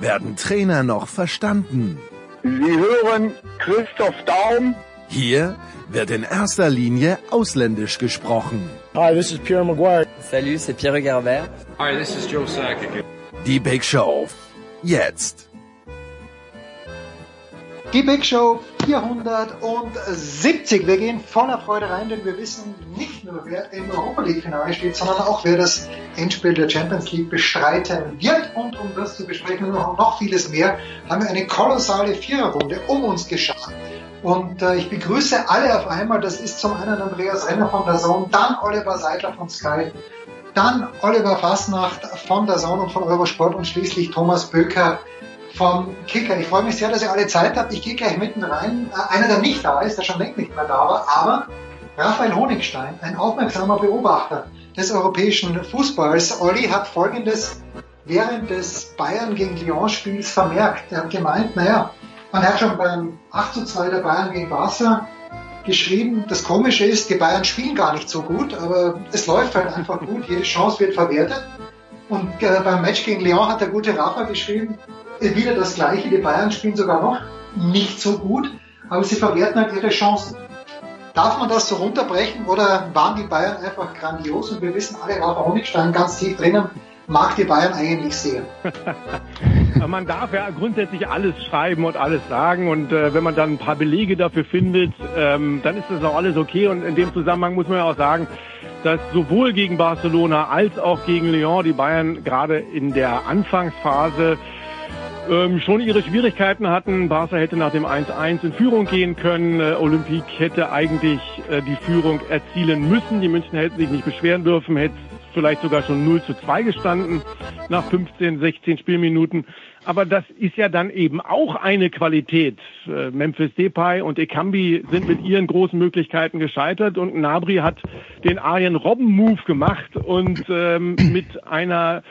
werden Trainer noch verstanden. Sie hören Christoph Daum. Hier wird in erster Linie ausländisch gesprochen. Hi, this is Pierre Maguire. Salut, c'est Pierre Garbert. Hi, this is Joe Sakic. Die Big Show. Jetzt. Die Big Show 470. Wir gehen voller Freude rein, denn wir wissen nicht nur, wer im Europa League Finale steht, sondern auch, wer das Endspiel der Champions League bestreiten wird. Und um das zu besprechen und noch vieles mehr, haben wir eine kolossale Viererrunde um uns geschaut. Und äh, ich begrüße alle auf einmal. Das ist zum einen Andreas Renner von der Zone, dann Oliver Seidler von Sky, dann Oliver Fasnacht von der Zone und von Eurosport und schließlich Thomas Böker vom Kicker. Ich freue mich sehr, dass ihr alle Zeit habt. Ich gehe gleich mitten rein. Äh, einer, der nicht da ist, der schon längst nicht mehr da war, aber Raphael Honigstein, ein aufmerksamer Beobachter des europäischen Fußballs. Olli hat Folgendes während des Bayern gegen Lyon-Spiels vermerkt. Er hat gemeint, naja, man hat schon beim 8 zu 2 der Bayern gegen Barca geschrieben, das Komische ist, die Bayern spielen gar nicht so gut, aber es läuft halt einfach gut, jede Chance wird verwertet. Und äh, beim Match gegen Lyon hat der gute Rafa geschrieben, wieder das Gleiche. Die Bayern spielen sogar noch nicht so gut, aber sie verwerten halt ihre Chancen. Darf man das so runterbrechen oder waren die Bayern einfach grandios und wir wissen alle, Rafa Honigstein ganz tief drinnen, mag die Bayern eigentlich sehr. man darf ja grundsätzlich alles schreiben und alles sagen und äh, wenn man dann ein paar Belege dafür findet, ähm, dann ist das auch alles okay und in dem Zusammenhang muss man ja auch sagen, dass sowohl gegen Barcelona als auch gegen Lyon die Bayern gerade in der Anfangsphase ähm, schon ihre Schwierigkeiten hatten. Barca hätte nach dem 1-1 in Führung gehen können. Äh, Olympique hätte eigentlich äh, die Führung erzielen müssen. Die München hätten sich nicht beschweren dürfen, hätte vielleicht sogar schon 0 zu 2 gestanden nach 15, 16 Spielminuten. Aber das ist ja dann eben auch eine Qualität. Äh, Memphis Depay und Ekambi sind mit ihren großen Möglichkeiten gescheitert und Nabri hat den Arjen Robben Move gemacht und ähm, mit einer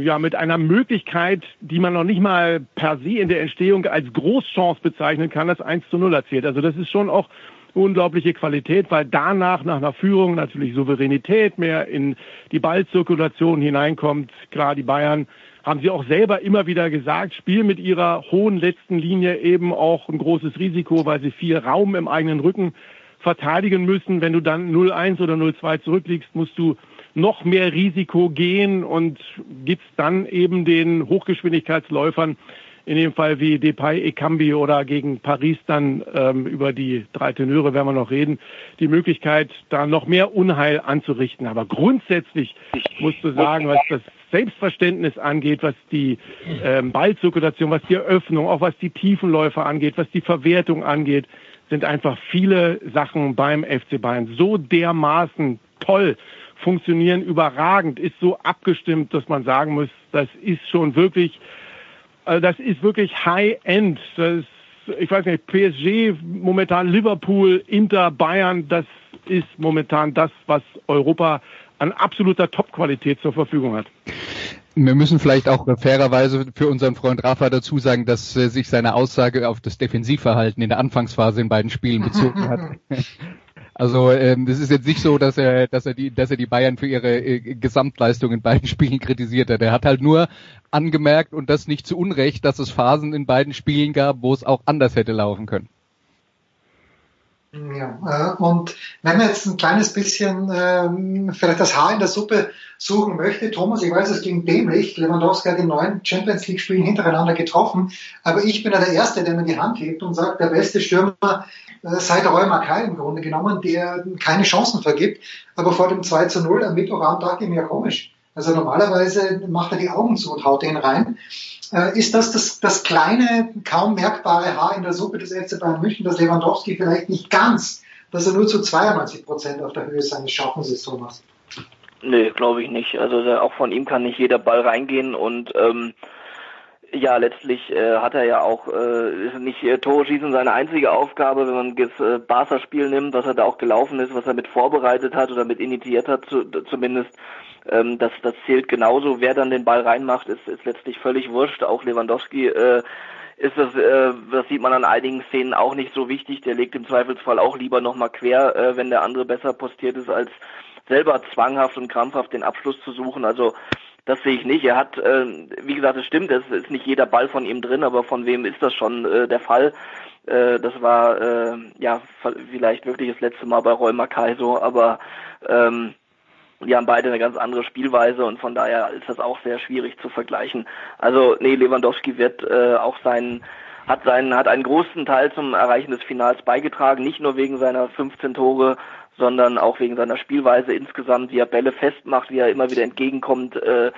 ja, mit einer Möglichkeit, die man noch nicht mal per se in der Entstehung als Großchance bezeichnen kann, das 1 zu 0 erzählt. Also das ist schon auch unglaubliche Qualität, weil danach nach einer Führung natürlich Souveränität mehr in die Ballzirkulation hineinkommt. Klar, die Bayern haben sie auch selber immer wieder gesagt, spielen mit ihrer hohen letzten Linie eben auch ein großes Risiko, weil sie viel Raum im eigenen Rücken verteidigen müssen. Wenn du dann 0-1 oder 0-2 zurückliegst, musst du noch mehr Risiko gehen und gibt's dann eben den Hochgeschwindigkeitsläufern, in dem Fall wie Depay, Ekambi oder gegen Paris dann ähm, über die drei Tenöre werden wir noch reden, die Möglichkeit, da noch mehr Unheil anzurichten. Aber grundsätzlich musst du sagen, was das Selbstverständnis angeht, was die ähm, Ballzirkulation, was die Eröffnung, auch was die Tiefenläufer angeht, was die Verwertung angeht, sind einfach viele Sachen beim FC Bayern so dermaßen toll funktionieren überragend, ist so abgestimmt, dass man sagen muss, das ist schon wirklich, also das ist wirklich High-End. Das ich weiß nicht, PSG, momentan Liverpool, Inter, Bayern, das ist momentan das, was Europa an absoluter Top-Qualität zur Verfügung hat. Wir müssen vielleicht auch fairerweise für unseren Freund Rafa dazu sagen, dass äh, sich seine Aussage auf das Defensivverhalten in der Anfangsphase in beiden Spielen bezogen hat. Also ähm, das ist jetzt nicht so, dass er, dass er die, dass er die Bayern für ihre äh, Gesamtleistung in beiden Spielen kritisiert hat. Er hat halt nur angemerkt und das nicht zu Unrecht, dass es Phasen in beiden Spielen gab, wo es auch anders hätte laufen können. Ja, äh, und wenn man jetzt ein kleines bisschen ähm, vielleicht das Haar in der Suppe suchen möchte, Thomas, ich weiß, es ging dämlich, Lewandowski hat in neun Champions League Spielen hintereinander getroffen, aber ich bin ja der Erste, der mir die Hand hebt und sagt, der beste Stürmer äh, seit Roy Mackay im Grunde genommen, der keine Chancen vergibt, aber vor dem 2 zu 0 am Mittwochabend dachte ich mir, ja komisch, also normalerweise macht er die Augen zu und haut den rein. Äh, ist das, das das kleine, kaum merkbare Haar in der Suppe des FC Bayern München, dass Lewandowski vielleicht nicht ganz, dass er nur zu 92 Prozent auf der Höhe seines Schaffens ist, Thomas? Nee, glaube ich nicht. Also auch von ihm kann nicht jeder Ball reingehen und ähm, Ja, letztlich äh, hat er ja auch äh, ist nicht äh, Tore schießen seine einzige Aufgabe, wenn man das äh, Barca-Spiel nimmt, was er da auch gelaufen ist, was er mit vorbereitet hat oder mit initiiert hat, zu, zumindest. Ähm, das, das zählt genauso. Wer dann den Ball reinmacht, ist, ist letztlich völlig wurscht. Auch Lewandowski äh, ist das, äh, das sieht man an einigen Szenen auch nicht so wichtig. Der legt im Zweifelsfall auch lieber nochmal quer, äh, wenn der andere besser postiert ist, als selber zwanghaft und krampfhaft den Abschluss zu suchen. Also das sehe ich nicht. Er hat, äh, wie gesagt, es stimmt, es ist nicht jeder Ball von ihm drin, aber von wem ist das schon äh, der Fall? Äh, das war äh, ja vielleicht wirklich das letzte Mal bei Roy Mackay aber ähm, die haben beide eine ganz andere Spielweise und von daher ist das auch sehr schwierig zu vergleichen. Also nee, Lewandowski wird äh, auch seinen hat seinen hat einen großen Teil zum Erreichen des Finals beigetragen, nicht nur wegen seiner 15 Tore, sondern auch wegen seiner Spielweise insgesamt, wie er Bälle festmacht, wie er immer wieder entgegenkommt äh,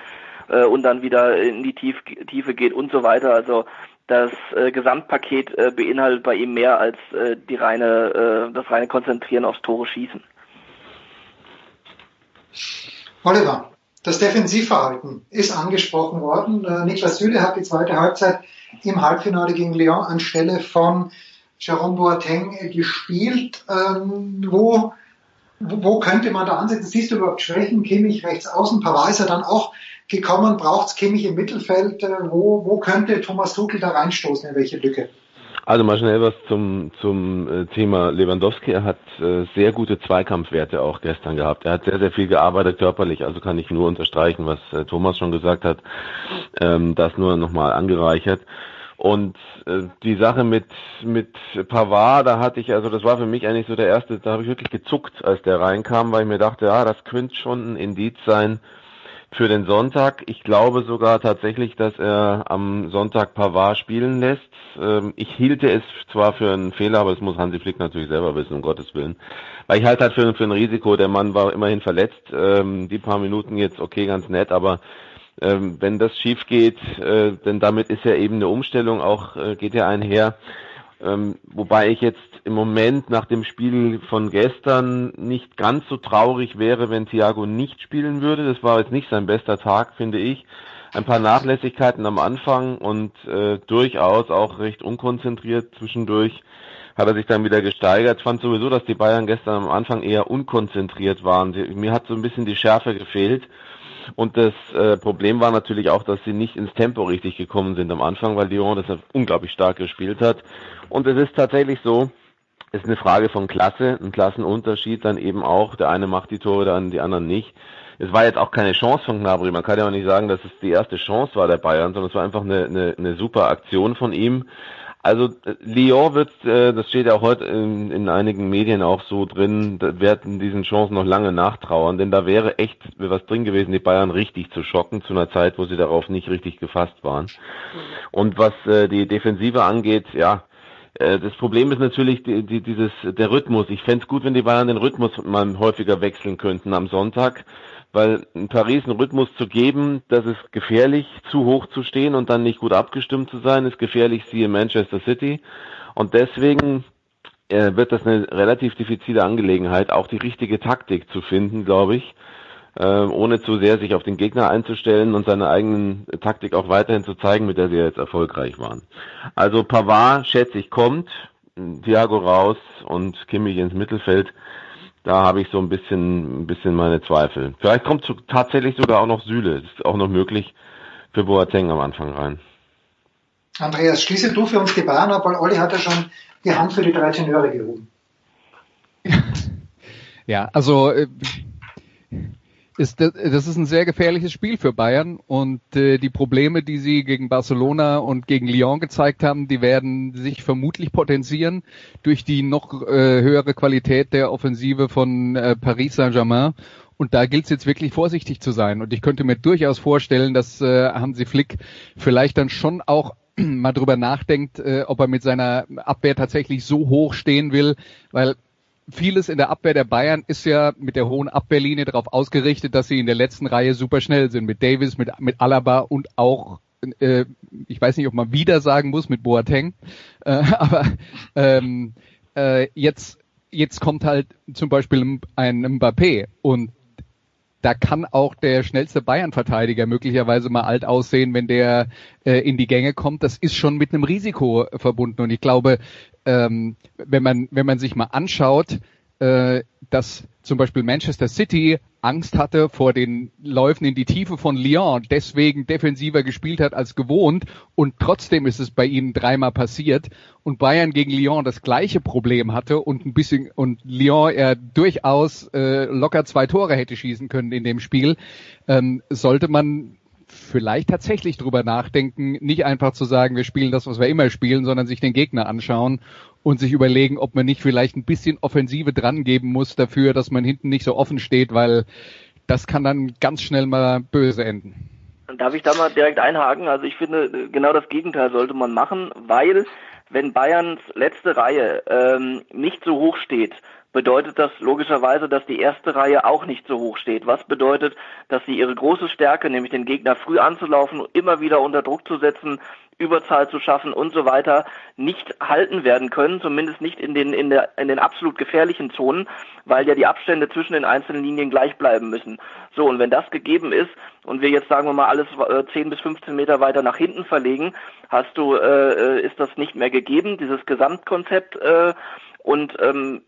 äh, und dann wieder in die Tief Tiefe geht und so weiter. Also das äh, Gesamtpaket äh, beinhaltet bei ihm mehr als äh, die reine, äh, das reine Konzentrieren aufs Tore schießen. Oliver, das Defensivverhalten ist angesprochen worden. Äh, Niklas Süle hat die zweite Halbzeit im Halbfinale gegen Lyon anstelle von Jerome Boateng gespielt. Ähm, wo wo könnte man da ansetzen? Siehst du überhaupt Schwächen? Kimmich rechts außen, Pavard ist ja dann auch gekommen. Braucht es Kimmich im Mittelfeld? Äh, wo, wo könnte Thomas Tuchel da reinstoßen? In welche Lücke? Also mal schnell was zum, zum äh, Thema Lewandowski. Er hat äh, sehr gute Zweikampfwerte auch gestern gehabt. Er hat sehr, sehr viel gearbeitet körperlich. Also kann ich nur unterstreichen, was äh, Thomas schon gesagt hat. Ähm, das nur nochmal angereichert. Und äh, die Sache mit mit Pavard, da hatte ich, also das war für mich eigentlich so der erste, da habe ich wirklich gezuckt, als der reinkam, weil ich mir dachte, ja, das könnte schon ein Indiz sein für den Sonntag. Ich glaube sogar tatsächlich, dass er am Sonntag Pavard spielen lässt. Ähm, ich hielte es zwar für einen Fehler, aber das muss Hansi Flick natürlich selber wissen, um Gottes Willen. Weil ich halte halt für, für ein Risiko, der Mann war immerhin verletzt, ähm, die paar Minuten jetzt okay, ganz nett, aber ähm, wenn das schief geht, äh, denn damit ist ja eben eine Umstellung auch, äh, geht ja einher. Ähm, wobei ich jetzt im Moment nach dem Spiel von gestern nicht ganz so traurig wäre, wenn Thiago nicht spielen würde. Das war jetzt nicht sein bester Tag, finde ich. Ein paar Nachlässigkeiten am Anfang und äh, durchaus auch recht unkonzentriert zwischendurch hat er sich dann wieder gesteigert. Ich fand sowieso, dass die Bayern gestern am Anfang eher unkonzentriert waren. Mir hat so ein bisschen die Schärfe gefehlt. Und das äh, Problem war natürlich auch, dass sie nicht ins Tempo richtig gekommen sind am Anfang, weil Lyon das unglaublich stark gespielt hat. Und es ist tatsächlich so, es ist eine Frage von Klasse, ein Klassenunterschied dann eben auch. Der eine macht die Tore, dann die anderen nicht. Es war jetzt auch keine Chance von Gnabry. Man kann ja auch nicht sagen, dass es die erste Chance war der Bayern, sondern es war einfach eine, eine, eine super Aktion von ihm. Also äh, Lyon wird, äh, das steht ja auch heute in, in einigen Medien auch so drin, werden diesen Chancen noch lange nachtrauern, denn da wäre echt was drin gewesen, die Bayern richtig zu schocken zu einer Zeit, wo sie darauf nicht richtig gefasst waren. Und was äh, die Defensive angeht, ja, äh, das Problem ist natürlich die, die, dieses, der Rhythmus. Ich fände es gut, wenn die Bayern den Rhythmus mal häufiger wechseln könnten am Sonntag weil Paris einen Rhythmus zu geben, das ist gefährlich, zu hoch zu stehen und dann nicht gut abgestimmt zu sein, ist gefährlich, siehe Manchester City. Und deswegen äh, wird das eine relativ diffizile Angelegenheit, auch die richtige Taktik zu finden, glaube ich, äh, ohne zu sehr sich auf den Gegner einzustellen und seine eigenen Taktik auch weiterhin zu zeigen, mit der sie jetzt erfolgreich waren. Also Pavard, schätze ich, kommt, Thiago raus und Kimmich ins Mittelfeld da habe ich so ein bisschen, ein bisschen meine Zweifel. Vielleicht kommt zu, tatsächlich sogar auch noch Süle. Das ist auch noch möglich für Boateng am Anfang rein. Andreas, schließe du für uns die Bahn ab, weil Olli hat ja schon die Hand für die drei Tenöre gehoben. Ja, also äh, ist das, ist ein sehr gefährliches Spiel für Bayern und äh, die Probleme, die sie gegen Barcelona und gegen Lyon gezeigt haben, die werden sich vermutlich potenzieren durch die noch äh, höhere Qualität der Offensive von äh, Paris Saint-Germain. Und da gilt es jetzt wirklich vorsichtig zu sein. Und ich könnte mir durchaus vorstellen, dass äh, Hansi Flick vielleicht dann schon auch mal drüber nachdenkt, äh, ob er mit seiner Abwehr tatsächlich so hoch stehen will, weil vieles in der Abwehr der Bayern ist ja mit der hohen Abwehrlinie darauf ausgerichtet, dass sie in der letzten Reihe super schnell sind. Mit Davis, mit, mit Alaba und auch, äh, ich weiß nicht, ob man wieder sagen muss, mit Boateng. Äh, aber ähm, äh, jetzt, jetzt kommt halt zum Beispiel ein Mbappé und da kann auch der schnellste Bayern-Verteidiger möglicherweise mal alt aussehen, wenn der äh, in die Gänge kommt. Das ist schon mit einem Risiko verbunden. Und ich glaube, ähm, wenn man wenn man sich mal anschaut, äh, dass zum Beispiel Manchester City Angst hatte vor den Läufen in die Tiefe von Lyon, deswegen defensiver gespielt hat als gewohnt. Und trotzdem ist es bei ihnen dreimal passiert. Und Bayern gegen Lyon das gleiche Problem hatte und ein bisschen und Lyon er durchaus äh, locker zwei Tore hätte schießen können in dem Spiel, ähm, sollte man vielleicht tatsächlich drüber nachdenken, nicht einfach zu sagen, wir spielen das, was wir immer spielen, sondern sich den Gegner anschauen und sich überlegen, ob man nicht vielleicht ein bisschen Offensive dran geben muss dafür, dass man hinten nicht so offen steht, weil das kann dann ganz schnell mal böse enden. Darf ich da mal direkt einhaken? Also ich finde, genau das Gegenteil sollte man machen, weil wenn Bayerns letzte Reihe ähm, nicht so hoch steht, bedeutet das logischerweise, dass die erste Reihe auch nicht so hoch steht. Was bedeutet, dass sie ihre große Stärke, nämlich den Gegner früh anzulaufen, immer wieder unter Druck zu setzen, Überzahl zu schaffen und so weiter, nicht halten werden können, zumindest nicht in den, in, der, in den absolut gefährlichen Zonen, weil ja die Abstände zwischen den einzelnen Linien gleich bleiben müssen. So, und wenn das gegeben ist und wir jetzt sagen wir mal alles äh, 10 bis 15 Meter weiter nach hinten verlegen, hast du, äh, ist das nicht mehr gegeben, dieses Gesamtkonzept äh, und ähm,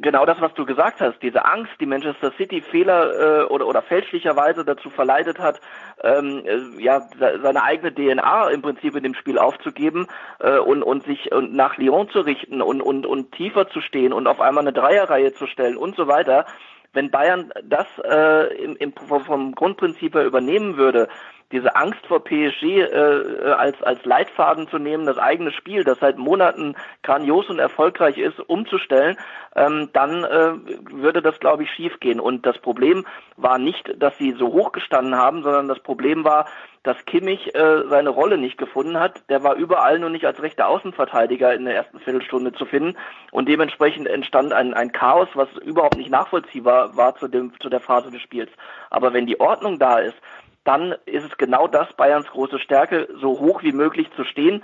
genau das, was du gesagt hast, diese Angst, die Manchester City Fehler äh, oder, oder fälschlicherweise dazu verleitet hat, ähm, äh, ja seine eigene DNA im Prinzip in dem Spiel aufzugeben äh, und, und sich und nach Lyon zu richten und, und, und tiefer zu stehen und auf einmal eine Dreierreihe zu stellen und so weiter. Wenn Bayern das äh, im, im, vom Grundprinzip her übernehmen würde, diese Angst vor PSG äh, äh, als, als Leitfaden zu nehmen, das eigene Spiel, das seit Monaten grandios und erfolgreich ist, umzustellen, ähm, dann äh, würde das, glaube ich, schiefgehen. Und das Problem war nicht, dass sie so hoch gestanden haben, sondern das Problem war, dass Kimmich äh, seine Rolle nicht gefunden hat. Der war überall nur nicht als rechter Außenverteidiger in der ersten Viertelstunde zu finden und dementsprechend entstand ein, ein Chaos, was überhaupt nicht nachvollziehbar war zu, dem, zu der Phase des Spiels. Aber wenn die Ordnung da ist, dann ist es genau das Bayerns große Stärke, so hoch wie möglich zu stehen.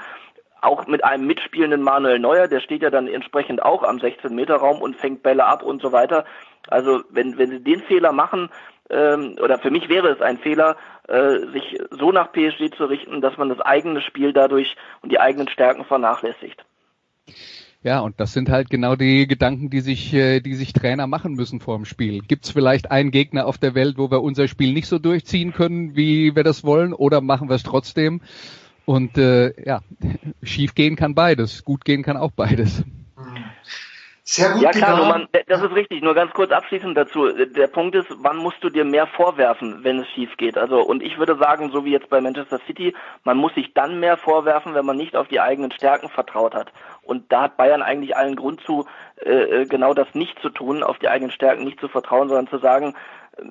Auch mit einem mitspielenden Manuel Neuer, der steht ja dann entsprechend auch am 16-Meter-Raum und fängt Bälle ab und so weiter. Also wenn, wenn sie den Fehler machen, ähm, oder für mich wäre es ein Fehler, äh, sich so nach PSG zu richten, dass man das eigene Spiel dadurch und die eigenen Stärken vernachlässigt. Ja, und das sind halt genau die Gedanken, die sich, äh, die sich Trainer machen müssen vor dem Spiel. Gibt es vielleicht einen Gegner auf der Welt, wo wir unser Spiel nicht so durchziehen können, wie wir das wollen, oder machen wir es trotzdem? Und äh, ja, schief gehen kann beides, gut gehen kann auch beides. Sehr gut. Ja klar, nur man, das ist richtig. Nur ganz kurz abschließend dazu. Der Punkt ist, wann musst du dir mehr vorwerfen, wenn es schief geht? Also und ich würde sagen, so wie jetzt bei Manchester City, man muss sich dann mehr vorwerfen, wenn man nicht auf die eigenen Stärken vertraut hat. Und da hat Bayern eigentlich allen Grund zu, äh, äh, genau das nicht zu tun, auf die eigenen Stärken nicht zu vertrauen, sondern zu sagen, äh,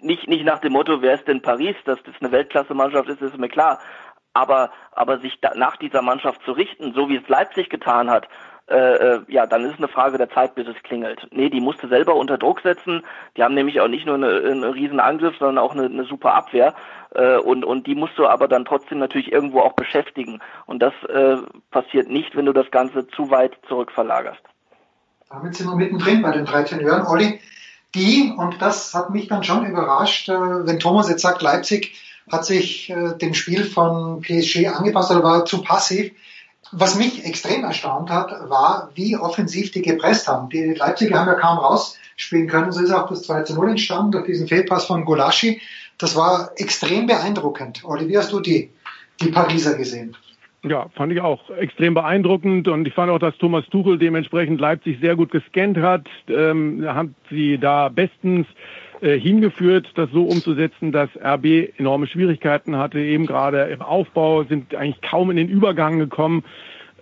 nicht, nicht nach dem Motto, wer ist denn Paris, dass das eine Weltklasse-Mannschaft ist, ist mir klar. Aber, aber sich da, nach dieser Mannschaft zu richten, so wie es Leipzig getan hat, äh, äh, ja, dann ist es eine Frage der Zeit, bis es klingelt. Nee, die musste selber unter Druck setzen. Die haben nämlich auch nicht nur eine, einen riesen Angriff, sondern auch eine, eine super Abwehr. Äh, und, und die musst du aber dann trotzdem natürlich irgendwo auch beschäftigen. Und das äh, passiert nicht, wenn du das Ganze zu weit zurückverlagerst. Damit sind wir mittendrin bei den 13 Jahren. Olli, die, und das hat mich dann schon überrascht, äh, wenn Thomas jetzt sagt, Leipzig hat sich äh, dem Spiel von PSG angepasst oder war zu passiv. Was mich extrem erstaunt hat, war, wie offensiv die gepresst haben. Die Leipziger haben ja kaum rausspielen können. So ist auch das 2 zu 0 entstanden durch diesen Fehlpass von Golaschi. Das war extrem beeindruckend. Olli, wie hast du die, die Pariser gesehen? Ja, fand ich auch extrem beeindruckend und ich fand auch, dass Thomas Tuchel dementsprechend Leipzig sehr gut gescannt hat. Ähm, hat sie da bestens hingeführt, das so umzusetzen, dass RB enorme Schwierigkeiten hatte, eben gerade im Aufbau, sind eigentlich kaum in den Übergang gekommen.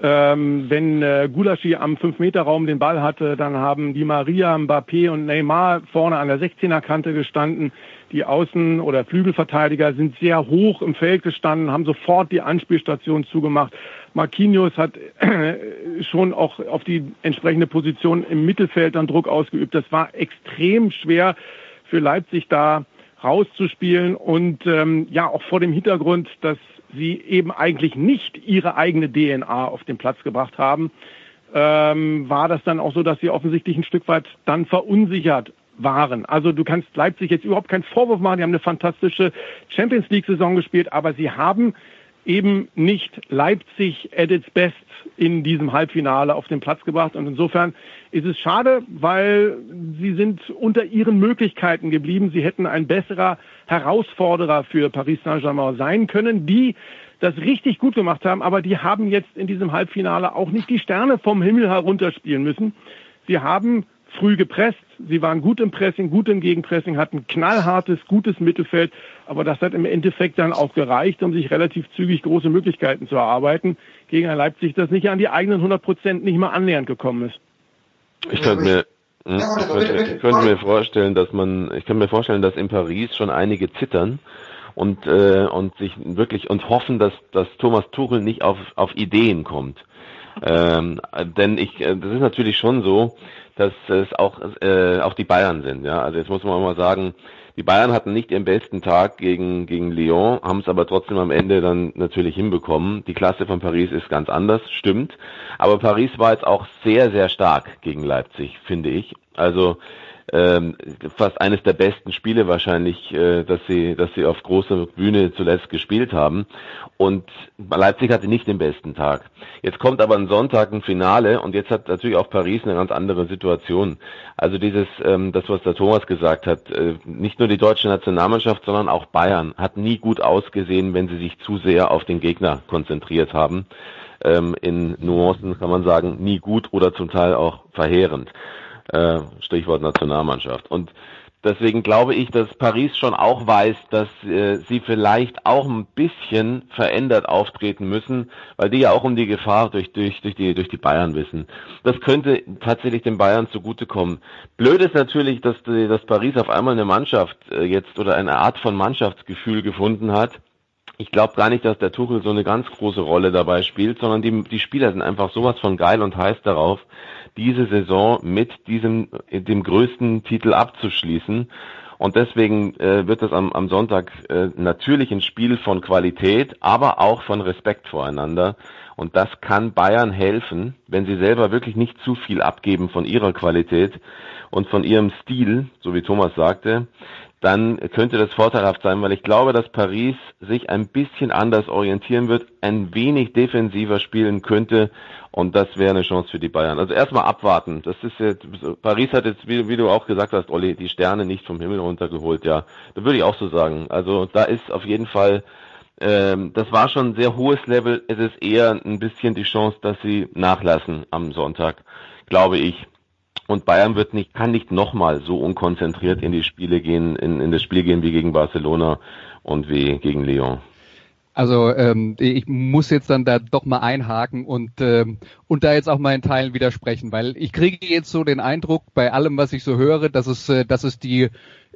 Ähm, wenn äh, Gulaschi am 5-Meter-Raum den Ball hatte, dann haben die Maria, Mbappé und Neymar vorne an der 16er-Kante gestanden. Die Außen- oder Flügelverteidiger sind sehr hoch im Feld gestanden, haben sofort die Anspielstation zugemacht. Marquinhos hat äh, schon auch auf die entsprechende Position im Mittelfeld dann Druck ausgeübt. Das war extrem schwer für Leipzig da rauszuspielen und ähm, ja auch vor dem Hintergrund, dass sie eben eigentlich nicht ihre eigene DNA auf den Platz gebracht haben, ähm, war das dann auch so, dass sie offensichtlich ein Stück weit dann verunsichert waren. Also du kannst Leipzig jetzt überhaupt keinen Vorwurf machen, die haben eine fantastische Champions League-Saison gespielt, aber sie haben eben nicht Leipzig at its best in diesem Halbfinale auf den Platz gebracht. Und insofern ist es schade, weil sie sind unter ihren Möglichkeiten geblieben. Sie hätten ein besserer Herausforderer für Paris Saint-Germain sein können, die das richtig gut gemacht haben, aber die haben jetzt in diesem Halbfinale auch nicht die Sterne vom Himmel herunterspielen müssen. Sie haben früh gepresst, sie waren gut im Pressing, gut im Gegenpressing, hatten knallhartes, gutes Mittelfeld, aber das hat im Endeffekt dann auch gereicht, um sich relativ zügig große Möglichkeiten zu erarbeiten gegen ein Leipzig, das nicht an die eigenen 100 Prozent nicht mal annähernd gekommen ist. Ich könnte mir hm, ich könnte, ich könnte mir vorstellen, dass man, ich könnte mir vorstellen, dass in Paris schon einige zittern und äh, und sich wirklich und hoffen, dass dass Thomas Tuchel nicht auf auf Ideen kommt. Ähm, denn ich, äh, das ist natürlich schon so, dass es auch, äh, auch die Bayern sind. Ja? Also jetzt muss man mal sagen, die Bayern hatten nicht ihren besten Tag gegen, gegen Lyon, haben es aber trotzdem am Ende dann natürlich hinbekommen. Die Klasse von Paris ist ganz anders, stimmt. Aber Paris war jetzt auch sehr, sehr stark gegen Leipzig, finde ich. Also ähm, fast eines der besten Spiele wahrscheinlich, äh, dass sie, dass sie auf großer Bühne zuletzt gespielt haben. Und Leipzig hatte nicht den besten Tag. Jetzt kommt aber ein Sonntag ein Finale und jetzt hat natürlich auch Paris eine ganz andere Situation. Also dieses, ähm, das was der Thomas gesagt hat, äh, nicht nur die deutsche Nationalmannschaft, sondern auch Bayern hat nie gut ausgesehen, wenn sie sich zu sehr auf den Gegner konzentriert haben. Ähm, in Nuancen kann man sagen, nie gut oder zum Teil auch verheerend. Äh, Stichwort Nationalmannschaft. Und deswegen glaube ich, dass Paris schon auch weiß, dass äh, sie vielleicht auch ein bisschen verändert auftreten müssen, weil die ja auch um die Gefahr durch, durch, durch, die, durch die Bayern wissen. Das könnte tatsächlich den Bayern zugutekommen. Blöd ist natürlich, dass, dass Paris auf einmal eine Mannschaft äh, jetzt oder eine Art von Mannschaftsgefühl gefunden hat. Ich glaube gar nicht, dass der Tuchel so eine ganz große Rolle dabei spielt, sondern die, die Spieler sind einfach sowas von geil und heiß darauf, diese Saison mit diesem dem größten Titel abzuschließen. Und deswegen äh, wird das am, am Sonntag äh, natürlich ein Spiel von Qualität, aber auch von Respekt voreinander. Und das kann Bayern helfen, wenn sie selber wirklich nicht zu viel abgeben von ihrer Qualität und von ihrem Stil, so wie Thomas sagte, dann könnte das vorteilhaft sein, weil ich glaube, dass Paris sich ein bisschen anders orientieren wird, ein wenig defensiver spielen könnte und das wäre eine Chance für die Bayern. Also erstmal abwarten. Das ist jetzt, Paris hat jetzt, wie, wie, du auch gesagt hast, Olli, die Sterne nicht vom Himmel runtergeholt, ja. Da würde ich auch so sagen. Also da ist auf jeden Fall, ähm, das war schon ein sehr hohes Level. Es ist eher ein bisschen die Chance, dass sie nachlassen am Sonntag, glaube ich. Und Bayern wird nicht, kann nicht nochmal so unkonzentriert in die Spiele gehen, in, in das Spiel gehen wie gegen Barcelona und wie gegen Lyon. Also ähm, ich muss jetzt dann da doch mal einhaken und ähm, und da jetzt auch mal in Teilen widersprechen, weil ich kriege jetzt so den Eindruck bei allem, was ich so höre, dass es äh, dass es die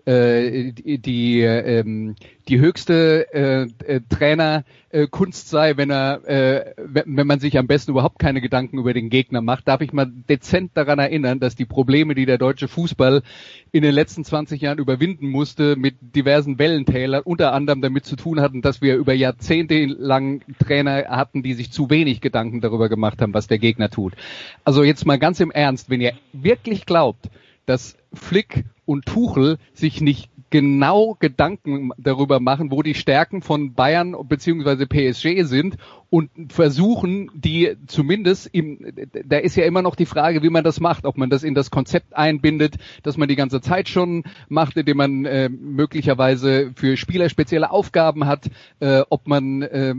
äh, die, ähm, die höchste äh, äh, Trainerkunst äh, sei, wenn er, äh, wenn man sich am besten überhaupt keine Gedanken über den Gegner macht. Darf ich mal dezent daran erinnern, dass die Probleme, die der deutsche Fußball in den letzten 20 Jahren überwinden musste, mit diversen Wellentälern unter anderem damit zu tun hatten, dass wir über Jahrzehnte lang Trainer hatten, die sich zu wenig Gedanken darüber gemacht haben, was der Gegner tut. Also jetzt mal ganz im Ernst, wenn ihr wirklich glaubt, dass Flick und Tuchel sich nicht genau Gedanken darüber machen, wo die Stärken von Bayern bzw. PSG sind und versuchen, die zumindest im, da ist ja immer noch die Frage, wie man das macht, ob man das in das Konzept einbindet, dass man die ganze Zeit schon macht, indem man äh, möglicherweise für Spieler spezielle Aufgaben hat, äh, ob man äh,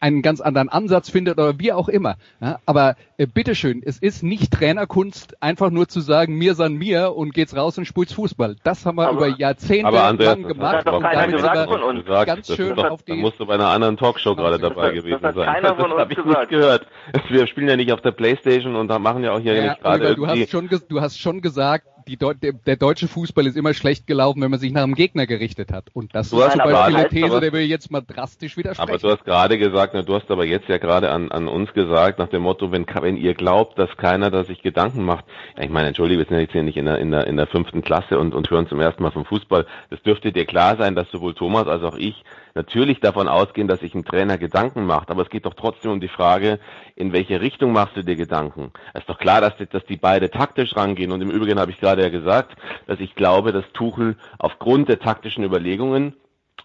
einen ganz anderen Ansatz findet oder wie auch immer. Ja, aber äh, bitteschön, es ist nicht Trainerkunst, einfach nur zu sagen, mir san mir und geht's raus und spielt's Fußball. Das haben wir aber, über Jahrzehnte lang gemacht und damit gesagt von uns. ganz schön doch, auf die... Da musst du bei einer anderen Talkshow gerade dabei gewesen das hat sein. keiner von uns das habe ich gesagt. nicht gehört. Wir spielen ja nicht auf der Playstation und machen ja auch hier Ja, nicht gerade du irgendwie... hast schon, du hast schon gesagt, die Deu der, der deutsche Fußball ist immer schlecht gelaufen, wenn man sich nach dem Gegner gerichtet hat. Und das Du ist zum aber- Beispiel eine These, aber- der will jetzt mal drastisch widersprechen. Aber du hast gerade gesagt, na, du hast aber jetzt ja gerade an, an uns gesagt, nach dem Motto, wenn, wenn ihr glaubt, dass keiner da sich Gedanken macht. Ich meine, entschuldige, wir sind ja jetzt hier nicht in der, in der, in der fünften Klasse und, und hören zum ersten Mal vom Fußball. Das dürfte dir klar sein, dass sowohl Thomas als auch ich natürlich davon ausgehen, dass sich ein Trainer Gedanken macht. Aber es geht doch trotzdem um die Frage, in welche Richtung machst du dir Gedanken? Es ist doch klar, dass die, dass die beide taktisch rangehen. Und im Übrigen habe ich gerade ja gesagt, dass ich glaube, dass Tuchel aufgrund der taktischen Überlegungen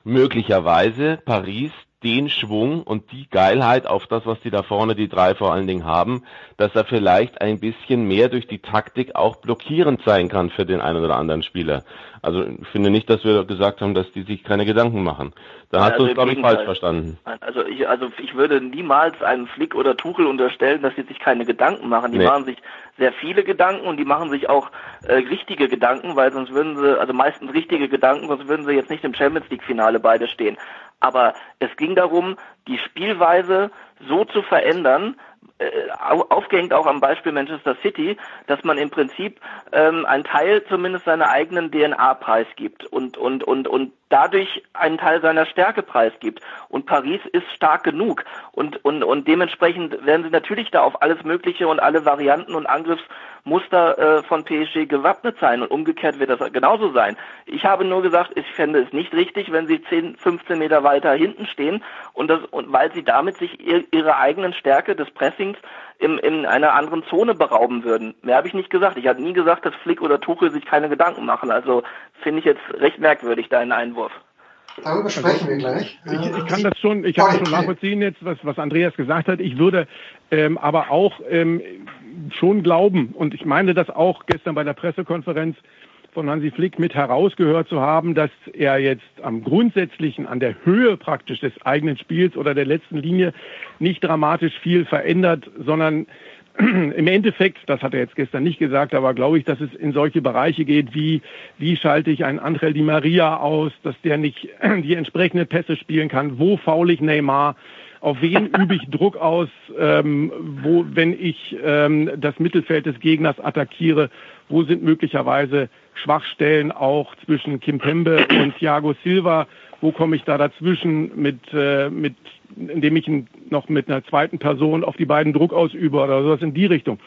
möglicherweise Paris den Schwung und die Geilheit auf das, was die da vorne, die drei vor allen Dingen haben, dass er vielleicht ein bisschen mehr durch die Taktik auch blockierend sein kann für den einen oder anderen Spieler. Also ich finde nicht, dass wir gesagt haben, dass die sich keine Gedanken machen. Da hast also du es, glaube ich, falsch verstanden. Also ich, also ich würde niemals einem Flick oder Tuchel unterstellen, dass sie sich keine Gedanken machen. Die nee. machen sich sehr viele Gedanken und die machen sich auch äh, richtige Gedanken, weil sonst würden sie, also meistens richtige Gedanken, sonst würden sie jetzt nicht im Champions League Finale beide stehen. Aber es ging darum, die Spielweise so zu verändern, äh, aufgehängt auch am Beispiel Manchester City, dass man im Prinzip ähm, einen Teil zumindest seiner eigenen DNA preisgibt und und und und dadurch einen Teil seiner Stärke preisgibt. Und Paris ist stark genug und und und dementsprechend werden sie natürlich da auf alles Mögliche und alle Varianten und Angriffs Muster äh, von PSG gewappnet sein und umgekehrt wird das genauso sein. Ich habe nur gesagt, ich fände es nicht richtig, wenn sie 10, 15 Meter weiter hinten stehen und das und weil sie damit sich ihr, ihre eigenen Stärke des Pressings in, in einer anderen Zone berauben würden. Mehr habe ich nicht gesagt. Ich habe nie gesagt, dass Flick oder Tuchel sich keine Gedanken machen. Also finde ich jetzt recht merkwürdig deinen Einwurf. Darüber sprechen wir gleich. Ich, ich kann das schon, ich kann das schon nachvollziehen jetzt, was, was Andreas gesagt hat. Ich würde ähm, aber auch ähm, schon glauben, und ich meine das auch gestern bei der Pressekonferenz von Hansi Flick mit herausgehört zu haben, dass er jetzt am grundsätzlichen, an der Höhe praktisch des eigenen Spiels oder der letzten Linie nicht dramatisch viel verändert, sondern im Endeffekt, das hat er jetzt gestern nicht gesagt, aber glaube ich, dass es in solche Bereiche geht, wie wie schalte ich einen André Di Maria aus, dass der nicht die entsprechenden Pässe spielen kann, wo faul ich Neymar, auf wen übe ich Druck aus, ähm, wo, wenn ich ähm, das Mittelfeld des Gegners attackiere, wo sind möglicherweise Schwachstellen auch zwischen Kim Pembe und Thiago Silva, wo komme ich da dazwischen mit, äh, mit indem ich noch mit einer zweiten Person auf die beiden Druck ausübe oder sowas in die Richtung.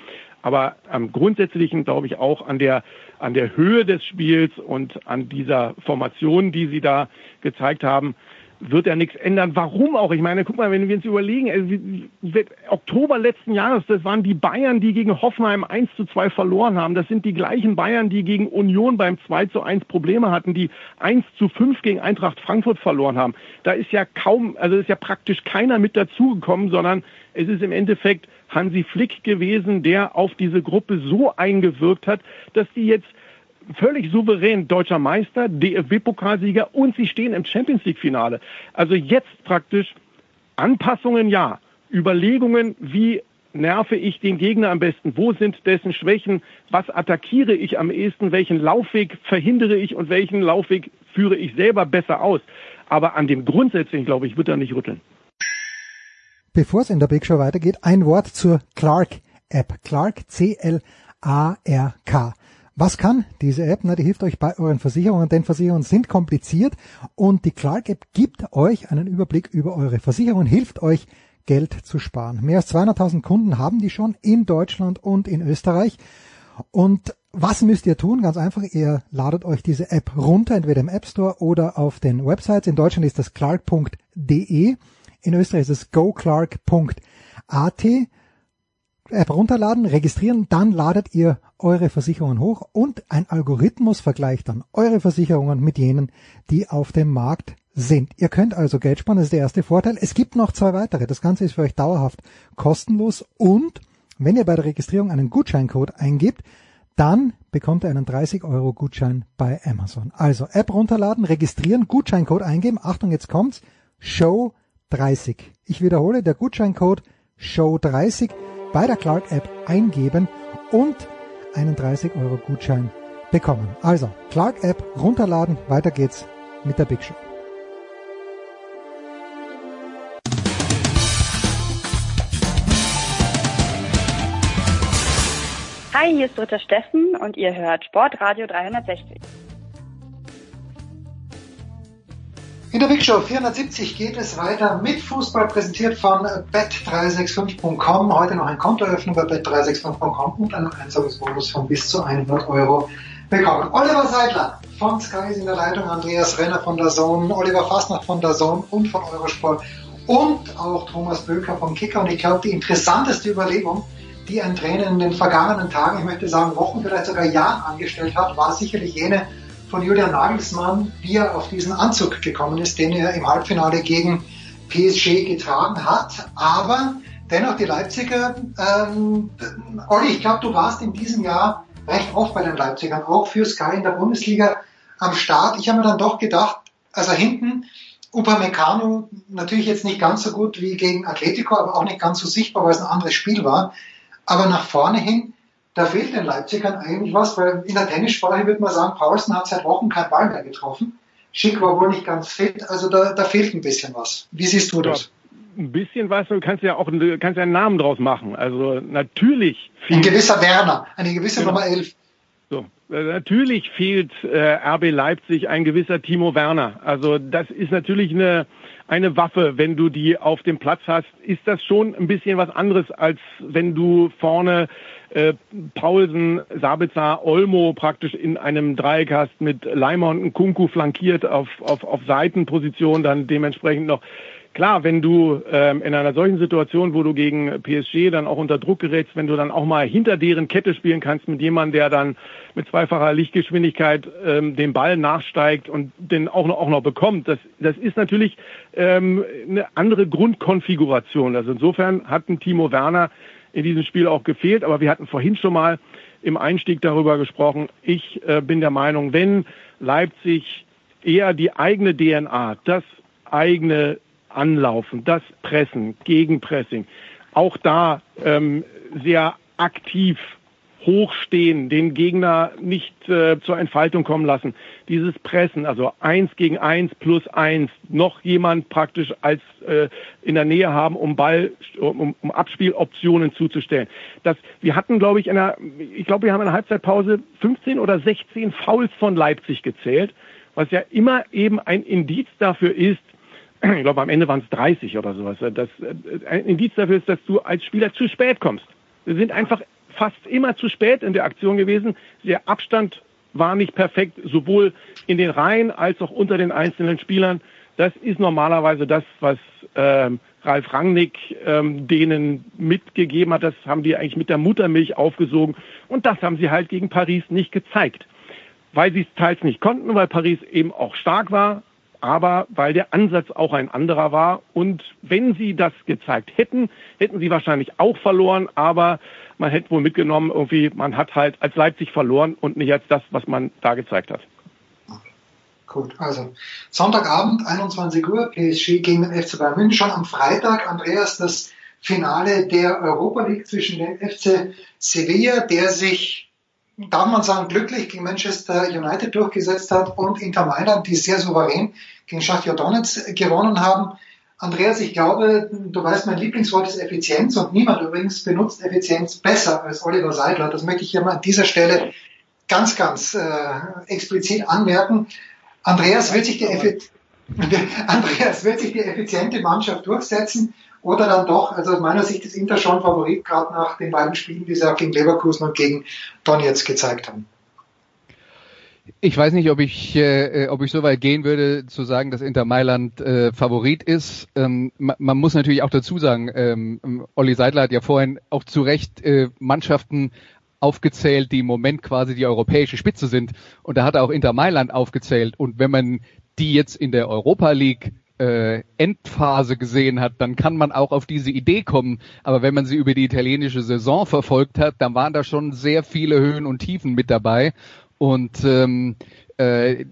Aber am Grundsätzlichen glaube ich auch an der, an der Höhe des Spiels und an dieser Formation, die Sie da gezeigt haben, wird er nichts ändern. Warum auch? Ich meine, guck mal, wenn wir uns überlegen, äh, Oktober letzten Jahres, das waren die Bayern, die gegen Hoffenheim 1 zu 2 verloren haben. Das sind die gleichen Bayern, die gegen Union beim 2 zu 1 Probleme hatten, die 1 zu 5 gegen Eintracht Frankfurt verloren haben. Da ist ja kaum, also ist ja praktisch keiner mit dazugekommen, sondern es ist im Endeffekt Hansi Flick gewesen, der auf diese Gruppe so eingewirkt hat, dass die jetzt völlig souverän deutscher Meister, DFB-Pokalsieger und sie stehen im Champions League-Finale. Also jetzt praktisch Anpassungen ja, Überlegungen, wie nerve ich den Gegner am besten, wo sind dessen Schwächen, was attackiere ich am ehesten, welchen Laufweg verhindere ich und welchen Laufweg führe ich selber besser aus. Aber an dem Grundsätzlichen, glaube ich, wird er nicht rütteln. Bevor es in der Big Show weitergeht, ein Wort zur Clark App. Clark, C-L-A-R-K. Was kann diese App? Na, die hilft euch bei euren Versicherungen, denn Versicherungen sind kompliziert und die Clark App gibt euch einen Überblick über eure Versicherungen, hilft euch Geld zu sparen. Mehr als 200.000 Kunden haben die schon in Deutschland und in Österreich. Und was müsst ihr tun? Ganz einfach, ihr ladet euch diese App runter, entweder im App Store oder auf den Websites. In Deutschland ist das clark.de, in Österreich ist es goclark.at. App runterladen, registrieren, dann ladet ihr eure Versicherungen hoch und ein Algorithmus vergleicht dann eure Versicherungen mit jenen, die auf dem Markt sind. Ihr könnt also Geld sparen, das ist der erste Vorteil. Es gibt noch zwei weitere. Das Ganze ist für euch dauerhaft kostenlos und wenn ihr bei der Registrierung einen Gutscheincode eingibt, dann bekommt ihr einen 30 Euro Gutschein bei Amazon. Also App runterladen, registrieren, Gutscheincode eingeben. Achtung, jetzt kommt's. Show 30. Ich wiederhole, der Gutscheincode Show 30 bei der Clark App eingeben und einen 30 Euro Gutschein bekommen. Also Clark App runterladen, weiter geht's mit der Big Show. Hi, hier ist Dritter Steffen und ihr hört Sportradio 360. In der Big Show 470 geht es weiter mit Fußball, präsentiert von bet365.com. Heute noch ein Kontoeröffnung bei bet365.com und einen Einzahlungsbonus von bis zu 100 Euro bekommen. Oliver Seidler von Sky ist in der Leitung, Andreas Renner von der Zone, Oliver Fastnacht von der Zone und von Eurosport und auch Thomas Böker vom Kicker. Und ich glaube, die interessanteste Überlegung, die ein Trainer in den vergangenen Tagen, ich möchte sagen Wochen, vielleicht sogar Jahren angestellt hat, war sicherlich jene von Julian Nagelsmann, wie er auf diesen Anzug gekommen ist, den er im Halbfinale gegen PSG getragen hat. Aber dennoch die Leipziger, ähm, Olli, ich glaube, du warst in diesem Jahr recht oft bei den Leipzigern, auch für Sky in der Bundesliga am Start. Ich habe mir dann doch gedacht, also hinten Upamecano natürlich jetzt nicht ganz so gut wie gegen Atletico, aber auch nicht ganz so sichtbar, weil es ein anderes Spiel war. Aber nach vorne hin, da fehlt den Leipzigern eigentlich was, weil in der Tennissprache würde man sagen, Paulsen hat seit Wochen keinen Ball mehr getroffen. Schick war wohl nicht ganz fit, also da, da fehlt ein bisschen was. Wie siehst du das? Ja, ein bisschen was, du kannst ja auch kannst ja einen Namen draus machen. Also natürlich. Ein gewisser Werner, eine gewisse genau. Nummer 11. So, äh, natürlich fehlt äh, RB Leipzig ein gewisser Timo Werner. Also das ist natürlich eine eine Waffe, wenn du die auf dem Platz hast, ist das schon ein bisschen was anderes, als wenn du vorne äh, Paulsen, Sabitzer, Olmo praktisch in einem Dreieck hast mit Leimer und Kunku flankiert auf, auf, auf Seitenposition, dann dementsprechend noch Klar, wenn du ähm, in einer solchen Situation, wo du gegen PSG dann auch unter Druck gerätst, wenn du dann auch mal hinter deren Kette spielen kannst mit jemandem, der dann mit zweifacher Lichtgeschwindigkeit ähm, den Ball nachsteigt und den auch noch, auch noch bekommt, das, das ist natürlich ähm, eine andere Grundkonfiguration. Also insofern hat ein Timo Werner in diesem Spiel auch gefehlt, aber wir hatten vorhin schon mal im Einstieg darüber gesprochen. Ich äh, bin der Meinung, wenn Leipzig eher die eigene DNA, das eigene Anlaufen, das Pressen, Gegenpressing, auch da ähm, sehr aktiv hochstehen, den Gegner nicht äh, zur Entfaltung kommen lassen. Dieses Pressen, also eins gegen eins plus eins, noch jemand praktisch als äh, in der Nähe haben, um Ball, um, um Abspieloptionen zuzustellen. Das, wir hatten, glaube ich, in der, ich glaube, wir haben in der Halbzeitpause 15 oder 16 Fouls von Leipzig gezählt, was ja immer eben ein Indiz dafür ist, ich glaube am Ende waren es 30 oder sowas, das äh, ein Indiz dafür ist, dass du als Spieler zu spät kommst. Wir sind einfach fast immer zu spät in der Aktion gewesen. Der Abstand war nicht perfekt, sowohl in den Reihen als auch unter den einzelnen Spielern. Das ist normalerweise das, was ähm, Ralf Rangnick ähm, denen mitgegeben hat. Das haben die eigentlich mit der Muttermilch aufgesogen. Und das haben sie halt gegen Paris nicht gezeigt. Weil sie es teils nicht konnten, weil Paris eben auch stark war, aber weil der Ansatz auch ein anderer war. Und wenn sie das gezeigt hätten, hätten sie wahrscheinlich auch verloren, aber man hätte wohl mitgenommen, irgendwie, man hat halt als Leipzig verloren und nicht als das, was man da gezeigt hat. Gut, also Sonntagabend, 21 Uhr, PSG gegen den FC Bayern München. Schon am Freitag, Andreas, das Finale der Europa League zwischen dem FC Sevilla, der sich, darf man sagen, glücklich gegen Manchester United durchgesetzt hat und Inter Mailand, die sehr souverän gegen Schachtja Donetsk gewonnen haben. Andreas, ich glaube, du weißt, mein Lieblingswort ist Effizienz und niemand übrigens benutzt Effizienz besser als Oliver Seidler. Das möchte ich hier mal an dieser Stelle ganz, ganz äh, explizit anmerken. Andreas wird, sich die Andreas wird sich die effiziente Mannschaft durchsetzen oder dann doch, also aus meiner Sicht ist Inter schon Favorit, gerade nach den beiden Spielen, die sie auch gegen Leverkusen und gegen Donetsk gezeigt haben. Ich weiß nicht, ob ich, äh, ob ich so weit gehen würde, zu sagen, dass Inter Mailand äh, Favorit ist. Ähm, man, man, muss natürlich auch dazu sagen, ähm, Olli Seidler hat ja vorhin auch zu Recht äh, Mannschaften aufgezählt, die im Moment quasi die europäische Spitze sind. Und da hat er auch Inter Mailand aufgezählt. Und wenn man die jetzt in der Europa League äh, Endphase gesehen hat, dann kann man auch auf diese Idee kommen. Aber wenn man sie über die italienische Saison verfolgt hat, dann waren da schon sehr viele Höhen und Tiefen mit dabei. Und ähm, äh,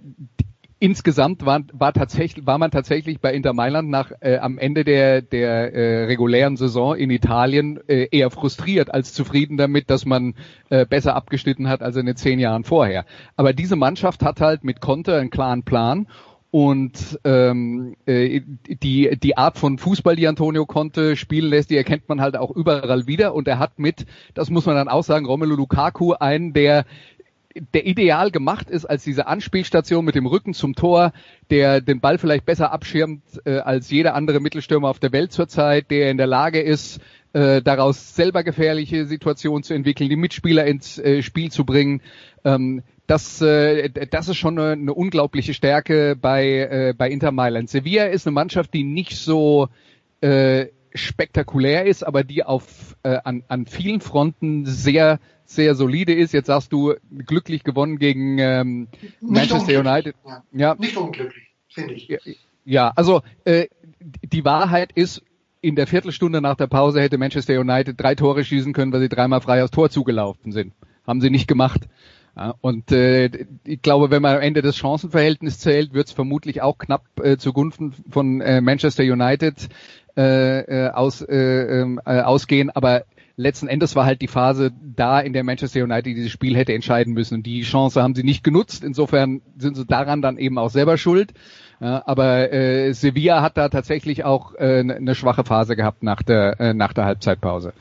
insgesamt war, war, tatsächlich, war man tatsächlich bei Inter Mailand nach äh, am Ende der, der äh, regulären Saison in Italien äh, eher frustriert als zufrieden damit, dass man äh, besser abgeschnitten hat als in den zehn Jahren vorher. Aber diese Mannschaft hat halt mit Conte einen klaren Plan und ähm, äh, die die Art von Fußball, die Antonio Conte spielen lässt, die erkennt man halt auch überall wieder und er hat mit, das muss man dann auch sagen, Romelu Lukaku einen der der ideal gemacht ist als diese Anspielstation mit dem Rücken zum Tor, der den Ball vielleicht besser abschirmt äh, als jeder andere Mittelstürmer auf der Welt zurzeit, der in der Lage ist, äh, daraus selber gefährliche Situationen zu entwickeln, die Mitspieler ins äh, Spiel zu bringen. Ähm, das, äh, das ist schon eine, eine unglaubliche Stärke bei, äh, bei Inter Mailand. Sevilla ist eine Mannschaft, die nicht so äh, spektakulär ist, aber die auf äh, an, an vielen Fronten sehr sehr solide ist. Jetzt sagst du glücklich gewonnen gegen ähm, Manchester United. Ja. ja. Nicht unglücklich, finde ich. Ja, ja also äh, die Wahrheit ist, in der Viertelstunde nach der Pause hätte Manchester United drei Tore schießen können, weil sie dreimal frei aufs Tor zugelaufen sind. Haben sie nicht gemacht. Und äh, ich glaube, wenn man am Ende das Chancenverhältnis zählt, wird es vermutlich auch knapp äh, zugunsten von äh, Manchester United äh, äh, aus, äh, ähm, äh, ausgehen. Aber letzten Endes war halt die Phase da, in der Manchester United dieses Spiel hätte entscheiden müssen. Und die Chance haben sie nicht genutzt. Insofern sind sie daran dann eben auch selber schuld. Ja, aber äh, Sevilla hat da tatsächlich auch äh, eine schwache Phase gehabt nach der, äh, nach der Halbzeitpause.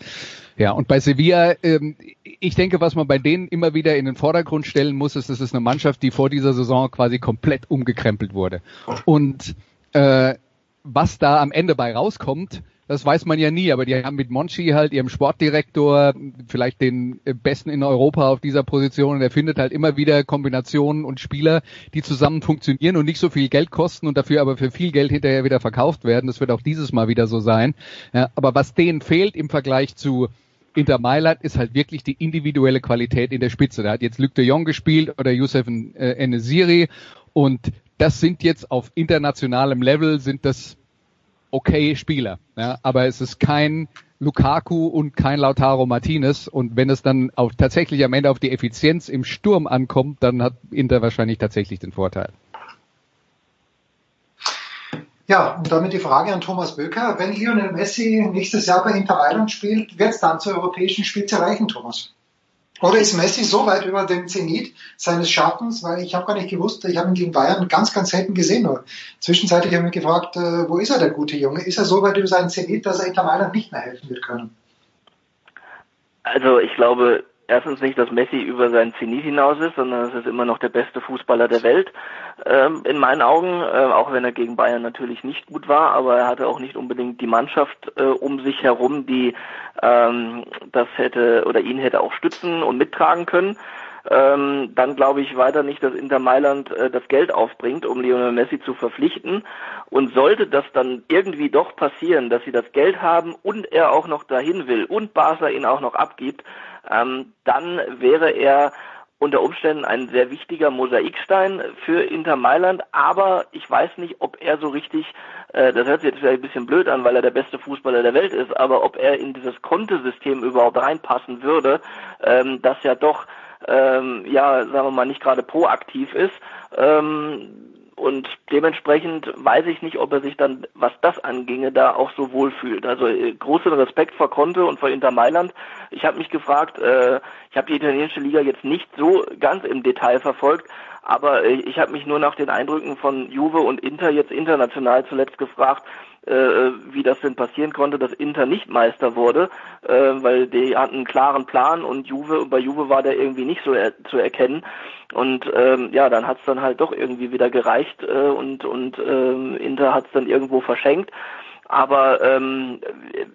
Ja, und bei Sevilla, ähm, ich denke, was man bei denen immer wieder in den Vordergrund stellen muss, ist, das ist eine Mannschaft, die vor dieser Saison quasi komplett umgekrempelt wurde. Und äh, was da am Ende bei rauskommt, das weiß man ja nie, aber die haben mit Monchi halt ihrem Sportdirektor vielleicht den besten in Europa auf dieser Position und er findet halt immer wieder Kombinationen und Spieler, die zusammen funktionieren und nicht so viel Geld kosten und dafür aber für viel Geld hinterher wieder verkauft werden. Das wird auch dieses Mal wieder so sein. Ja, aber was denen fehlt im Vergleich zu Inter Mailand ist halt wirklich die individuelle Qualität in der Spitze. Da hat jetzt Luc de Jong gespielt oder Youssef äh, Enesiri und das sind jetzt auf internationalem Level sind das okay Spieler. Ja, aber es ist kein Lukaku und kein Lautaro Martinez. Und wenn es dann auch tatsächlich am Ende auf die Effizienz im Sturm ankommt, dann hat Inter wahrscheinlich tatsächlich den Vorteil. Ja, und damit die Frage an Thomas Böker. Wenn Lionel Messi nächstes Jahr bei Inter Mailand spielt, wird es dann zur europäischen Spitze reichen, Thomas? Oder ist Messi so weit über dem Zenit seines Schaffens, weil ich habe gar nicht gewusst, ich habe ihn gegen Bayern ganz, ganz selten gesehen. Nur zwischenzeitlich habe ich mich gefragt, äh, wo ist er, der gute Junge? Ist er so weit über seinen Zenit, dass er Inter Mailand nicht mehr helfen wird können? Also ich glaube, erstens nicht, dass Messi über seinen Zenit hinaus ist, sondern es ist immer noch der beste Fußballer der Welt. Ähm, in meinen Augen, äh, auch wenn er gegen Bayern natürlich nicht gut war, aber er hatte auch nicht unbedingt die Mannschaft äh, um sich herum, die ähm, das hätte oder ihn hätte auch stützen und mittragen können. Ähm, dann glaube ich weiter nicht, dass Inter Mailand äh, das Geld aufbringt, um Lionel Messi zu verpflichten. Und sollte das dann irgendwie doch passieren, dass sie das Geld haben und er auch noch dahin will und Barca ihn auch noch abgibt, ähm, dann wäre er unter Umständen ein sehr wichtiger Mosaikstein für Inter Mailand, aber ich weiß nicht, ob er so richtig, äh, das hört sich jetzt vielleicht ein bisschen blöd an, weil er der beste Fußballer der Welt ist, aber ob er in dieses Kontesystem überhaupt reinpassen würde, ähm, das ja doch, ähm, ja, sagen wir mal, nicht gerade proaktiv ist. Ähm, und dementsprechend weiß ich nicht, ob er sich dann, was das anginge, da auch so wohl fühlt. Also äh, großen Respekt vor Conte und vor Inter Mailand. Ich habe mich gefragt, äh, ich habe die italienische Liga jetzt nicht so ganz im Detail verfolgt, aber äh, ich habe mich nur nach den Eindrücken von Juve und Inter jetzt international zuletzt gefragt, wie das denn passieren konnte, dass Inter nicht Meister wurde, äh, weil die hatten einen klaren Plan und Juve, bei Juve war der irgendwie nicht so er, zu erkennen. Und ähm, ja, dann hat's dann halt doch irgendwie wieder gereicht äh, und, und ähm, Inter hat's dann irgendwo verschenkt. Aber ähm,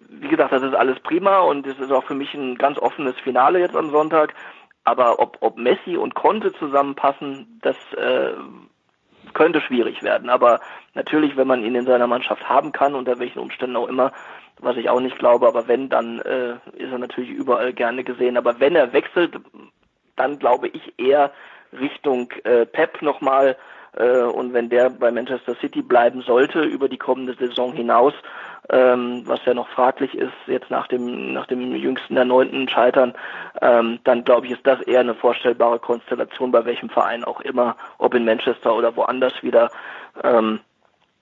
wie gesagt, das ist alles prima und es ist auch für mich ein ganz offenes Finale jetzt am Sonntag. Aber ob, ob Messi und Conte zusammenpassen, das äh, könnte schwierig werden. Aber natürlich, wenn man ihn in seiner Mannschaft haben kann, unter welchen Umständen auch immer, was ich auch nicht glaube, aber wenn, dann äh, ist er natürlich überall gerne gesehen. Aber wenn er wechselt, dann glaube ich eher Richtung äh, Pep nochmal. Äh, und wenn der bei Manchester City bleiben sollte über die kommende Saison hinaus, ähm, was ja noch fraglich ist, jetzt nach dem, nach dem jüngsten erneuten Scheitern, ähm, dann glaube ich, ist das eher eine vorstellbare Konstellation, bei welchem Verein auch immer, ob in Manchester oder woanders wieder. Ähm,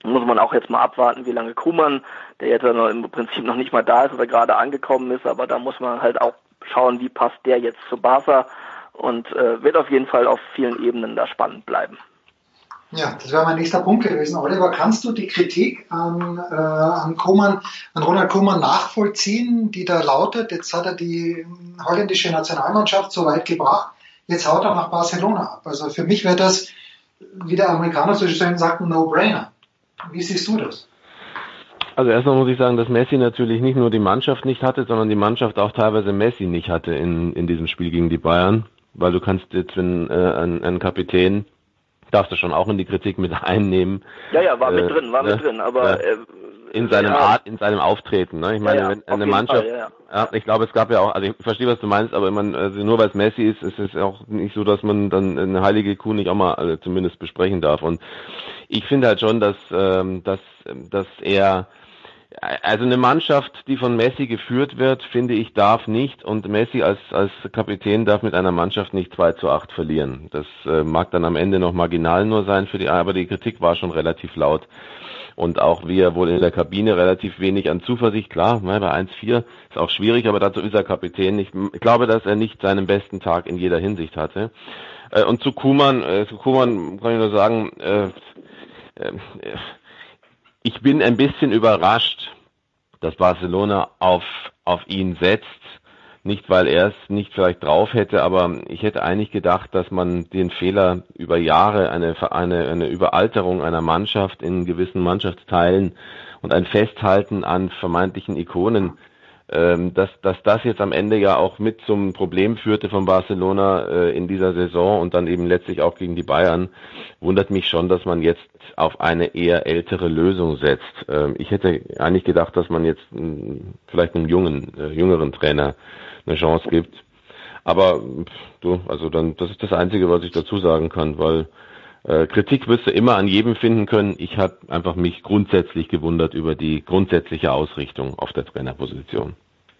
muss man auch jetzt mal abwarten, wie lange Kuhmann, der jetzt noch im Prinzip noch nicht mal da ist oder gerade angekommen ist, aber da muss man halt auch schauen, wie passt der jetzt zu Barca und äh, wird auf jeden Fall auf vielen Ebenen da spannend bleiben. Ja, das wäre mein nächster Punkt gewesen. Oliver, kannst du die Kritik an, äh, an Koeman, an Ronald Koeman nachvollziehen, die da lautet, jetzt hat er die holländische Nationalmannschaft so weit gebracht, jetzt haut er nach Barcelona ab. Also für mich wäre das, wie der Amerikaner so schön sagt, ein No-Brainer. Wie siehst du das? Also erstmal muss ich sagen, dass Messi natürlich nicht nur die Mannschaft nicht hatte, sondern die Mannschaft auch teilweise Messi nicht hatte in, in diesem Spiel gegen die Bayern. Weil du kannst jetzt, wenn äh, ein, ein Kapitän darfst du schon auch in die Kritik mit einnehmen. Ja, ja, war äh, mit drin, war mit ne? drin, aber äh, in seinem ja. Art, in seinem Auftreten. Ne? Ich meine, ja, ja, wenn eine Mannschaft, Fall, ja, ich glaube, es gab ja auch, also ich verstehe, was du meinst, aber man, also nur weil es Messi ist, ist es auch nicht so, dass man dann eine heilige Kuh nicht auch mal also zumindest besprechen darf. Und ich finde halt schon, dass, ähm, dass, dass er also eine Mannschaft, die von Messi geführt wird, finde ich, darf nicht und Messi als, als Kapitän darf mit einer Mannschaft nicht 2 zu 8 verlieren. Das äh, mag dann am Ende noch marginal nur sein für die, aber die Kritik war schon relativ laut. Und auch wie er wohl in der Kabine relativ wenig an Zuversicht, klar, ne, bei 1-4 ist auch schwierig, aber dazu ist er Kapitän. Ich, ich glaube, dass er nicht seinen besten Tag in jeder Hinsicht hatte. Äh, und zu Kuman, äh, zu Kuman kann ich nur sagen, äh, äh, ich bin ein bisschen überrascht, dass Barcelona auf, auf ihn setzt. Nicht, weil er es nicht vielleicht drauf hätte, aber ich hätte eigentlich gedacht, dass man den Fehler über Jahre, eine, eine, eine Überalterung einer Mannschaft in gewissen Mannschaftsteilen und ein Festhalten an vermeintlichen Ikonen ähm, dass, dass das jetzt am Ende ja auch mit zum Problem führte von Barcelona äh, in dieser Saison und dann eben letztlich auch gegen die Bayern, wundert mich schon, dass man jetzt auf eine eher ältere Lösung setzt. Ähm, ich hätte eigentlich gedacht, dass man jetzt mh, vielleicht einem jungen, äh, jüngeren Trainer eine Chance gibt. Aber du, also dann, das ist das Einzige, was ich dazu sagen kann, weil Kritik wirst du immer an jedem finden können. Ich habe einfach mich grundsätzlich gewundert über die grundsätzliche Ausrichtung auf der Trainerposition.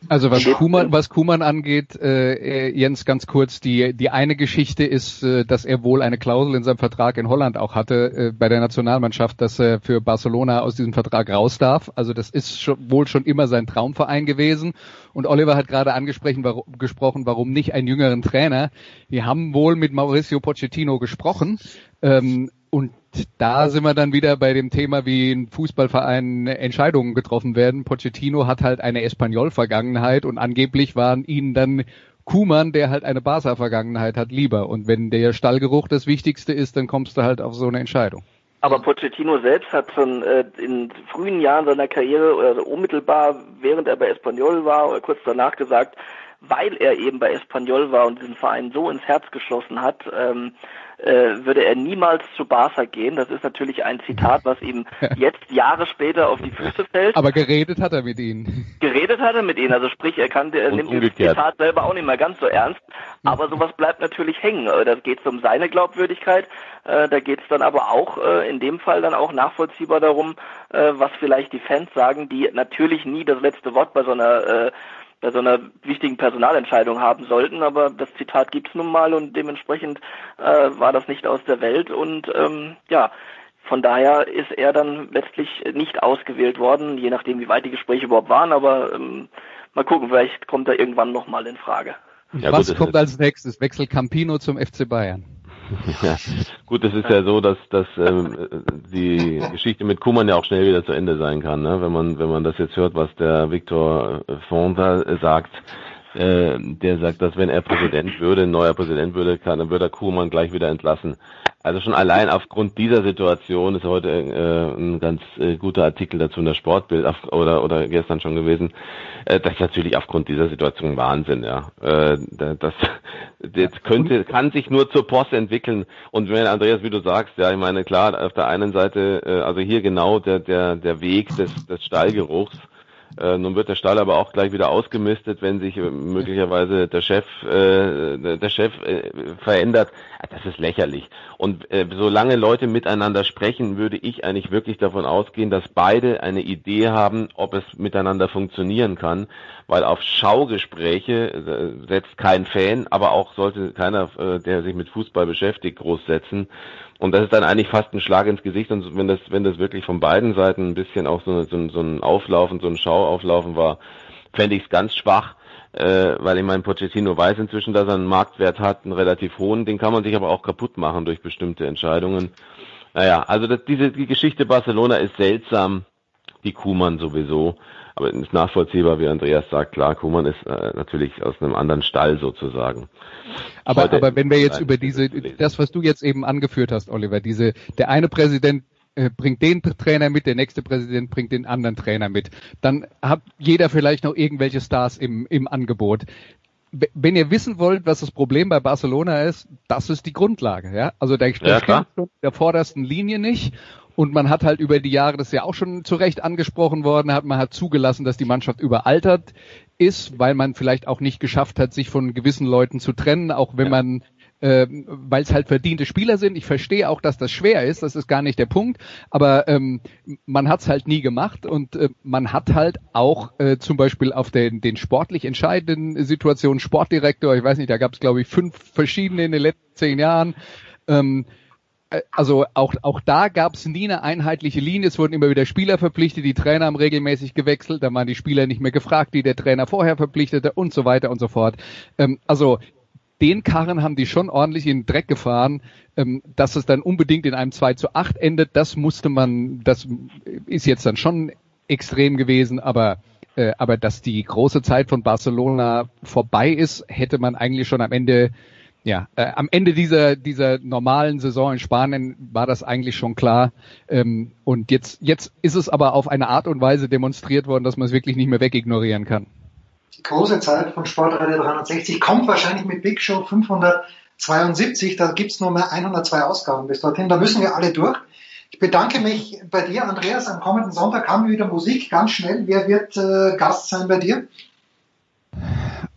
Also was Kuman, was Kuman angeht, äh, Jens, ganz kurz, die, die eine Geschichte ist, äh, dass er wohl eine Klausel in seinem Vertrag in Holland auch hatte, äh, bei der Nationalmannschaft, dass er für Barcelona aus diesem Vertrag raus darf. Also das ist schon, wohl schon immer sein Traumverein gewesen. Und Oliver hat gerade angesprochen, warum, gesprochen, warum nicht einen jüngeren Trainer. Wir haben wohl mit Mauricio Pochettino gesprochen. Ähm, und da sind wir dann wieder bei dem Thema, wie in Fußballvereinen Entscheidungen getroffen werden. Pochettino hat halt eine Espanyol-Vergangenheit und angeblich waren ihnen dann Kuman, der halt eine Barca-Vergangenheit hat, lieber. Und wenn der Stallgeruch das Wichtigste ist, dann kommst du halt auf so eine Entscheidung. Aber Pochettino selbst hat schon äh, in frühen Jahren seiner Karriere oder unmittelbar während er bei Espanyol war oder kurz danach gesagt, weil er eben bei Espanyol war und diesen Verein so ins Herz geschlossen hat, ähm, äh, würde er niemals zu Barca gehen. Das ist natürlich ein Zitat, was ihm jetzt Jahre später auf die Füße fällt. Aber geredet hat er mit ihnen. Geredet hat er mit ihnen. Also sprich, er kann, er nimmt das Zitat selber auch nicht mehr ganz so ernst. Aber sowas bleibt natürlich hängen. Äh, da geht es um seine Glaubwürdigkeit. Äh, da geht es dann aber auch äh, in dem Fall dann auch nachvollziehbar darum, was vielleicht die Fans sagen, die natürlich nie das letzte Wort bei so einer bei so einer wichtigen Personalentscheidung haben sollten. Aber das Zitat gibt's nun mal und dementsprechend äh, war das nicht aus der Welt und ähm, ja. Von daher ist er dann letztlich nicht ausgewählt worden, je nachdem, wie weit die Gespräche überhaupt waren. Aber ähm, mal gucken, vielleicht kommt er irgendwann nochmal in Frage. Ja, Was gut, kommt als nächstes? Wechsel Campino zum FC Bayern. Ja, gut, es ist ja so, dass, dass ähm, die Geschichte mit Kuman ja auch schnell wieder zu Ende sein kann. Ne? Wenn man wenn man das jetzt hört, was der Victor Fonda sagt, äh, der sagt, dass wenn er Präsident würde, ein neuer Präsident würde, kann, dann würde er Kuman gleich wieder entlassen. Also schon allein aufgrund dieser Situation ist heute äh, ein ganz äh, guter Artikel dazu in der Sportbild auf, oder oder gestern schon gewesen. Äh, das ist natürlich aufgrund dieser Situation Wahnsinn, ja. Äh, das, das könnte kann sich nur zur Post entwickeln. Und wenn Andreas, wie du sagst, ja, ich meine klar, auf der einen Seite, äh, also hier genau der der der Weg des des Stallgeruchs äh, nun wird der Stall aber auch gleich wieder ausgemistet, wenn sich äh, möglicherweise der Chef, äh, der Chef äh, verändert. Ah, das ist lächerlich. Und äh, solange Leute miteinander sprechen, würde ich eigentlich wirklich davon ausgehen, dass beide eine Idee haben, ob es miteinander funktionieren kann, weil auf Schaugespräche äh, setzt kein Fan, aber auch sollte keiner, äh, der sich mit Fußball beschäftigt, groß setzen. Und das ist dann eigentlich fast ein Schlag ins Gesicht. Und wenn das, wenn das wirklich von beiden Seiten ein bisschen auch so, so, so ein Auflaufen, so ein Schauauflaufen war, fände ich es ganz schwach. Äh, weil ich mein Pochettino weiß inzwischen, dass er einen Marktwert hat, einen relativ hohen, den kann man sich aber auch kaputt machen durch bestimmte Entscheidungen. Naja, also das, diese die Geschichte Barcelona ist seltsam, die Kuhmann sowieso. Aber ist nachvollziehbar, wie Andreas sagt, klar, Kuhmann ist äh, natürlich aus einem anderen Stall sozusagen. Aber, aber wenn wir jetzt über diese, das, was du jetzt eben angeführt hast, Oliver, diese, der eine Präsident äh, bringt den Trainer mit, der nächste Präsident bringt den anderen Trainer mit. Dann hat jeder vielleicht noch irgendwelche Stars im, im Angebot. wenn ihr wissen wollt, was das Problem bei Barcelona ist, das ist die Grundlage. Ja? Also der, der ja, stimmt der vordersten Linie nicht. Und man hat halt über die Jahre, das ist ja auch schon zu Recht angesprochen worden, hat man hat zugelassen, dass die Mannschaft überaltert ist, weil man vielleicht auch nicht geschafft hat, sich von gewissen Leuten zu trennen, auch wenn ja. man äh, weil es halt verdiente Spieler sind. Ich verstehe auch, dass das schwer ist, das ist gar nicht der Punkt, aber ähm, man hat es halt nie gemacht und äh, man hat halt auch äh, zum Beispiel auf den, den sportlich entscheidenden Situationen Sportdirektor, ich weiß nicht, da gab es glaube ich fünf verschiedene in den letzten zehn Jahren. Ähm, äh, also auch, auch da gab es nie eine einheitliche Linie. Es wurden immer wieder Spieler verpflichtet, die Trainer haben regelmäßig gewechselt, da waren die Spieler nicht mehr gefragt, die der Trainer vorher verpflichtete und so weiter und so fort. Ähm, also den Karren haben die schon ordentlich in den Dreck gefahren, ähm, dass es dann unbedingt in einem 2 zu 8 endet, das musste man, das ist jetzt dann schon extrem gewesen, aber äh, aber dass die große Zeit von Barcelona vorbei ist, hätte man eigentlich schon am Ende ja, äh, am Ende dieser, dieser normalen Saison in Spanien war das eigentlich schon klar. Ähm, und jetzt, jetzt ist es aber auf eine Art und Weise demonstriert worden, dass man es wirklich nicht mehr wegignorieren kann die große Zeit von Sportradio 360 kommt wahrscheinlich mit Big Show 572. Da gibt's nur mehr 102 Ausgaben bis dorthin. Da müssen wir alle durch. Ich bedanke mich bei dir, Andreas. Am kommenden Sonntag haben wir wieder Musik. Ganz schnell. Wer wird äh, Gast sein bei dir?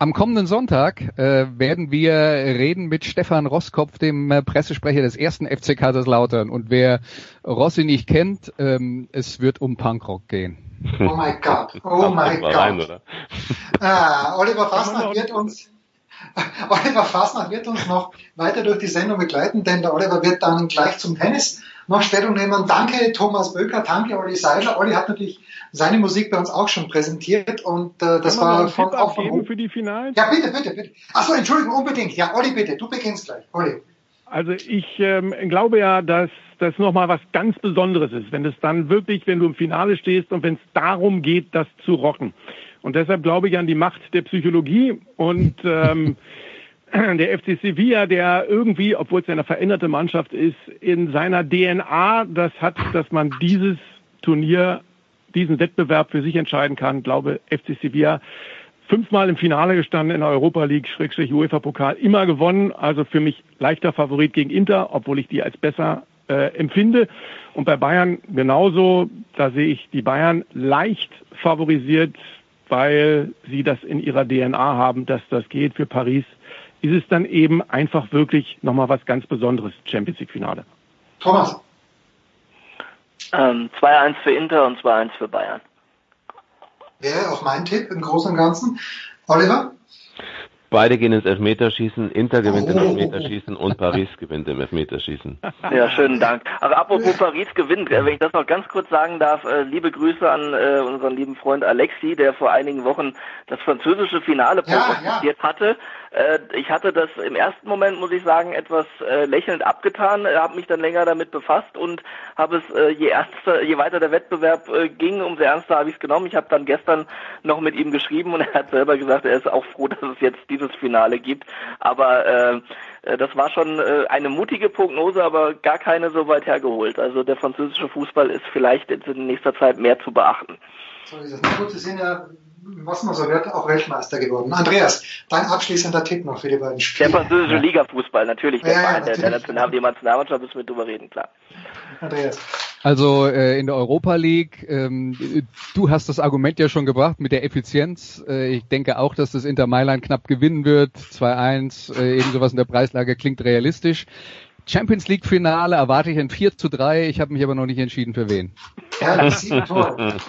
Am kommenden Sonntag äh, werden wir reden mit Stefan Rosskopf, dem äh, Pressesprecher des ersten FC Kaiserslautern. Und wer Rossi nicht kennt, ähm, es wird um Punkrock gehen. Oh mein Gott, oh mein Gott. Rein, ah, Oliver Fassner wird uns Oliver Fassner wird uns noch weiter durch die Sendung begleiten, denn der Oliver wird dann gleich zum Tennis noch Stellung nehmen. Danke Thomas Böker, danke Olli Seidler. Olli hat natürlich seine Musik bei uns auch schon präsentiert und äh, das war von auch von für die Finalen. Ja, bitte, bitte, bitte. Achso, Entschuldigung, unbedingt. Ja, Olli, bitte, du beginnst gleich. Olli. Also ich ähm, glaube ja, dass das nochmal was ganz Besonderes ist, wenn es dann wirklich, wenn du im Finale stehst und wenn es darum geht, das zu rocken. Und deshalb glaube ich an die Macht der Psychologie und ähm, der FC Sevilla, der irgendwie, obwohl es eine veränderte Mannschaft ist, in seiner DNA das hat, dass man dieses Turnier, diesen Wettbewerb für sich entscheiden kann. glaube, FC Sevilla fünfmal im Finale gestanden in der Europa League, Schrägstrich UEFA Pokal, immer gewonnen. Also für mich leichter Favorit gegen Inter, obwohl ich die als besser äh, empfinde. Und bei Bayern genauso, da sehe ich die Bayern leicht favorisiert, weil sie das in ihrer DNA haben, dass das geht. Für Paris ist es dann eben einfach wirklich nochmal was ganz Besonderes, Champions League Finale. Thomas. Ähm, 2-1 für Inter und 2-1 für Bayern wäre auch mein Tipp im Großen und Ganzen. Oliver? Beide gehen ins Elfmeterschießen, Inter gewinnt oh. im Elfmeterschießen und Paris gewinnt im Elfmeterschießen. Ja, schönen Dank. Aber apropos Paris gewinnt, äh, wenn ich das noch ganz kurz sagen darf, äh, liebe Grüße an äh, unseren lieben Freund Alexi, der vor einigen Wochen das französische Finale prognostiziert ja, ja. hatte. Äh, ich hatte das im ersten Moment, muss ich sagen, etwas äh, lächelnd abgetan, äh, habe mich dann länger damit befasst und habe es, je ernster, je weiter der Wettbewerb ging, umso ernster habe ich es genommen. Ich habe dann gestern noch mit ihm geschrieben und er hat selber gesagt, er ist auch froh, dass es jetzt dieses Finale gibt. Aber äh, das war schon eine mutige Prognose, aber gar keine so weit hergeholt. Also der französische Fußball ist vielleicht in nächster Zeit mehr zu beachten. So es. Na gut, Sie sind ja was man so wird, auch Weltmeister geworden. Andreas, dein abschließender Tipp noch für die beiden Spiele. Der französische Liga-Fußball, natürlich. Der, ja, ja, natürlich. der, der National, die Nationalmannschaft müssen wir drüber reden, klar. Andreas. Also äh, in der Europa League, ähm, du hast das Argument ja schon gebracht mit der Effizienz. Äh, ich denke auch, dass das Inter Mailand knapp gewinnen wird. 2-1, äh, eben sowas in der Preislage klingt realistisch. Champions League Finale erwarte ich ein 4 zu 3. Ich habe mich aber noch nicht entschieden für wen. Ja, sieben Tore.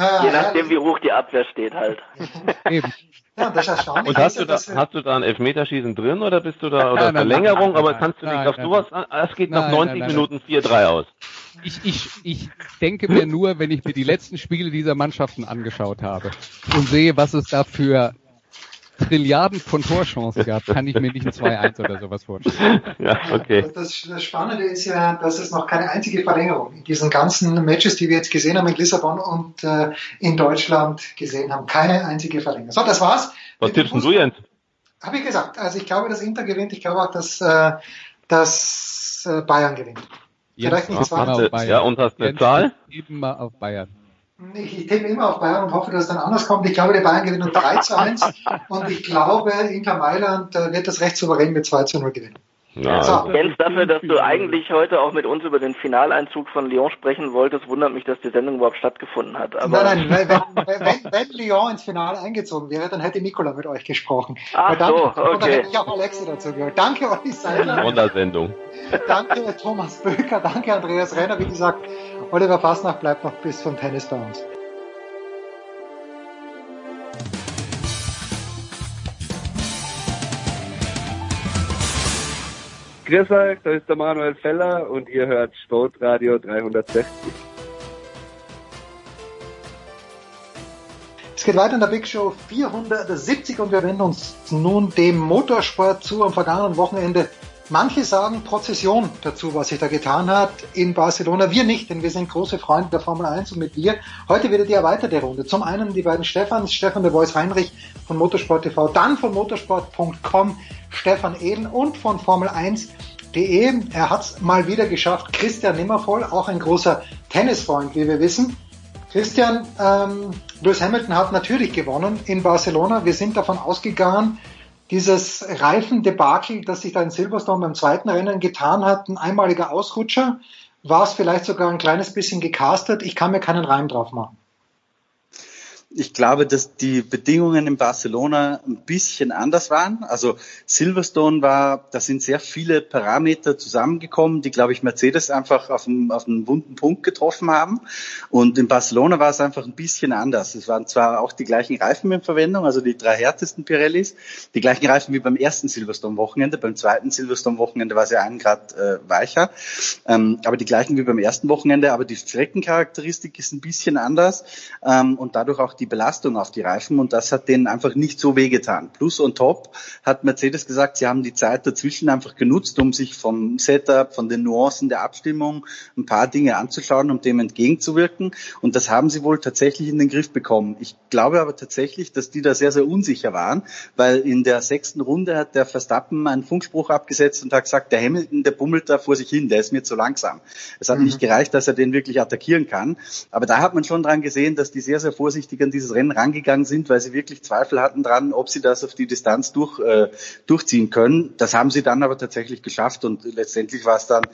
Ah, Je nachdem, wie hoch die Abwehr steht halt. Eben. Ja, das ist erstaunlich. Und hast du, da, hast du da ein Elfmeterschießen drin oder bist du da oder nein, Verlängerung? Nein, nein, aber kannst du nicht auf sowas, es geht nach 90 Minuten 4-3 aus. Ich, ich, ich denke mir nur, wenn ich mir die letzten Spiele dieser Mannschaften angeschaut habe und sehe, was es da für Trilliarden von Torchancen gehabt, kann ich mir nicht ein 2-1 oder sowas vorstellen. Ja, okay. Das, das, Spannende ist ja, dass es noch keine einzige Verlängerung in diesen ganzen Matches, die wir jetzt gesehen haben in Lissabon und äh, in Deutschland gesehen haben, keine einzige Verlängerung. So, das war's. Was tippst du, Jens? Habe ich gesagt. Also ich glaube, dass Inter gewinnt. Ich glaube auch, dass, äh, dass äh, Bayern gewinnt. Vielleicht nicht zwei. Ja, und hast eine Zahl? Eben mal auf Bayern. Ich tippe immer auf Bayern und hoffe, dass es dann anders kommt. Ich glaube, die Bayern gewinnen 3 zu 1 und ich glaube, Inter Mailand äh, wird das recht souverän mit 2 zu 0 gewinnen. Ja, so. Jens, dafür, dass du eigentlich heute auch mit uns über den Finaleinzug von Lyon sprechen wolltest, wundert mich, dass die Sendung überhaupt stattgefunden hat. Aber nein, nein, wenn, wenn, wenn Lyon ins Finale eingezogen wäre, dann hätte Nikola mit euch gesprochen. Ach dann, so, okay. Und dann hätte ich auch Alexi dazu gehört. Danke euch. Sondersendung. Danke Thomas Böker, danke Andreas Renner. Wie gesagt, Oliver Fasnacht bleibt noch bis zum Tennis bei uns. Grüß euch, da ist der Manuel Feller und ihr hört Sportradio 360. Es geht weiter in der Big Show 470 und wir wenden uns nun dem Motorsport zu am vergangenen Wochenende. Manche sagen Prozession dazu, was sich da getan hat in Barcelona. Wir nicht, denn wir sind große Freunde der Formel 1 und mit dir. Heute wieder die erweiterte Runde. Zum einen die beiden Stefans, Stefan de Voice Heinrich von Motorsport TV, dann von motorsport.com Stefan Eden und von Formel 1.de. Er hat es mal wieder geschafft. Christian Nimmervoll, auch ein großer Tennisfreund, wie wir wissen. Christian, ähm, Lewis Hamilton hat natürlich gewonnen in Barcelona. Wir sind davon ausgegangen, dieses Reifendebakel, das sich da in Silverstone beim zweiten Rennen getan hat, ein einmaliger Ausrutscher, war es vielleicht sogar ein kleines bisschen gecastet. Ich kann mir keinen Reim drauf machen ich glaube, dass die Bedingungen in Barcelona ein bisschen anders waren. Also Silverstone war, da sind sehr viele Parameter zusammengekommen, die, glaube ich, Mercedes einfach auf einen, auf einen wunden Punkt getroffen haben. Und in Barcelona war es einfach ein bisschen anders. Es waren zwar auch die gleichen Reifen in Verwendung, also die drei härtesten Pirellis, die gleichen Reifen wie beim ersten Silverstone-Wochenende. Beim zweiten Silverstone-Wochenende war es ja ein Grad äh, weicher, ähm, aber die gleichen wie beim ersten Wochenende. Aber die Streckencharakteristik ist ein bisschen anders ähm, und dadurch auch die Belastung auf die Reifen und das hat denen einfach nicht so wehgetan. Plus on top hat Mercedes gesagt, sie haben die Zeit dazwischen einfach genutzt, um sich vom Setup, von den Nuancen der Abstimmung ein paar Dinge anzuschauen, um dem entgegenzuwirken und das haben sie wohl tatsächlich in den Griff bekommen. Ich glaube aber tatsächlich, dass die da sehr, sehr unsicher waren, weil in der sechsten Runde hat der Verstappen einen Funkspruch abgesetzt und hat gesagt, der Hamilton, der bummelt da vor sich hin, der ist mir zu langsam. Es hat mhm. nicht gereicht, dass er den wirklich attackieren kann, aber da hat man schon dran gesehen, dass die sehr, sehr vorsichtig an dieses Rennen rangegangen sind, weil sie wirklich Zweifel hatten dran, ob sie das auf die Distanz durch, äh, durchziehen können. Das haben sie dann aber tatsächlich geschafft und letztendlich war es dann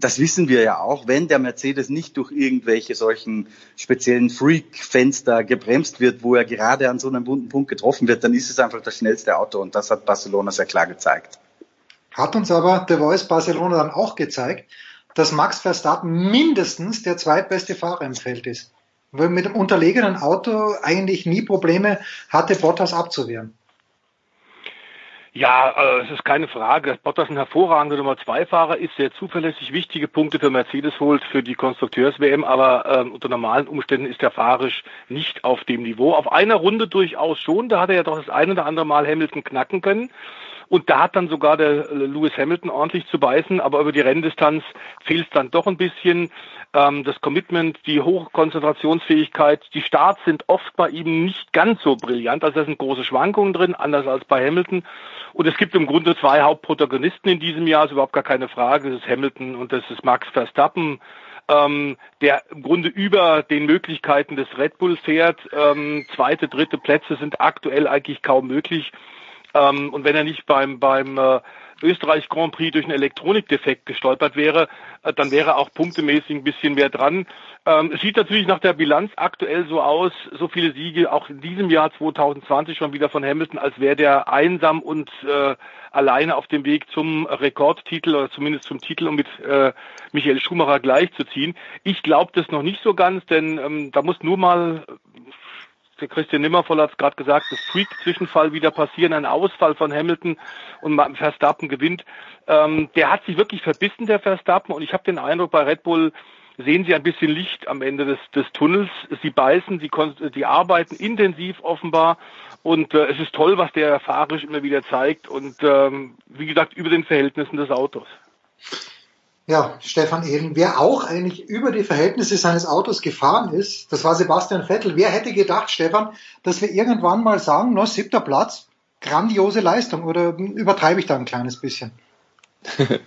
das wissen wir ja auch, wenn der Mercedes nicht durch irgendwelche solchen speziellen Freak-Fenster gebremst wird, wo er gerade an so einem bunten Punkt getroffen wird, dann ist es einfach das schnellste Auto und das hat Barcelona sehr klar gezeigt. Hat uns aber der Voice Barcelona dann auch gezeigt, dass Max Verstappen mindestens der zweitbeste Fahrer im Feld ist weil mit dem unterlegenen Auto eigentlich nie Probleme hatte, Bottas abzuwehren. Ja, äh, es ist keine Frage, dass Bottas ein hervorragender Nummer zwei Fahrer ist, sehr zuverlässig, wichtige Punkte für Mercedes holt, für die Konstrukteurs-WM, aber ähm, unter normalen Umständen ist er fahrisch nicht auf dem Niveau. Auf einer Runde durchaus schon, da hat er ja doch das eine oder andere Mal Hamilton knacken können. Und da hat dann sogar der Lewis Hamilton ordentlich zu beißen, aber über die Renndistanz fehlt es dann doch ein bisschen. Ähm, das Commitment, die Hochkonzentrationsfähigkeit, die Starts sind oft bei ihm nicht ganz so brillant. Also da sind große Schwankungen drin, anders als bei Hamilton. Und es gibt im Grunde zwei Hauptprotagonisten in diesem Jahr, ist überhaupt gar keine Frage. Das ist Hamilton und das ist Max Verstappen ähm, der im Grunde über den Möglichkeiten des Red Bull fährt. Ähm, zweite, dritte Plätze sind aktuell eigentlich kaum möglich. Ähm, und wenn er nicht beim, beim äh, Österreich Grand Prix durch einen Elektronikdefekt gestolpert wäre, äh, dann wäre auch punktemäßig ein bisschen mehr dran. Ähm, es sieht natürlich nach der Bilanz aktuell so aus, so viele Siege auch in diesem Jahr 2020 schon wieder von Hamilton, als wäre der einsam und äh, alleine auf dem Weg zum Rekordtitel oder zumindest zum Titel, um mit äh, Michael Schumacher gleichzuziehen. Ich glaube das noch nicht so ganz, denn ähm, da muss nur mal der Christian Nimmervoll hat es gerade gesagt, das Freak-Zwischenfall wieder passieren, ein Ausfall von Hamilton und Verstappen gewinnt. Ähm, der hat sich wirklich verbissen, der Verstappen, und ich habe den Eindruck, bei Red Bull sehen sie ein bisschen Licht am Ende des, des Tunnels. Sie beißen, sie, sie arbeiten intensiv offenbar und äh, es ist toll, was der fahrisch immer wieder zeigt und ähm, wie gesagt über den Verhältnissen des Autos. Ja, Stefan Ehlen, wer auch eigentlich über die Verhältnisse seines Autos gefahren ist, das war Sebastian Vettel. Wer hätte gedacht, Stefan, dass wir irgendwann mal sagen, no, siebter Platz, grandiose Leistung oder übertreibe ich da ein kleines bisschen?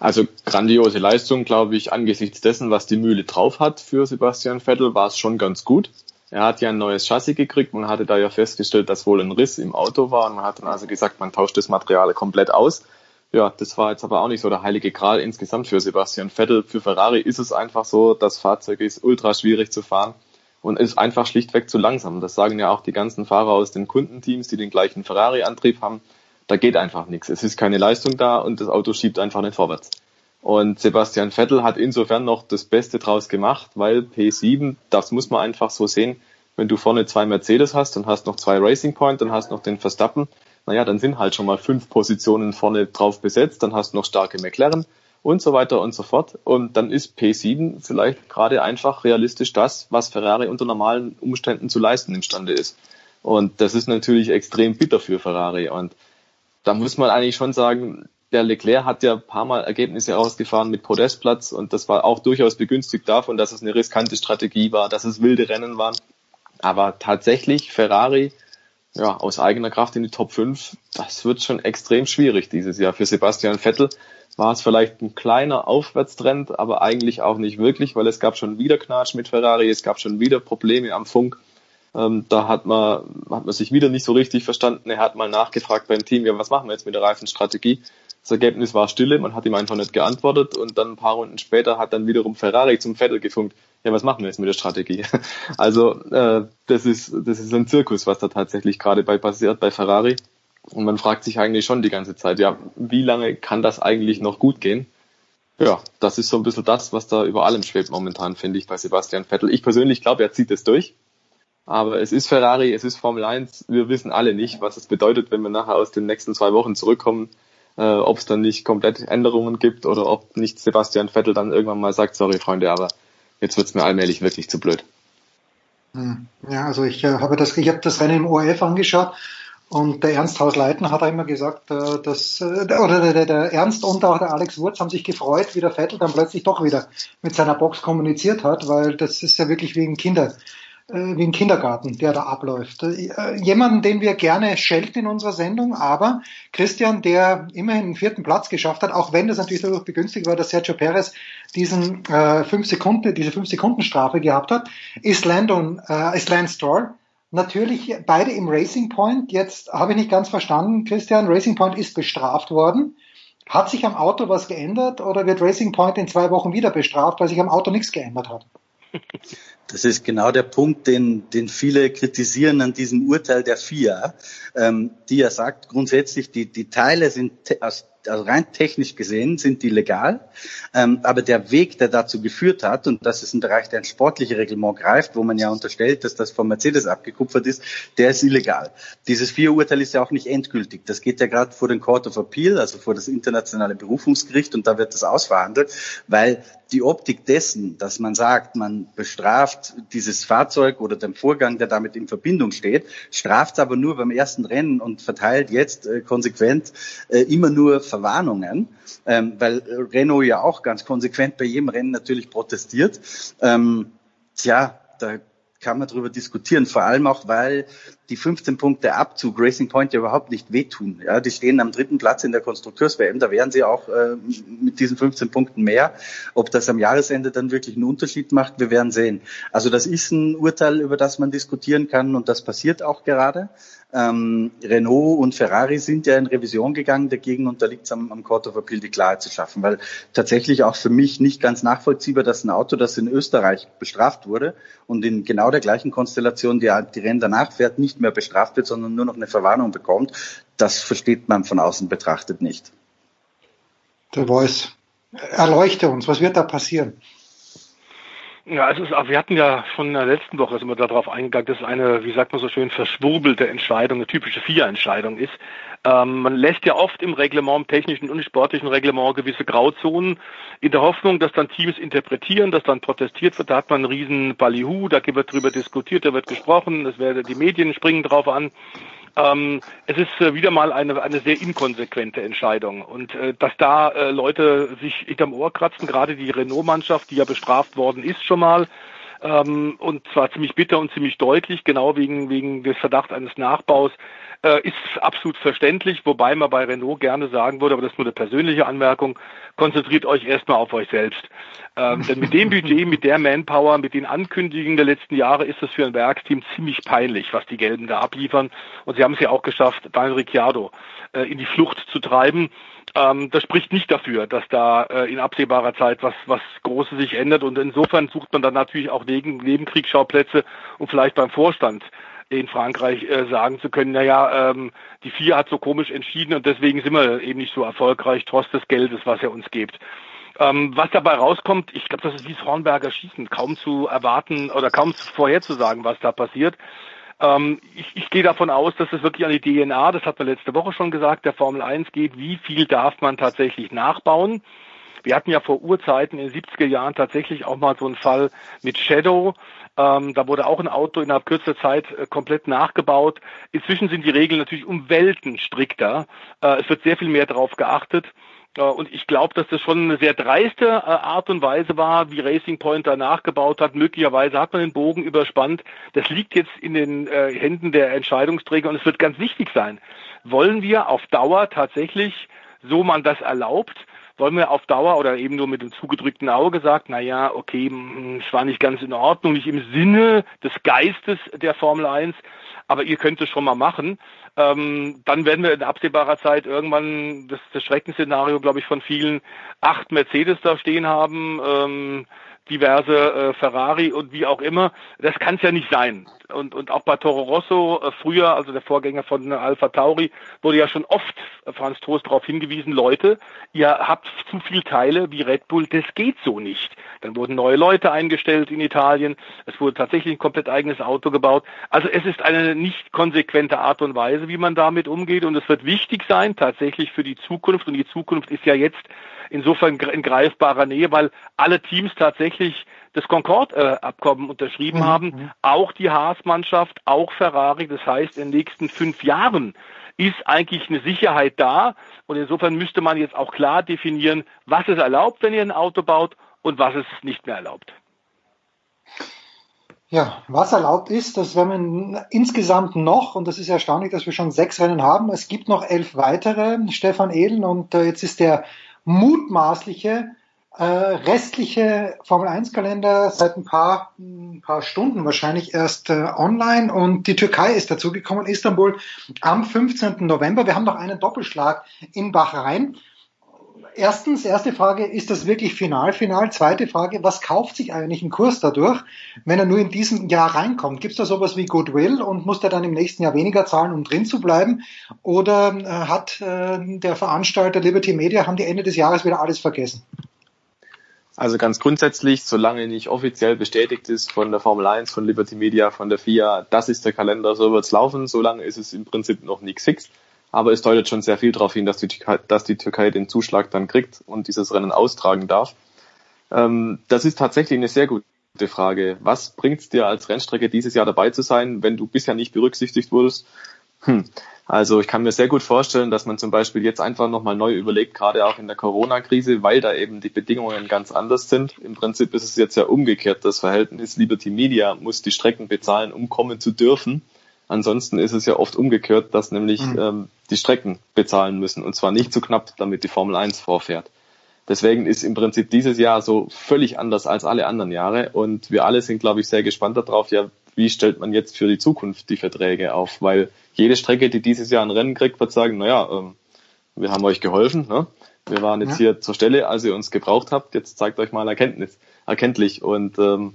Also grandiose Leistung, glaube ich, angesichts dessen, was die Mühle drauf hat für Sebastian Vettel, war es schon ganz gut. Er hat ja ein neues Chassis gekriegt. Man hatte da ja festgestellt, dass wohl ein Riss im Auto war. Und man hat dann also gesagt, man tauscht das Material komplett aus. Ja, das war jetzt aber auch nicht so der heilige Gral insgesamt für Sebastian Vettel. Für Ferrari ist es einfach so, das Fahrzeug ist ultra schwierig zu fahren und ist einfach schlichtweg zu langsam. Das sagen ja auch die ganzen Fahrer aus den Kundenteams, die den gleichen Ferrari-Antrieb haben da geht einfach nichts. Es ist keine Leistung da und das Auto schiebt einfach nicht vorwärts. Und Sebastian Vettel hat insofern noch das Beste draus gemacht, weil P7, das muss man einfach so sehen, wenn du vorne zwei Mercedes hast, dann hast noch zwei Racing Point, dann hast noch den Verstappen, naja, dann sind halt schon mal fünf Positionen vorne drauf besetzt, dann hast du noch starke McLaren und so weiter und so fort. Und dann ist P7 vielleicht gerade einfach realistisch das, was Ferrari unter normalen Umständen zu leisten imstande ist. Und das ist natürlich extrem bitter für Ferrari. Und da muss man eigentlich schon sagen, der Leclerc hat ja ein paar Mal Ergebnisse rausgefahren mit Podestplatz und das war auch durchaus begünstigt davon, dass es eine riskante Strategie war, dass es wilde Rennen waren. Aber tatsächlich Ferrari ja, aus eigener Kraft in die Top 5, das wird schon extrem schwierig dieses Jahr. Für Sebastian Vettel war es vielleicht ein kleiner Aufwärtstrend, aber eigentlich auch nicht wirklich, weil es gab schon wieder Knatsch mit Ferrari, es gab schon wieder Probleme am Funk. Ähm, da hat man, hat man sich wieder nicht so richtig verstanden. Er hat mal nachgefragt beim Team, ja, was machen wir jetzt mit der Reifenstrategie? Das Ergebnis war Stille, man hat ihm einfach nicht geantwortet und dann ein paar Runden später hat dann wiederum Ferrari zum Vettel gefunkt. Ja, was machen wir jetzt mit der Strategie? Also äh, das ist das ist ein Zirkus, was da tatsächlich gerade bei passiert bei Ferrari. Und man fragt sich eigentlich schon die ganze Zeit, ja, wie lange kann das eigentlich noch gut gehen? Ja, das ist so ein bisschen das, was da über allem schwebt momentan, finde ich, bei Sebastian Vettel. Ich persönlich glaube, er zieht es durch. Aber es ist Ferrari, es ist Formel 1. Wir wissen alle nicht, was es bedeutet, wenn wir nachher aus den nächsten zwei Wochen zurückkommen, äh, ob es dann nicht komplett Änderungen gibt oder ob nicht Sebastian Vettel dann irgendwann mal sagt, sorry Freunde, aber jetzt wird's mir allmählich wirklich zu blöd. Hm. Ja, also ich äh, habe das, ich habe das Rennen im ORF angeschaut und der Ernst Hausleiten hat immer gesagt, äh, dass, äh, oder der, der Ernst und auch der Alex Wurz haben sich gefreut, wie der Vettel dann plötzlich doch wieder mit seiner Box kommuniziert hat, weil das ist ja wirklich wie ein Kinder, wie ein Kindergarten, der da abläuft. Äh, jemanden, den wir gerne schelten in unserer Sendung, aber Christian, der immerhin einen vierten Platz geschafft hat, auch wenn das natürlich dadurch begünstigt war, dass Sergio Perez diesen äh, fünf Sekunden, diese fünf Sekunden Strafe gehabt hat, ist Landon, äh, ist Lance Stroll natürlich beide im Racing Point. Jetzt habe ich nicht ganz verstanden, Christian, Racing Point ist bestraft worden. Hat sich am Auto was geändert oder wird Racing Point in zwei Wochen wieder bestraft, weil sich am Auto nichts geändert hat? Das ist genau der Punkt, den, den viele kritisieren an diesem Urteil der FIA, ähm, die ja sagt, grundsätzlich die, die Teile sind aus also rein technisch gesehen sind die legal, ähm, aber der Weg, der dazu geführt hat, und das ist ein Bereich, der ein sportliche Reglement greift, wo man ja unterstellt, dass das vom Mercedes abgekupfert ist, der ist illegal. Dieses Vier-Urteil ist ja auch nicht endgültig. Das geht ja gerade vor den Court of Appeal, also vor das internationale Berufungsgericht, und da wird das ausverhandelt, weil die Optik dessen, dass man sagt, man bestraft dieses Fahrzeug oder den Vorgang, der damit in Verbindung steht, straft aber nur beim ersten Rennen und verteilt jetzt äh, konsequent äh, immer nur Verwarnungen, ähm, weil Renault ja auch ganz konsequent bei jedem Rennen natürlich protestiert. Ähm, tja, da kann man darüber diskutieren, vor allem auch, weil die 15 Punkte Abzug Racing Point ja überhaupt nicht wehtun. Ja, die stehen am dritten Platz in der Konstrukteurs-WM, da wären sie auch äh, mit diesen 15 Punkten mehr. Ob das am Jahresende dann wirklich einen Unterschied macht, wir werden sehen. Also das ist ein Urteil, über das man diskutieren kann und das passiert auch gerade. Ähm, Renault und Ferrari sind ja in Revision gegangen dagegen und da liegt es am, am Court of Appeal, die Klarheit zu schaffen, weil tatsächlich auch für mich nicht ganz nachvollziehbar, dass ein Auto, das in Österreich bestraft wurde und in genau der gleichen Konstellation, die die Rennen danach fährt, nicht mehr bestraft wird, sondern nur noch eine Verwarnung bekommt, das versteht man von außen betrachtet nicht. Der Voice, erleuchte uns, was wird da passieren? Ja, es ist, wir hatten ja schon in der letzten Woche sind wir darauf eingegangen, dass es eine, wie sagt man so schön, verschwurbelte Entscheidung, eine typische Vier-Entscheidung ist. Ähm, man lässt ja oft im Reglement, im technischen und sportlichen Reglement gewisse Grauzonen in der Hoffnung, dass dann Teams interpretieren, dass dann protestiert wird. Da hat man einen riesen Ballyhoo, da wird drüber diskutiert, da wird gesprochen, es werden die Medien springen drauf an. Ähm, es ist äh, wieder mal eine, eine sehr inkonsequente Entscheidung. Und äh, dass da äh, Leute sich hinterm Ohr kratzen, gerade die Renault-Mannschaft, die ja bestraft worden ist schon mal, ähm, und zwar ziemlich bitter und ziemlich deutlich, genau wegen, wegen des Verdachts eines Nachbaus. Äh, ist absolut verständlich, wobei man bei Renault gerne sagen würde, aber das ist nur eine persönliche Anmerkung, konzentriert euch erstmal auf euch selbst. Ähm, denn mit dem Budget, mit der Manpower, mit den Ankündigungen der letzten Jahre ist es für ein Werksteam ziemlich peinlich, was die Gelben da abliefern. Und sie haben es ja auch geschafft, Daniel Ricciardo äh, in die Flucht zu treiben. Ähm, das spricht nicht dafür, dass da äh, in absehbarer Zeit was, was Großes sich ändert. Und insofern sucht man dann natürlich auch Nebenkriegsschauplätze und vielleicht beim Vorstand in Frankreich äh, sagen zu können, naja, ähm, die vier hat so komisch entschieden und deswegen sind wir eben nicht so erfolgreich, trotz des Geldes, was er uns gibt. Ähm, was dabei rauskommt, ich glaube, das ist wie das Hornberger Schießen, kaum zu erwarten oder kaum vorherzusagen, was da passiert. Ähm, ich, ich gehe davon aus, dass es wirklich an die DNA, das hat man letzte Woche schon gesagt, der Formel 1 geht, wie viel darf man tatsächlich nachbauen. Wir hatten ja vor Urzeiten in den 70er Jahren tatsächlich auch mal so einen Fall mit Shadow, ähm, da wurde auch ein Auto innerhalb kürzester Zeit äh, komplett nachgebaut. Inzwischen sind die Regeln natürlich um Welten strikter. Äh, es wird sehr viel mehr darauf geachtet. Äh, und ich glaube, dass das schon eine sehr dreiste äh, Art und Weise war, wie Racing Point da nachgebaut hat. Möglicherweise hat man den Bogen überspannt. Das liegt jetzt in den äh, Händen der Entscheidungsträger und es wird ganz wichtig sein. Wollen wir auf Dauer tatsächlich, so man das erlaubt, wollen wir auf Dauer oder eben nur mit dem zugedrückten Auge gesagt, na ja, okay, es war nicht ganz in Ordnung, nicht im Sinne des Geistes der Formel 1, aber ihr könnt es schon mal machen. Ähm, dann werden wir in absehbarer Zeit irgendwann das, das Schreckensszenario, glaube ich, von vielen acht Mercedes da stehen haben. Ähm, diverse äh, Ferrari und wie auch immer. Das kann es ja nicht sein. Und, und auch bei Toro Rosso äh, früher, also der Vorgänger von Alpha Tauri, wurde ja schon oft äh, Franz Toast darauf hingewiesen, Leute, ihr habt zu viel Teile wie Red Bull, das geht so nicht. Dann wurden neue Leute eingestellt in Italien, es wurde tatsächlich ein komplett eigenes Auto gebaut. Also es ist eine nicht konsequente Art und Weise, wie man damit umgeht und es wird wichtig sein, tatsächlich für die Zukunft und die Zukunft ist ja jetzt insofern in greifbarer Nähe, weil alle Teams tatsächlich das Concorde-Abkommen unterschrieben mhm. haben, mhm. auch die Haas-Mannschaft, auch Ferrari. Das heißt, in den nächsten fünf Jahren ist eigentlich eine Sicherheit da. Und insofern müsste man jetzt auch klar definieren, was ist erlaubt, wenn ihr ein Auto baut und was ist nicht mehr erlaubt. Ja, was erlaubt ist, das werden wir insgesamt noch, und das ist erstaunlich, dass wir schon sechs Rennen haben. Es gibt noch elf weitere, Stefan Edel, und äh, jetzt ist der mutmaßliche äh, restliche Formel 1 Kalender seit ein paar, ein paar Stunden wahrscheinlich erst äh, online und die Türkei ist dazugekommen, Istanbul am 15. November. Wir haben noch einen Doppelschlag in Bahrain erstens, erste Frage, ist das wirklich final, final? Zweite Frage, was kauft sich eigentlich ein Kurs dadurch, wenn er nur in diesem Jahr reinkommt? Gibt es da sowas wie Goodwill und muss der dann im nächsten Jahr weniger zahlen, um drin zu bleiben? Oder äh, hat äh, der Veranstalter Liberty Media, haben die Ende des Jahres wieder alles vergessen? Also ganz grundsätzlich, solange nicht offiziell bestätigt ist von der Formel 1, von Liberty Media, von der FIA, das ist der Kalender, so wird's laufen, solange ist es im Prinzip noch nichts fix. Aber es deutet schon sehr viel darauf hin, dass die, Türkei, dass die Türkei den Zuschlag dann kriegt und dieses Rennen austragen darf. Ähm, das ist tatsächlich eine sehr gute Frage. Was bringt es dir als Rennstrecke dieses Jahr dabei zu sein, wenn du bisher nicht berücksichtigt wurdest? Hm. Also ich kann mir sehr gut vorstellen, dass man zum Beispiel jetzt einfach nochmal neu überlegt, gerade auch in der Corona-Krise, weil da eben die Bedingungen ganz anders sind. Im Prinzip ist es jetzt ja umgekehrt. Das Verhältnis Liberty Media muss die Strecken bezahlen, um kommen zu dürfen. Ansonsten ist es ja oft umgekehrt, dass nämlich mhm. ähm, die Strecken bezahlen müssen und zwar nicht zu so knapp, damit die Formel 1 vorfährt. Deswegen ist im Prinzip dieses Jahr so völlig anders als alle anderen Jahre und wir alle sind, glaube ich, sehr gespannt darauf, ja, wie stellt man jetzt für die Zukunft die Verträge auf, weil jede Strecke, die dieses Jahr ein Rennen kriegt, wird sagen, naja, ähm, wir haben euch geholfen, ne? wir waren jetzt ja. hier zur Stelle, als ihr uns gebraucht habt, jetzt zeigt euch mal Erkenntnis, erkenntlich und ähm,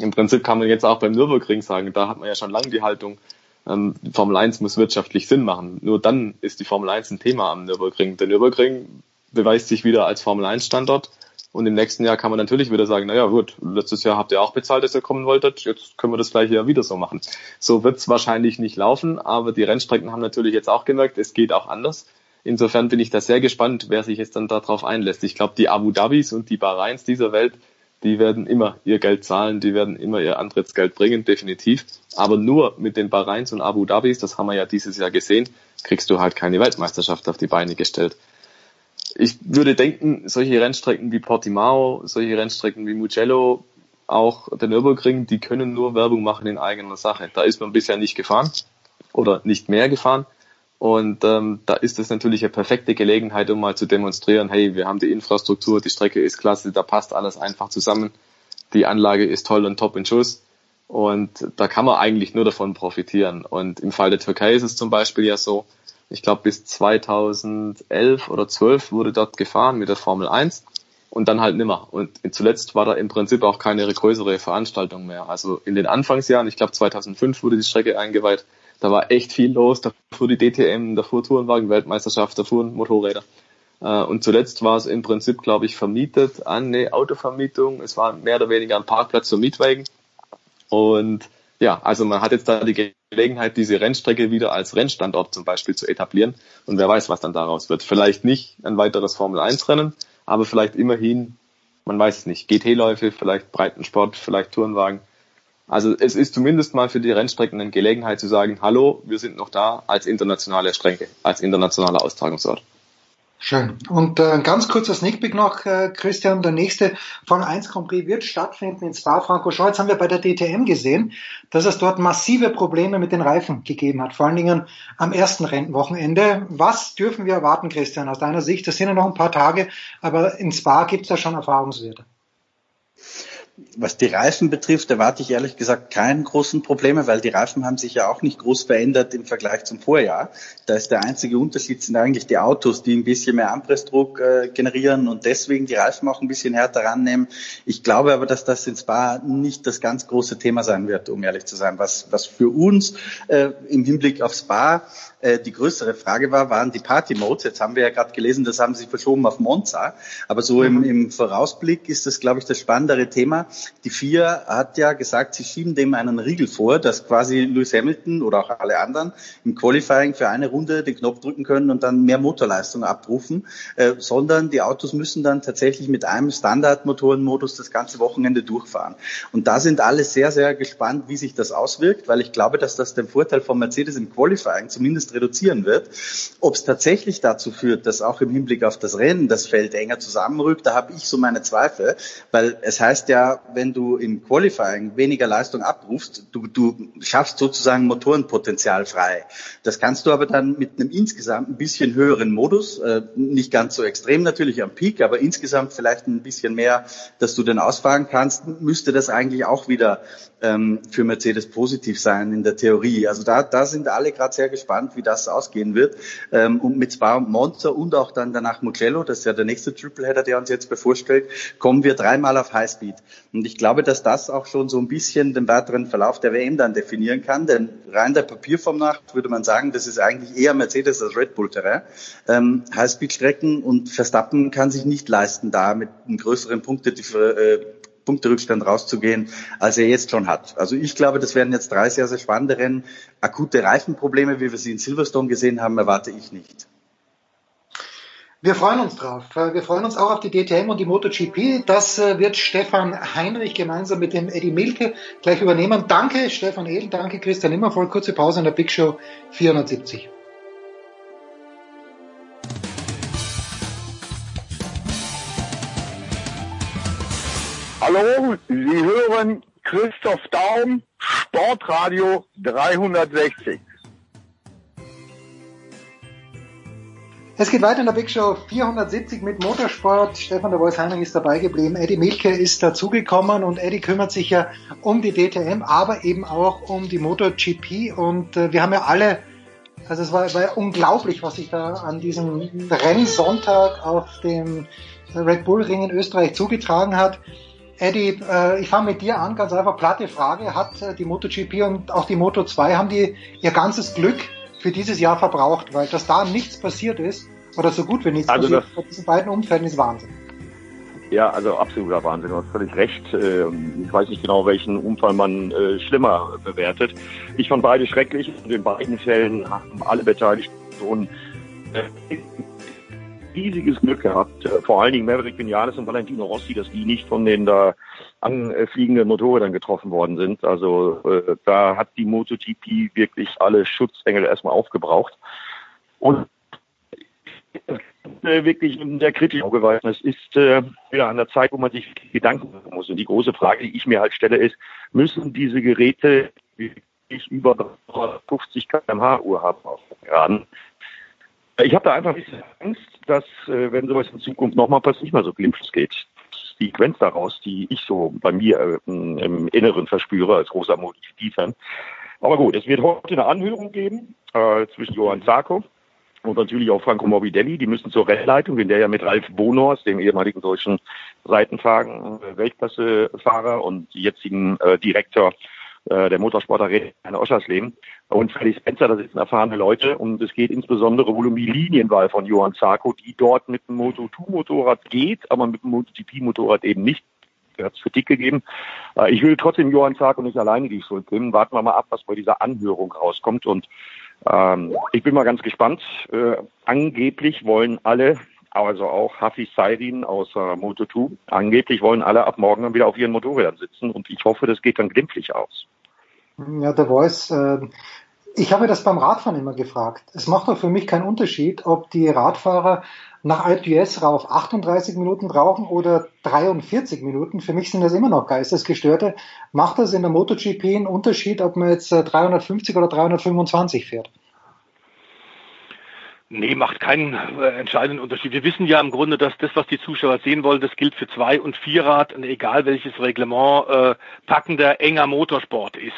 im Prinzip kann man jetzt auch beim Nürburgring sagen, da hat man ja schon lange die Haltung, ähm, Formel 1 muss wirtschaftlich Sinn machen. Nur dann ist die Formel 1 ein Thema am Nürburgring. Der Nürburgring beweist sich wieder als Formel 1 Standort. Und im nächsten Jahr kann man natürlich wieder sagen, naja gut, letztes Jahr habt ihr auch bezahlt, dass ihr kommen wolltet, jetzt können wir das gleiche Jahr wieder so machen. So wird es wahrscheinlich nicht laufen, aber die Rennstrecken haben natürlich jetzt auch gemerkt, es geht auch anders. Insofern bin ich da sehr gespannt, wer sich jetzt dann darauf einlässt. Ich glaube, die Abu Dhabis und die Bahrains dieser Welt die werden immer ihr Geld zahlen, die werden immer ihr Antrittsgeld bringen, definitiv. Aber nur mit den Bahrains und Abu Dhabis, das haben wir ja dieses Jahr gesehen, kriegst du halt keine Weltmeisterschaft auf die Beine gestellt. Ich würde denken, solche Rennstrecken wie Portimao, solche Rennstrecken wie Mugello, auch der Nürburgring, die können nur Werbung machen in eigener Sache. Da ist man bisher nicht gefahren oder nicht mehr gefahren. Und ähm, da ist es natürlich eine perfekte Gelegenheit, um mal zu demonstrieren, hey, wir haben die Infrastruktur, die Strecke ist klasse, da passt alles einfach zusammen, die Anlage ist toll und top in Schuss. Und da kann man eigentlich nur davon profitieren. Und im Fall der Türkei ist es zum Beispiel ja so, ich glaube bis 2011 oder 12 wurde dort gefahren mit der Formel 1 und dann halt nimmer. Und zuletzt war da im Prinzip auch keine größere Veranstaltung mehr. Also in den Anfangsjahren, ich glaube 2005 wurde die Strecke eingeweiht, da war echt viel los, da fuhr die DTM, da fuhr Tourenwagen-Weltmeisterschaft, da fuhren Motorräder. Äh, und zuletzt war es im Prinzip, glaube ich, vermietet an eine Autovermietung. Es war mehr oder weniger ein Parkplatz für Mietwagen. Und ja, also man hat jetzt da die Gelegenheit, diese Rennstrecke wieder als Rennstandort zum Beispiel zu etablieren. Und wer weiß, was dann daraus wird. Vielleicht nicht ein weiteres Formel-1-Rennen, aber vielleicht immerhin, man weiß es nicht, GT-Läufe, vielleicht Breitensport, vielleicht Tourenwagen. Also es ist zumindest mal für die Rennstrecken eine Gelegenheit zu sagen, hallo, wir sind noch da als internationale Strecke, als internationaler Austragungsort. Schön. Und äh, ganz kurzer Sneakpeak noch, äh, Christian. Der nächste Formel 1 Grand Prix wird stattfinden in Spa-Francorchamps. Jetzt haben wir bei der DTM gesehen, dass es dort massive Probleme mit den Reifen gegeben hat, vor allen Dingen am ersten Rennwochenende. Was dürfen wir erwarten, Christian, aus deiner Sicht? Das sind ja noch ein paar Tage, aber in Spa gibt es ja schon Erfahrungswerte was die Reifen betrifft, erwarte ich ehrlich gesagt keinen großen Probleme, weil die Reifen haben sich ja auch nicht groß verändert im Vergleich zum Vorjahr. Da ist der einzige Unterschied sind eigentlich die Autos, die ein bisschen mehr Anpressdruck äh, generieren und deswegen die Reifen auch ein bisschen härter rannehmen. Ich glaube aber, dass das in Spa nicht das ganz große Thema sein wird, um ehrlich zu sein. Was, was für uns äh, im Hinblick auf Spa äh, die größere Frage war, waren die Party-Modes. Jetzt haben wir ja gerade gelesen, das haben sie verschoben auf Monza. Aber so im, mhm. im Vorausblick ist das, glaube ich, das spannendere Thema. Die FIA hat ja gesagt, sie schieben dem einen Riegel vor, dass quasi Lewis Hamilton oder auch alle anderen im Qualifying für eine Runde den Knopf drücken können und dann mehr Motorleistung abrufen, äh, sondern die Autos müssen dann tatsächlich mit einem Standardmotorenmodus das ganze Wochenende durchfahren. Und da sind alle sehr, sehr gespannt, wie sich das auswirkt, weil ich glaube, dass das den Vorteil von Mercedes im Qualifying zumindest reduzieren wird. Ob es tatsächlich dazu führt, dass auch im Hinblick auf das Rennen das Feld enger zusammenrückt, da habe ich so meine Zweifel, weil es heißt ja, wenn du im Qualifying weniger Leistung abrufst, du, du schaffst sozusagen Motorenpotenzial frei. Das kannst du aber dann mit einem insgesamt ein bisschen höheren Modus, äh, nicht ganz so extrem natürlich am Peak, aber insgesamt vielleicht ein bisschen mehr, dass du den ausfahren kannst, müsste das eigentlich auch wieder ähm, für Mercedes positiv sein in der Theorie. Also da, da sind alle gerade sehr gespannt, wie das ausgehen wird. Ähm, und mit Spa und Monza und auch dann danach Mugello, das ist ja der nächste Tripleheader, der uns jetzt bevorstellt, kommen wir dreimal auf Highspeed. Und ich glaube, dass das auch schon so ein bisschen den weiteren Verlauf der WM dann definieren kann, denn rein der Papierform nach würde man sagen, das ist eigentlich eher Mercedes als Red Bull Terrain. Ähm, Highspeed-Strecken und Verstappen kann sich nicht leisten, da mit einem größeren Punkte äh, Punkterückstand rauszugehen, als er jetzt schon hat. Also ich glaube, das werden jetzt drei sehr, sehr spannende Rennen. Akute Reifenprobleme, wie wir sie in Silverstone gesehen haben, erwarte ich nicht. Wir freuen uns drauf. Wir freuen uns auch auf die DTM und die MotoGP. Das äh, wird Stefan Heinrich gemeinsam mit dem Eddie Milke gleich übernehmen. Danke Stefan Edel, danke Christian Immervoll. Kurze Pause in der Big Show 470. Hallo, Sie hören Christoph Daum, Sportradio 360. Es geht weiter in der Big Show 470 mit Motorsport. Stefan der Voice Heinrich ist dabei geblieben. Eddie Milke ist dazugekommen und Eddie kümmert sich ja um die DTM, aber eben auch um die MotoGP. Und äh, wir haben ja alle, also es war, war unglaublich, was sich da an diesem Rennsonntag auf dem Red Bull Ring in Österreich zugetragen hat. Eddie, äh, ich fange mit dir an, ganz einfach platte Frage. Hat äh, die MotoGP und auch die Moto 2, haben die ihr ganzes Glück für dieses Jahr verbraucht? Weil dass da nichts passiert ist, oder so gut wie nichts also passiert bei diesen beiden Umfällen, ist Wahnsinn. Ja, also absoluter Wahnsinn. Du hast völlig recht. Ähm, ich weiß nicht genau, welchen Unfall man äh, schlimmer bewertet. Ich fand beide schrecklich. In beiden Fällen haben alle Beteiligten äh, riesiges Glück gehabt. Äh, vor allen Dingen Maverick Vinales und Valentino Rossi, dass die nicht von den da anfliegenden Motorrädern getroffen worden sind. Also äh, da hat die MotoGP wirklich alle Schutzengel erstmal aufgebraucht. Und äh, wirklich sehr kritisch gewesen. Es ist äh, ja, an der Zeit, wo man sich Gedanken machen muss. Und die große Frage, die ich mir halt stelle, ist, müssen diese Geräte wirklich über 350 kmh Uhr haben auf Geraden? Ich habe da einfach ein bisschen Angst, dass, äh, wenn sowas in Zukunft nochmal passiert, nicht mehr so glimpflich geht. Die Sequenz daraus, die ich so bei mir äh, im Inneren verspüre als großer MotoGP-Fan. Aber gut, es wird heute eine Anhörung geben äh, zwischen Johann Zarko und natürlich auch Franco Morbidelli. Die müssen zur Rennleitung, in der ja mit Ralf Bonors, dem ehemaligen deutschen Seitenfahren-Weltklassefahrer und jetzigen äh, Direktor äh, der Motorsportarena in Oschersleben und Freddy Spencer, da sitzen erfahrene Leute und es geht insbesondere wohl um die Linienwahl von Johann Zarko, die dort mit dem Moto2-Motorrad geht, aber mit dem MotoGP-Motorrad eben nicht hat es Kritik gegeben. Äh, ich will trotzdem Johann Zarko nicht alleine die Schuld geben. Warten wir mal ab, was bei dieser Anhörung rauskommt. Und ähm, ich bin mal ganz gespannt. Äh, angeblich wollen alle, also auch Hafiz Saidin aus äh, Moto2, angeblich wollen alle ab morgen dann wieder auf ihren Motorrädern sitzen. Und ich hoffe, das geht dann glimpflich aus. Ja, der Voice, äh, ich habe das beim Radfahren immer gefragt. Es macht doch für mich keinen Unterschied, ob die Radfahrer nach ITS rauf 38 Minuten brauchen oder 43 Minuten. Für mich sind das immer noch Geistesgestörte. Macht das in der MotoGP einen Unterschied, ob man jetzt 350 äh, oder 325 fährt? Nee, macht keinen äh, entscheidenden Unterschied. Wir wissen ja im Grunde, dass das, was die Zuschauer sehen wollen, das gilt für Zwei- und Vierrad, egal welches Reglement, äh, packender, enger Motorsport ist.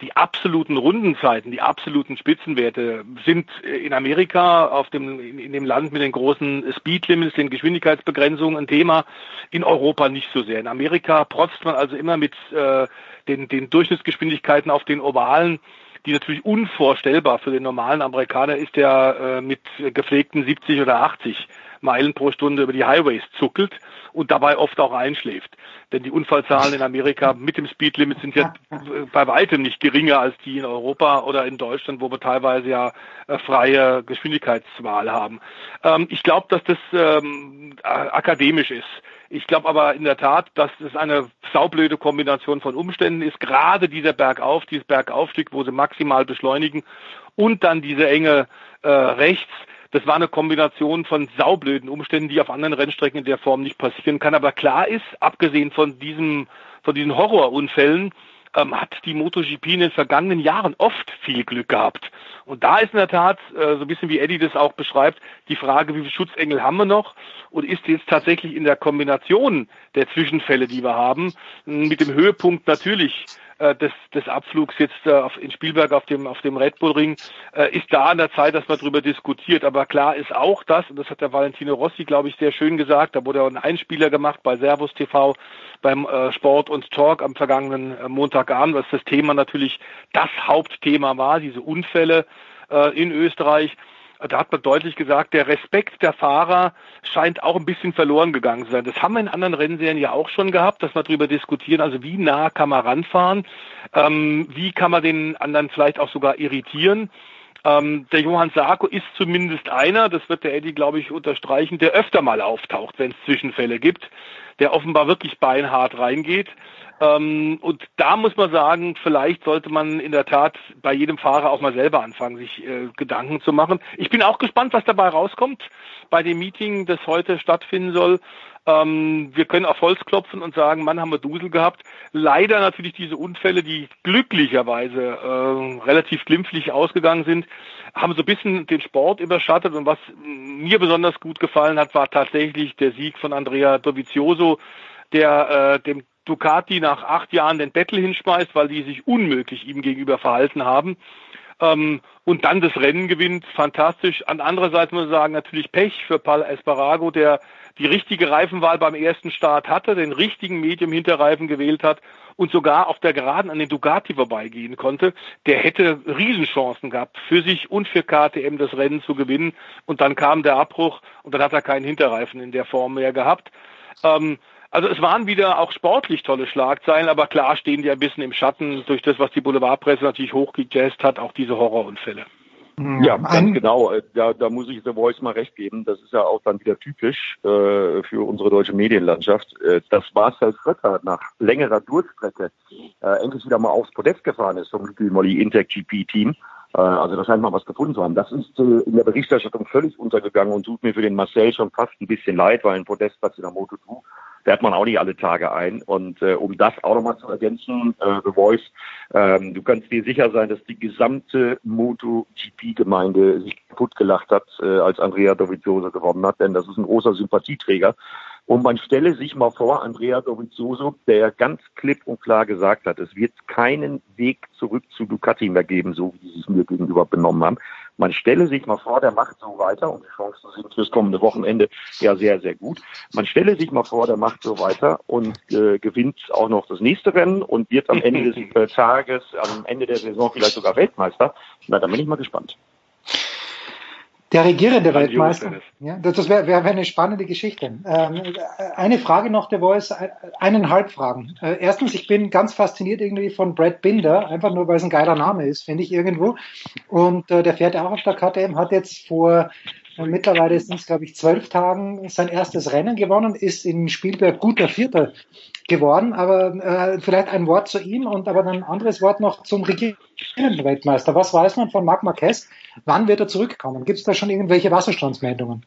Die absoluten Rundenzeiten, die absoluten Spitzenwerte sind in Amerika, auf dem, in dem Land mit den großen Speedlimits, den Geschwindigkeitsbegrenzungen ein Thema, in Europa nicht so sehr. In Amerika protzt man also immer mit äh, den, den Durchschnittsgeschwindigkeiten auf den Ovalen die natürlich unvorstellbar für den normalen Amerikaner ist, der äh, mit gepflegten 70 oder 80 Meilen pro Stunde über die Highways zuckelt und dabei oft auch einschläft. Denn die Unfallzahlen in Amerika mit dem Speedlimit sind ja bei weitem nicht geringer als die in Europa oder in Deutschland, wo wir teilweise ja äh, freie Geschwindigkeitswahl haben. Ähm, ich glaube, dass das ähm, akademisch ist. Ich glaube aber in der Tat, dass es eine saublöde Kombination von Umständen ist. Gerade dieser Bergauf, dieses Bergaufstieg, wo sie maximal beschleunigen und dann diese enge äh, rechts. Das war eine Kombination von saublöden Umständen, die auf anderen Rennstrecken in der Form nicht passieren kann. Aber klar ist, abgesehen von diesem, von diesen Horrorunfällen, ähm, hat die MotoGP in den vergangenen Jahren oft viel Glück gehabt. Und da ist in der Tat, äh, so ein bisschen wie Eddie das auch beschreibt, die Frage, wie viele Schutzengel haben wir noch? Und ist jetzt tatsächlich in der Kombination der Zwischenfälle, die wir haben, mit dem Höhepunkt natürlich äh, des, des Abflugs jetzt äh, auf, in Spielberg auf dem, auf dem Red Bull Ring, äh, ist da an der Zeit, dass man darüber diskutiert. Aber klar ist auch das, und das hat der Valentino Rossi, glaube ich, sehr schön gesagt, da wurde auch ein Einspieler gemacht bei Servus TV beim äh, Sport und Talk am vergangenen äh, Montagabend, was das Thema natürlich das Hauptthema war, diese Unfälle äh, in Österreich da hat man deutlich gesagt, der Respekt der Fahrer scheint auch ein bisschen verloren gegangen zu sein. Das haben wir in anderen Rennserien ja auch schon gehabt, dass wir darüber diskutieren, also wie nah kann man ranfahren, ähm, wie kann man den anderen vielleicht auch sogar irritieren. Ähm, der Johann Sarko ist zumindest einer, das wird der Eddie, glaube ich, unterstreichen, der öfter mal auftaucht, wenn es Zwischenfälle gibt, der offenbar wirklich beinhart reingeht. Ähm, und da muss man sagen, vielleicht sollte man in der Tat bei jedem Fahrer auch mal selber anfangen, sich äh, Gedanken zu machen. Ich bin auch gespannt, was dabei rauskommt bei dem Meeting, das heute stattfinden soll. Ähm, wir können auf Holz klopfen und sagen, Mann, haben wir Dusel gehabt. Leider natürlich diese Unfälle, die glücklicherweise äh, relativ glimpflich ausgegangen sind, haben so ein bisschen den Sport überschattet. Und was mir besonders gut gefallen hat, war tatsächlich der Sieg von Andrea Dovizioso, der äh, dem Ducati nach acht Jahren den Battle hinschmeißt, weil die sich unmöglich ihm gegenüber verhalten haben. Ähm, und dann das Rennen gewinnt, fantastisch. An anderer Seite muss man sagen, natürlich Pech für Paul Esparago, der die richtige Reifenwahl beim ersten Start hatte, den richtigen Medium-Hinterreifen gewählt hat und sogar auf der Geraden an den Ducati vorbeigehen konnte. Der hätte Riesenchancen gehabt, für sich und für KTM das Rennen zu gewinnen. Und dann kam der Abbruch und dann hat er keinen Hinterreifen in der Form mehr gehabt. Ähm, also es waren wieder auch sportlich tolle Schlagzeilen, aber klar stehen die ein bisschen im Schatten durch das, was die Boulevardpresse natürlich hochgejazzt hat, auch diese Horrorunfälle. Ja, ganz genau. Da, da muss ich The Voice mal recht geben. Das ist ja auch dann wieder typisch äh, für unsere deutsche Medienlandschaft. Äh, dass Marcel Schröter nach längerer Durststrecke äh, endlich wieder mal aufs Podest gefahren ist vom Molly Intec GP Team. Äh, also das scheint mal was gefunden zu haben. Das ist äh, in der Berichterstattung völlig untergegangen und tut mir für den Marcel schon fast ein bisschen leid, weil ein Podestplatz in der Moto2 fährt man auch nicht alle Tage ein. Und äh, um das auch nochmal zu ergänzen, äh, The Voice, ähm, du kannst dir sicher sein, dass die gesamte MotoGP-Gemeinde sich kaputt gelacht hat, äh, als Andrea Dovizioso gewonnen hat, denn das ist ein großer Sympathieträger. Und man stelle sich mal vor, Andrea Dovizioso, der ganz klipp und klar gesagt hat, es wird keinen Weg zurück zu Ducati mehr geben, so wie sie es mir gegenüber benommen haben. Man stelle sich mal vor, der macht so weiter und die Chancen sind fürs kommende Wochenende ja sehr, sehr gut. Man stelle sich mal vor, der macht so weiter und äh, gewinnt auch noch das nächste Rennen und wird am Ende des äh, Tages, am Ende der Saison vielleicht sogar Weltmeister. Na, da bin ich mal gespannt. Der regierende Weltmeister. Ja, das wäre wär, wär eine spannende Geschichte. Ähm, eine Frage noch, der Voice, eineinhalb Fragen. Äh, erstens, ich bin ganz fasziniert irgendwie von Brad Binder, einfach nur weil es ein geiler Name ist, finde ich irgendwo. Und äh, der fährt auch auf der KTM, hat jetzt vor äh, mittlerweile sind es, glaube ich, zwölf Tagen sein erstes Rennen gewonnen, ist in Spielberg guter Vierter geworden. Aber äh, vielleicht ein Wort zu ihm und aber dann ein anderes Wort noch zum regierenden Weltmeister. Was weiß man von Marc Marquez? Wann wird er zurückkommen? Gibt es da schon irgendwelche Wasserstandsmeldungen?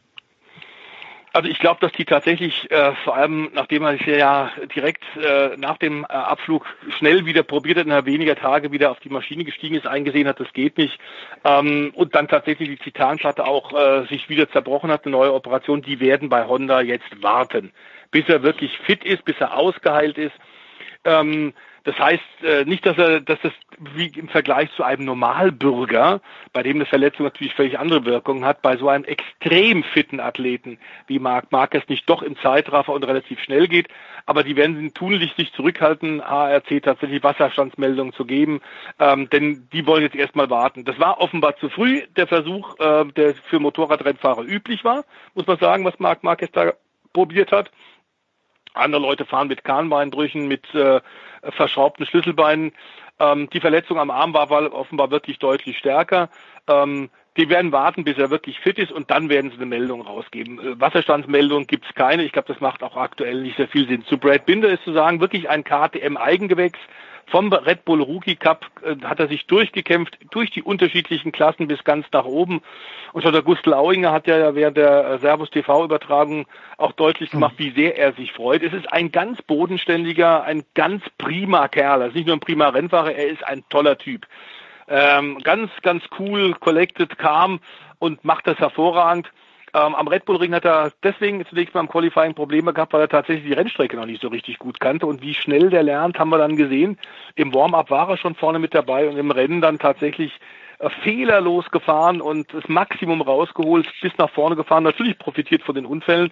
Also ich glaube, dass die tatsächlich äh, vor allem, nachdem er sich ja direkt äh, nach dem äh, Abflug schnell wieder probiert hat, innerhalb weniger Tage wieder auf die Maschine gestiegen ist, eingesehen hat, das geht nicht. Ähm, und dann tatsächlich die Zitanplatte auch äh, sich wieder zerbrochen hat, eine neue Operation, die werden bei Honda jetzt warten, bis er wirklich fit ist, bis er ausgeheilt ist. Ähm, das heißt äh, nicht, dass er, dass das wie im Vergleich zu einem Normalbürger, bei dem eine Verletzung natürlich völlig andere Wirkungen hat, bei so einem extrem fitten Athleten wie Marc Marquez nicht doch im Zeitraffer und relativ schnell geht. Aber die werden tunlich sich zurückhalten, ARC tatsächlich Wasserstandsmeldungen zu geben, ähm, denn die wollen jetzt erstmal warten. Das war offenbar zu früh, der Versuch, äh, der für Motorradrennfahrer üblich war, muss man sagen, was Marc Marquez da probiert hat. Andere Leute fahren mit Kahnbeinbrüchen, mit äh, verschraubten Schlüsselbeinen. Ähm, die Verletzung am Arm war offenbar wirklich deutlich stärker. Ähm, die werden warten, bis er wirklich fit ist und dann werden sie eine Meldung rausgeben. Äh, Wasserstandsmeldung gibt es keine. Ich glaube, das macht auch aktuell nicht sehr viel Sinn. Zu Brad Binder ist zu sagen, wirklich ein KTM-Eigengewächs. Vom Red Bull Rookie Cup äh, hat er sich durchgekämpft, durch die unterschiedlichen Klassen bis ganz nach oben. Und schon der Gustl Auinger hat ja während der äh, Servus TV-Übertragung auch deutlich gemacht, wie sehr er sich freut. Es ist ein ganz bodenständiger, ein ganz prima Kerl. Er ist nicht nur ein prima Rennfahrer, er ist ein toller Typ. Ähm, ganz, ganz cool, collected, calm und macht das hervorragend. Ähm, am Red Bull Ring hat er deswegen zunächst mal im Qualifying Probleme gehabt, weil er tatsächlich die Rennstrecke noch nicht so richtig gut kannte. Und wie schnell der lernt, haben wir dann gesehen. Im Warm-up war er schon vorne mit dabei und im Rennen dann tatsächlich äh, fehlerlos gefahren und das Maximum rausgeholt, bis nach vorne gefahren. Natürlich profitiert von den Unfällen,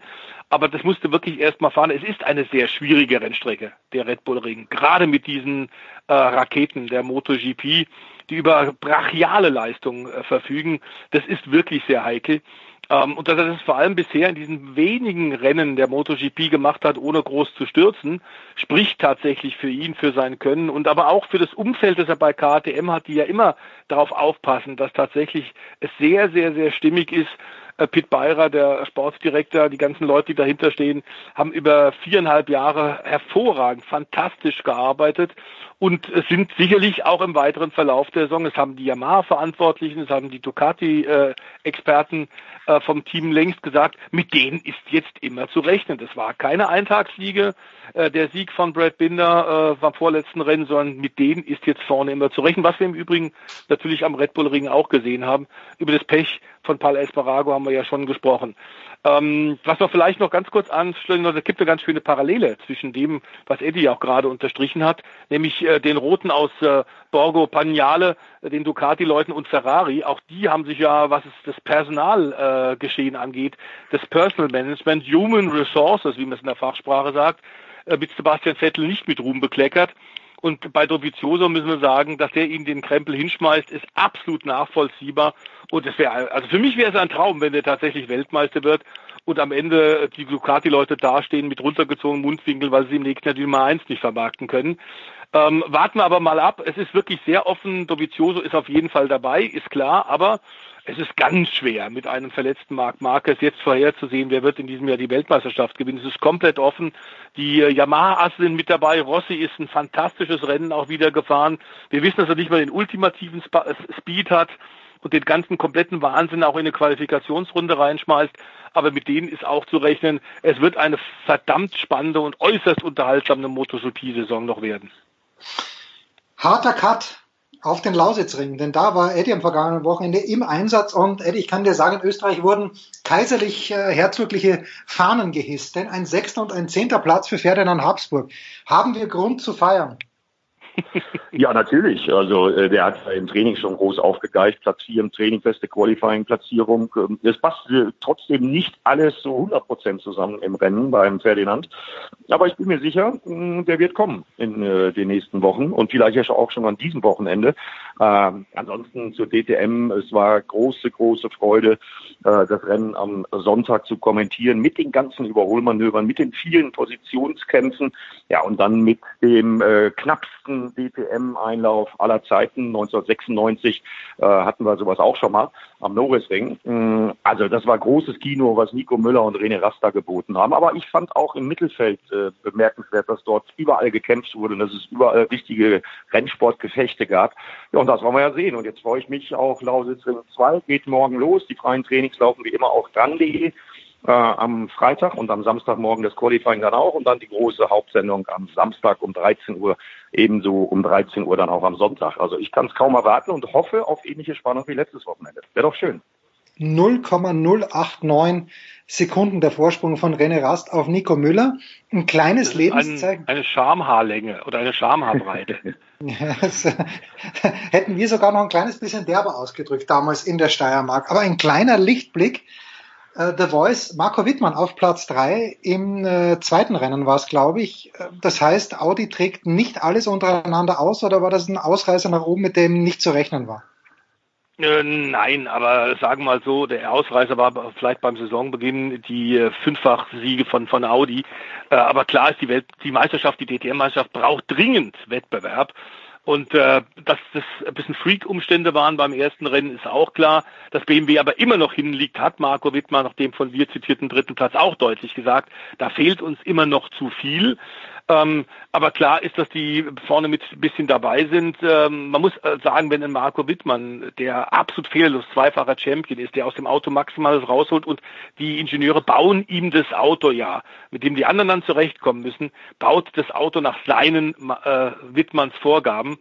aber das musste wirklich erstmal fahren. Es ist eine sehr schwierige Rennstrecke, der Red Bull Ring, gerade mit diesen äh, Raketen der MotoGP, die über brachiale Leistungen äh, verfügen. Das ist wirklich sehr heikel. Ähm, und dass er das vor allem bisher in diesen wenigen Rennen der MotoGP gemacht hat, ohne groß zu stürzen, spricht tatsächlich für ihn, für sein Können und aber auch für das Umfeld, das er bei KTM hat, die ja immer darauf aufpassen, dass tatsächlich es sehr, sehr, sehr stimmig ist, äh, Pit Beirer, der Sportsdirektor, die ganzen Leute, die dahinter stehen, haben über viereinhalb Jahre hervorragend, fantastisch gearbeitet und sind sicherlich auch im weiteren Verlauf der Saison, es haben die Yamaha-Verantwortlichen, es haben die Ducati-Experten äh, vom Team längst gesagt, mit denen ist jetzt immer zu rechnen. Das war keine Eintagsfliege, äh, der Sieg von Brad Binder äh, beim vorletzten Rennen, sondern mit denen ist jetzt vorne immer zu rechnen, was wir im Übrigen natürlich am Red Bull Ring auch gesehen haben. Über das Pech von Paul Esparago haben wir ja schon gesprochen. Ähm, was wir vielleicht noch ganz kurz anstellen, es gibt eine ganz schöne Parallele zwischen dem, was Eddie auch gerade unterstrichen hat, nämlich äh, den Roten aus äh, Borgo Pagnale, äh, den Ducati-Leuten und Ferrari. Auch die haben sich ja, was es das Personalgeschehen äh, angeht, das Personal Management, Human Resources, wie man es in der Fachsprache sagt, äh, mit Sebastian Vettel nicht mit Ruhm bekleckert. Und bei Dovizioso müssen wir sagen, dass er ihm den Krempel hinschmeißt, ist absolut nachvollziehbar. Und es wäre, also für mich wäre es ein Traum, wenn er tatsächlich Weltmeister wird. Und am Ende die Ducati-Leute dastehen mit runtergezogenen Mundwinkeln, weil sie im nächsten Jahr die Nummer 1 nicht vermarkten können. Ähm, warten wir aber mal ab. Es ist wirklich sehr offen. Dovizioso ist auf jeden Fall dabei, ist klar, aber es ist ganz schwer, mit einem verletzten Marc Marquez jetzt vorherzusehen, wer wird in diesem Jahr die Weltmeisterschaft gewinnen. Es ist komplett offen. Die äh, Yamaha-Asse sind mit dabei. Rossi ist ein fantastisches Rennen auch wieder gefahren. Wir wissen, dass er nicht mal den ultimativen äh, Speed hat und den ganzen kompletten Wahnsinn auch in eine Qualifikationsrunde reinschmeißt. Aber mit denen ist auch zu rechnen, es wird eine verdammt spannende und äußerst unterhaltsame MotoGP-Saison noch werden. Harter Cut auf den Lausitzring, denn da war Eddie am vergangenen Wochenende im Einsatz und Eddie, ich kann dir sagen, in Österreich wurden kaiserlich äh, herzogliche Fahnen gehisst, denn ein sechster und ein zehnter Platz für Ferdinand Habsburg. Haben wir Grund zu feiern? ja, natürlich. Also äh, der hat im Training schon groß aufgegeigt. Platz 4 im Training, beste Qualifying-Platzierung. Ähm, es passt äh, trotzdem nicht alles so 100 Prozent zusammen im Rennen beim Ferdinand. Aber ich bin mir sicher, mh, der wird kommen in äh, den nächsten Wochen und vielleicht auch schon an diesem Wochenende. Ähm, ansonsten zur DTM, es war große, große Freude, äh, das Rennen am Sonntag zu kommentieren mit den ganzen Überholmanövern, mit den vielen Positionskämpfen, ja und dann mit dem äh, knappsten DTM-Einlauf aller Zeiten. 1996 äh, hatten wir sowas auch schon mal am Norrisring. Mm, also das war großes Kino, was Nico Müller und René Rasta geboten haben. Aber ich fand auch im Mittelfeld äh, bemerkenswert, dass dort überall gekämpft wurde und dass es überall richtige Rennsportgefechte gab. Ja, und das wollen wir ja sehen. Und jetzt freue ich mich auch, Lausitzring 2 geht morgen los. Die freien Trainings laufen wie immer auf dran.de äh, am Freitag und am Samstagmorgen das Qualifying dann auch und dann die große Hauptsendung am Samstag um 13 Uhr, ebenso um 13 Uhr dann auch am Sonntag. Also ich kann es kaum erwarten und hoffe auf ähnliche Spannung wie letztes Wochenende. Wäre doch schön. 0,089 Sekunden der Vorsprung von René Rast auf Nico Müller. Ein kleines Lebenszeichen. Ein, eine Schamhaarlänge oder eine Schamhaarbreite. hätten wir sogar noch ein kleines bisschen derber ausgedrückt damals in der Steiermark. Aber ein kleiner Lichtblick äh, The Voice, Marco Wittmann auf Platz drei im äh, zweiten Rennen war es, glaube ich. Das heißt, Audi trägt nicht alles untereinander aus oder war das ein Ausreißer nach oben, mit dem nicht zu rechnen war? Äh, nein, aber sagen wir mal so, der Ausreißer war vielleicht beim Saisonbeginn die äh, Fünffach-Siege von, von Audi. Äh, aber klar ist, die Welt, die Meisterschaft, die DTM-Meisterschaft braucht dringend Wettbewerb. Und äh, dass das ein bisschen Freak-Umstände waren beim ersten Rennen, ist auch klar. Dass BMW aber immer noch hinliegt, hat Marco Wittmann nach dem von wir zitierten dritten Platz auch deutlich gesagt. Da fehlt uns immer noch zu viel. Ähm, aber klar ist, dass die vorne mit ein bisschen dabei sind. Ähm, man muss äh, sagen, wenn ein Marco Wittmann, der absolut fehlerlos zweifacher Champion ist, der aus dem Auto Maximales rausholt und die Ingenieure bauen ihm das Auto ja, mit dem die anderen dann zurechtkommen müssen, baut das Auto nach seinen äh, Wittmanns Vorgaben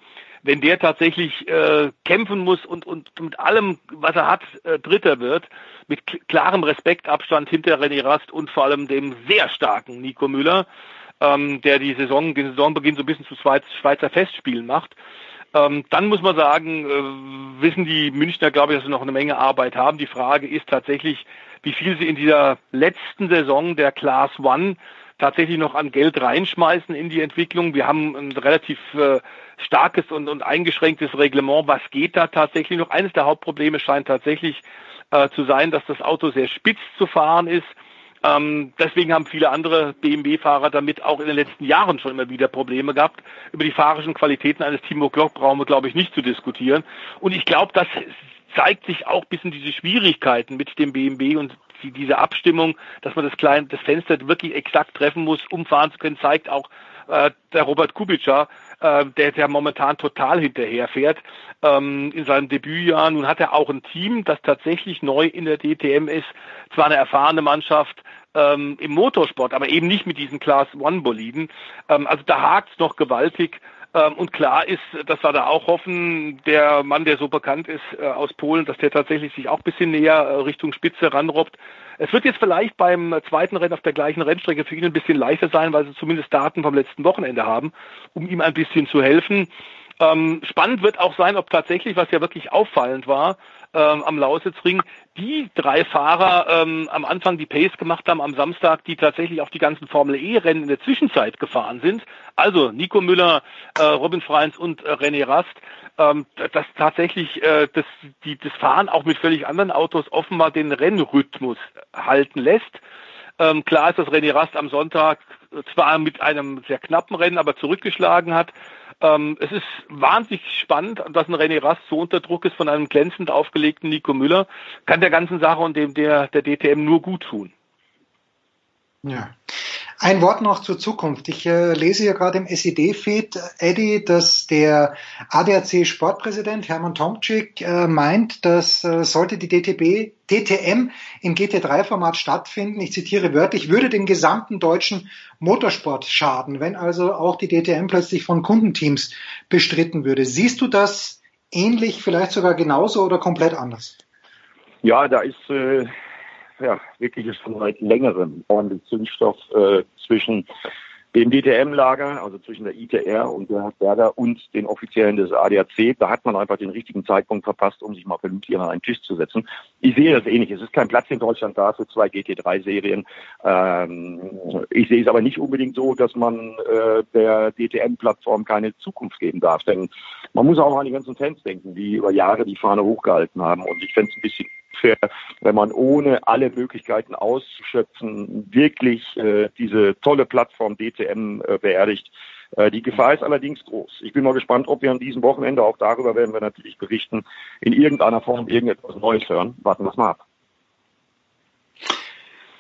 wenn der tatsächlich äh, kämpfen muss und, und mit allem, was er hat, äh, Dritter wird, mit klarem Respektabstand hinter René Rast und vor allem dem sehr starken Nico Müller, ähm, der die Saison, den Saisonbeginn so ein bisschen zu Schweizer Festspielen macht. Ähm, dann muss man sagen, äh, wissen die Münchner, glaube ich, dass sie noch eine Menge Arbeit haben. Die Frage ist tatsächlich, wie viel sie in dieser letzten Saison der Class One tatsächlich noch an Geld reinschmeißen in die Entwicklung. Wir haben ein relativ äh, starkes und, und eingeschränktes Reglement. Was geht da tatsächlich noch? Eines der Hauptprobleme scheint tatsächlich äh, zu sein, dass das Auto sehr spitz zu fahren ist ähm, deswegen haben viele andere BMW-Fahrer damit auch in den letzten Jahren schon immer wieder Probleme gehabt. Über die fahrischen Qualitäten eines Timo Glock brauchen wir, glaube ich, nicht zu diskutieren. Und ich glaube, das zeigt sich auch bis in diese Schwierigkeiten mit dem BMW und diese Abstimmung, dass man das kleine, das Fenster wirklich exakt treffen muss, um fahren zu können, zeigt auch äh, der Robert Kubica, äh, der, der momentan total hinterherfährt ähm, in seinem Debütjahr. Nun hat er auch ein Team, das tatsächlich neu in der DTM ist, zwar eine erfahrene Mannschaft, ähm, im Motorsport, aber eben nicht mit diesen Class One Boliden. Ähm, also da hakt's noch gewaltig. Ähm, und klar ist, dass wir da auch hoffen, der Mann, der so bekannt ist äh, aus Polen, dass der tatsächlich sich auch ein bisschen näher äh, Richtung Spitze ranrobbt. Es wird jetzt vielleicht beim zweiten Rennen auf der gleichen Rennstrecke für ihn ein bisschen leichter sein, weil sie zumindest Daten vom letzten Wochenende haben, um ihm ein bisschen zu helfen. Ähm, spannend wird auch sein, ob tatsächlich, was ja wirklich auffallend war, ähm, am Lausitzring, die drei Fahrer ähm, am Anfang die Pace gemacht haben am Samstag, die tatsächlich auch die ganzen Formel E-Rennen in der Zwischenzeit gefahren sind. Also Nico Müller, äh, Robin Freins und äh, René Rast, ähm, dass tatsächlich äh, das, die, das Fahren auch mit völlig anderen Autos offenbar den Rennrhythmus halten lässt. Ähm, klar ist, dass René Rast am Sonntag zwar mit einem sehr knappen Rennen, aber zurückgeschlagen hat. Ähm, es ist wahnsinnig spannend, dass ein René Rast so unter Druck ist von einem glänzend aufgelegten Nico Müller. Kann der ganzen Sache und dem der, der DTM nur gut tun. Ja. Ein Wort noch zur Zukunft. Ich äh, lese hier gerade im SED-Feed, Eddie, dass der ADAC Sportpräsident Hermann Tomczyk äh, meint, dass äh, sollte die DTB, DTM im GT3-Format stattfinden, ich zitiere wörtlich, würde den gesamten deutschen Motorsport schaden, wenn also auch die DTM plötzlich von Kundenteams bestritten würde. Siehst du das ähnlich, vielleicht sogar genauso oder komplett anders? Ja, da ist äh, ja, wirklich schon seit längerem ordentlich Zündstoff äh, zwischen dem DTM-Lager, also zwischen der ITR und der Werder und den Offiziellen des ADAC. Da hat man einfach den richtigen Zeitpunkt verpasst, um sich mal vernünftig an einen Tisch zu setzen. Ich sehe das ähnlich. Es ist kein Platz in Deutschland da für zwei GT3-Serien. Ähm, ich sehe es aber nicht unbedingt so, dass man äh, der DTM-Plattform keine Zukunft geben darf. Denn man muss auch an die ganzen Fans denken, die über Jahre die Fahne hochgehalten haben. Und ich fände es ein bisschen fair, wenn man ohne alle Möglichkeiten auszuschöpfen wirklich äh, diese tolle Plattform DTM äh, beerdigt. Äh, die Gefahr ist allerdings groß. Ich bin mal gespannt, ob wir an diesem Wochenende, auch darüber werden wir natürlich berichten, in irgendeiner Form irgendetwas Neues hören. Warten wir es mal ab.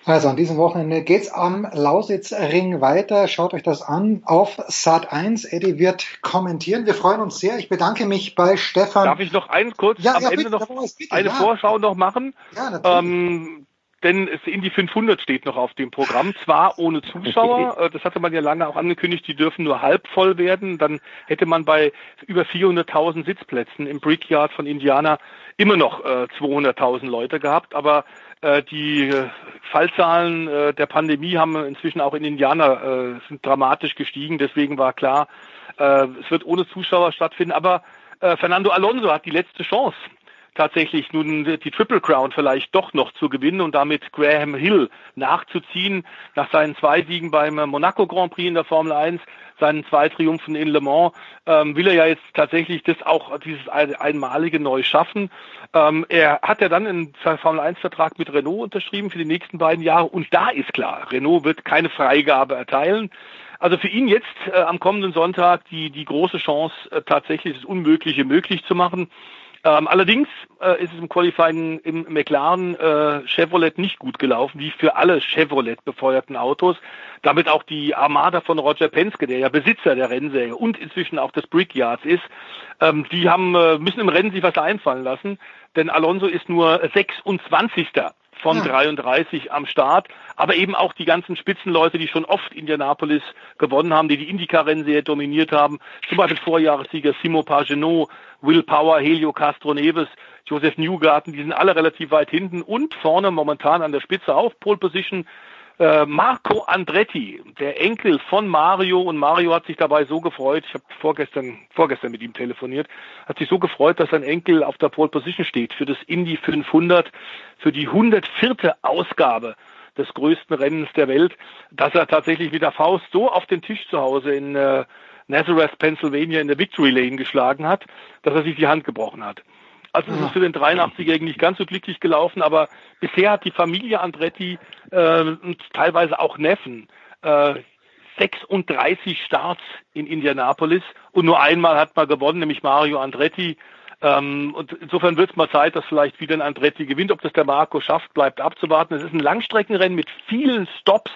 Also an diesem Wochenende geht's am Lausitzring weiter. Schaut euch das an auf Sat 1. Eddie wird kommentieren. Wir freuen uns sehr. Ich bedanke mich bei Stefan. Darf ich noch einen kurz ja, am ja, Ende bitte, noch bitte, eine ja. Vorschau noch machen? Ja, natürlich. Ähm, denn es Indy 500 steht noch auf dem Programm, zwar ohne Zuschauer, äh, das hatte man ja lange auch angekündigt, die dürfen nur halb voll werden, dann hätte man bei über 400.000 Sitzplätzen im Brickyard von Indiana immer noch äh, 200.000 Leute gehabt, aber äh, die äh, Fallzahlen äh, der Pandemie haben inzwischen auch in Indiana äh, sind dramatisch gestiegen, deswegen war klar, äh, es wird ohne Zuschauer stattfinden, aber äh, Fernando Alonso hat die letzte Chance tatsächlich nun die Triple Crown vielleicht doch noch zu gewinnen und damit Graham Hill nachzuziehen nach seinen zwei Siegen beim Monaco Grand Prix in der Formel 1, seinen zwei Triumphen in Le Mans, ähm, will er ja jetzt tatsächlich das auch dieses ein, einmalige neu schaffen. Ähm, er hat ja dann einen Formel 1 Vertrag mit Renault unterschrieben für die nächsten beiden Jahre und da ist klar, Renault wird keine Freigabe erteilen. Also für ihn jetzt äh, am kommenden Sonntag die, die große Chance, äh, tatsächlich das Unmögliche möglich zu machen. Ähm, allerdings äh, ist es im Qualifying im McLaren äh, Chevrolet nicht gut gelaufen, wie für alle Chevrolet befeuerten Autos. Damit auch die Armada von Roger Penske, der ja Besitzer der Rennserie und inzwischen auch des Brickyards ist, ähm, die haben äh, müssen im Rennen sich was einfallen lassen, denn Alonso ist nur 26 von 33 am Start, aber eben auch die ganzen Spitzenleute, die schon oft Indianapolis gewonnen haben, die die Indycar-Rennserie dominiert haben, zum Beispiel Vorjahressieger Simo Pagenot, Will Power, Helio Castro Neves, Joseph Newgarten, die sind alle relativ weit hinten und vorne momentan an der Spitze auf Pole Position äh, Marco Andretti, der Enkel von Mario, und Mario hat sich dabei so gefreut, ich habe vorgestern, vorgestern mit ihm telefoniert, hat sich so gefreut, dass sein Enkel auf der Pole Position steht für das Indy 500, für die 104. Ausgabe des größten Rennens der Welt, dass er tatsächlich mit der Faust so auf den Tisch zu Hause in äh, Nazareth, Pennsylvania in der Victory Lane geschlagen hat, dass er sich die Hand gebrochen hat. Also es ist für den 83-Jährigen nicht ganz so glücklich gelaufen, aber bisher hat die Familie Andretti äh, und teilweise auch Neffen äh, 36 Starts in Indianapolis und nur einmal hat man gewonnen, nämlich Mario Andretti. Ähm, und insofern wird es mal Zeit, dass vielleicht wieder ein Andretti gewinnt. Ob das der Marco schafft, bleibt abzuwarten. Es ist ein Langstreckenrennen mit vielen Stops.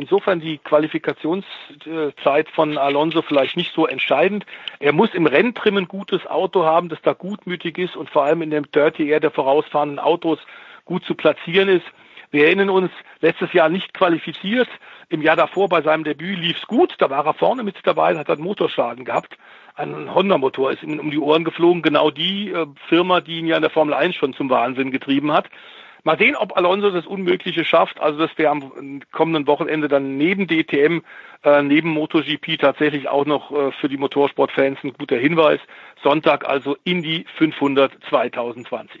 Insofern die Qualifikationszeit von Alonso vielleicht nicht so entscheidend. Er muss im Renntrim ein gutes Auto haben, das da gutmütig ist und vor allem in dem Dirty Air der vorausfahrenden Autos gut zu platzieren ist. Wir erinnern uns, letztes Jahr nicht qualifiziert. Im Jahr davor bei seinem Debüt lief's gut. Da war er vorne mit dabei, hat einen Motorschaden gehabt. Ein Honda-Motor ist ihm um die Ohren geflogen. Genau die äh, Firma, die ihn ja in der Formel 1 schon zum Wahnsinn getrieben hat. Mal sehen, ob Alonso das Unmögliche schafft. Also das wäre am kommenden Wochenende dann neben DTM, äh, neben MotoGP tatsächlich auch noch äh, für die Motorsportfans ein guter Hinweis. Sonntag also Indy 500 2020.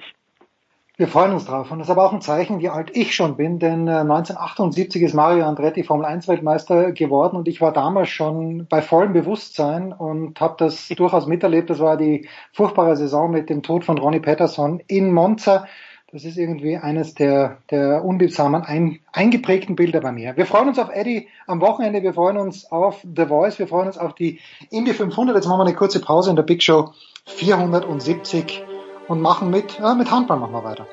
Wir freuen uns drauf. Und das ist aber auch ein Zeichen, wie alt ich schon bin, denn 1978 ist Mario Andretti Formel 1 Weltmeister geworden und ich war damals schon bei vollem Bewusstsein und habe das durchaus miterlebt. Das war die furchtbare Saison mit dem Tod von Ronnie Patterson in Monza. Das ist irgendwie eines der, der unliebsamen ein, eingeprägten Bilder bei mir. Wir freuen uns auf Eddie am Wochenende, wir freuen uns auf The Voice, wir freuen uns auf die Indy 500. Jetzt machen wir eine kurze Pause in der Big Show 470 und machen mit, äh, mit Handball machen wir weiter.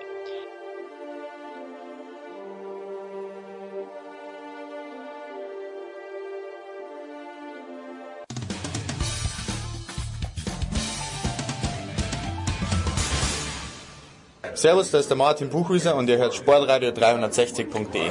Servus, da ist der Martin Buchhüser und ihr hört Sportradio 360.de.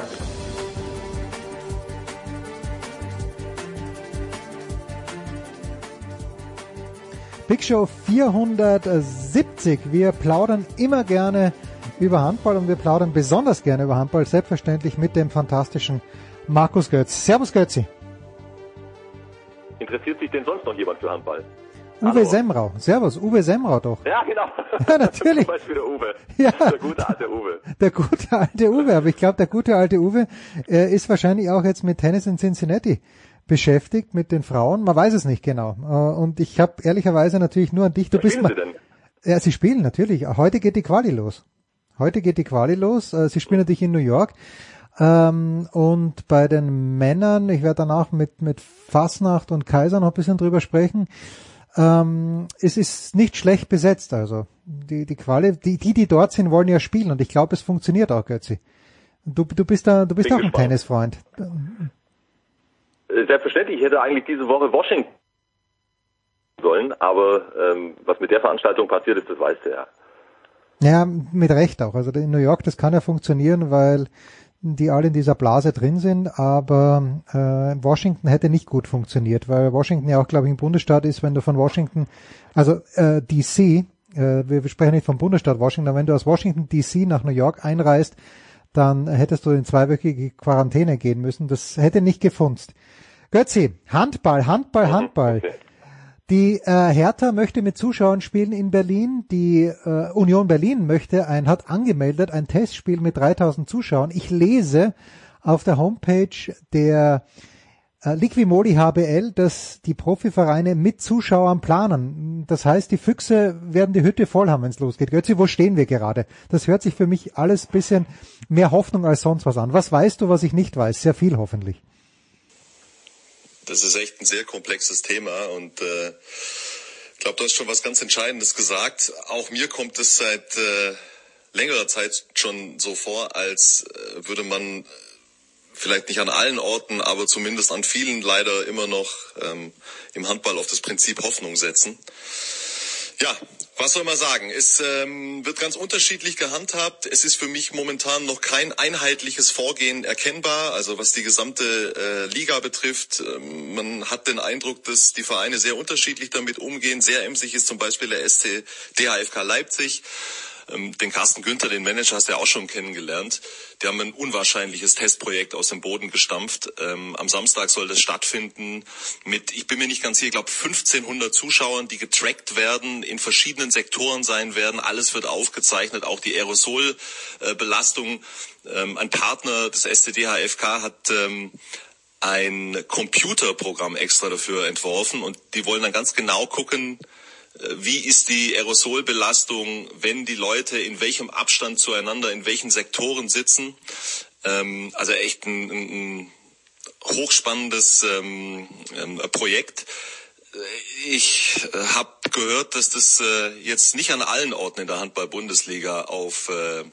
Big Show 470. Wir plaudern immer gerne über Handball und wir plaudern besonders gerne über Handball, selbstverständlich mit dem fantastischen Markus Götz. Servus Götzi. Interessiert sich denn sonst noch jemand für Handball? Uwe Hallo. Semrau. Servus, Uwe Semrau doch. Ja, genau. Ja, natürlich. Du weißt wieder Uwe. Ja. Der gute alte Uwe. Der gute alte Uwe, aber ich glaube, der gute alte Uwe äh, ist wahrscheinlich auch jetzt mit Tennis in Cincinnati beschäftigt, mit den Frauen. Man weiß es nicht genau. Äh, und ich habe ehrlicherweise natürlich nur an dich. Du Was bist spielen mal, Sie denn? Ja, sie spielen natürlich. Heute geht die Quali los. Heute geht die Quali los. Äh, Sie spielen natürlich in New York. Ähm, und bei den Männern, ich werde danach mit, mit Fasnacht und Kaiser noch ein bisschen drüber sprechen. Ähm, es ist nicht schlecht besetzt, also die, die Quali, die, die, die dort sind, wollen ja spielen und ich glaube, es funktioniert auch, Götzi. Du, du bist da, du bist Bin auch ein gespannt. Tennisfreund. Äh, Selbstverständlich, ich hätte eigentlich diese Woche Washington sollen, aber ähm, was mit der Veranstaltung passiert ist, das weißt du ja. Ja, mit Recht auch. Also in New York, das kann ja funktionieren, weil die alle in dieser Blase drin sind, aber äh, Washington hätte nicht gut funktioniert, weil Washington ja auch, glaube ich, ein Bundesstaat ist, wenn du von Washington, also äh, DC, äh, wir, sprechen nicht vom Bundesstaat Washington, wenn du aus Washington DC nach New York einreist, dann hättest du in zweiwöchige Quarantäne gehen müssen. Das hätte nicht gefunzt. Götzi, Handball, Handball, Handball. Die äh, Hertha möchte mit Zuschauern spielen in Berlin. Die äh, Union Berlin möchte ein hat angemeldet ein Testspiel mit 3000 Zuschauern. Ich lese auf der Homepage der äh, Liquimoli HBL, dass die Profivereine mit Zuschauern planen. Das heißt, die Füchse werden die Hütte voll haben, wenn es losgeht. Götzi, wo stehen wir gerade? Das hört sich für mich alles bisschen mehr Hoffnung als sonst was an. Was weißt du, was ich nicht weiß? Sehr viel hoffentlich. Das ist echt ein sehr komplexes Thema und äh, ich glaube, du hast schon was ganz Entscheidendes gesagt. Auch mir kommt es seit äh, längerer Zeit schon so vor, als äh, würde man vielleicht nicht an allen Orten, aber zumindest an vielen leider immer noch ähm, im Handball auf das Prinzip Hoffnung setzen. Ja, was soll man sagen? Es ähm, wird ganz unterschiedlich gehandhabt. Es ist für mich momentan noch kein einheitliches Vorgehen erkennbar. Also was die gesamte äh, Liga betrifft, ähm, man hat den Eindruck, dass die Vereine sehr unterschiedlich damit umgehen. Sehr emsig ist zum Beispiel der SC DHFK Leipzig. Ähm, den Carsten Günther, den Manager, hast du ja auch schon kennengelernt. Die haben ein unwahrscheinliches Testprojekt aus dem Boden gestampft. Ähm, am Samstag soll das stattfinden mit, ich bin mir nicht ganz sicher, ich glaube 1500 Zuschauern, die getrackt werden, in verschiedenen Sektoren sein werden. Alles wird aufgezeichnet, auch die Aerosolbelastung. Ähm, ein Partner des SCDHFK hat ein Computerprogramm extra dafür entworfen und die wollen dann ganz genau gucken, wie ist die Aerosolbelastung, wenn die Leute in welchem Abstand zueinander, in welchen Sektoren sitzen. Ähm, also echt ein, ein, hochspannendes ähm, ähm, Projekt. Ich äh, habe gehört, dass das äh, jetzt nicht an allen Orten in der Handball-Bundesliga auf äh,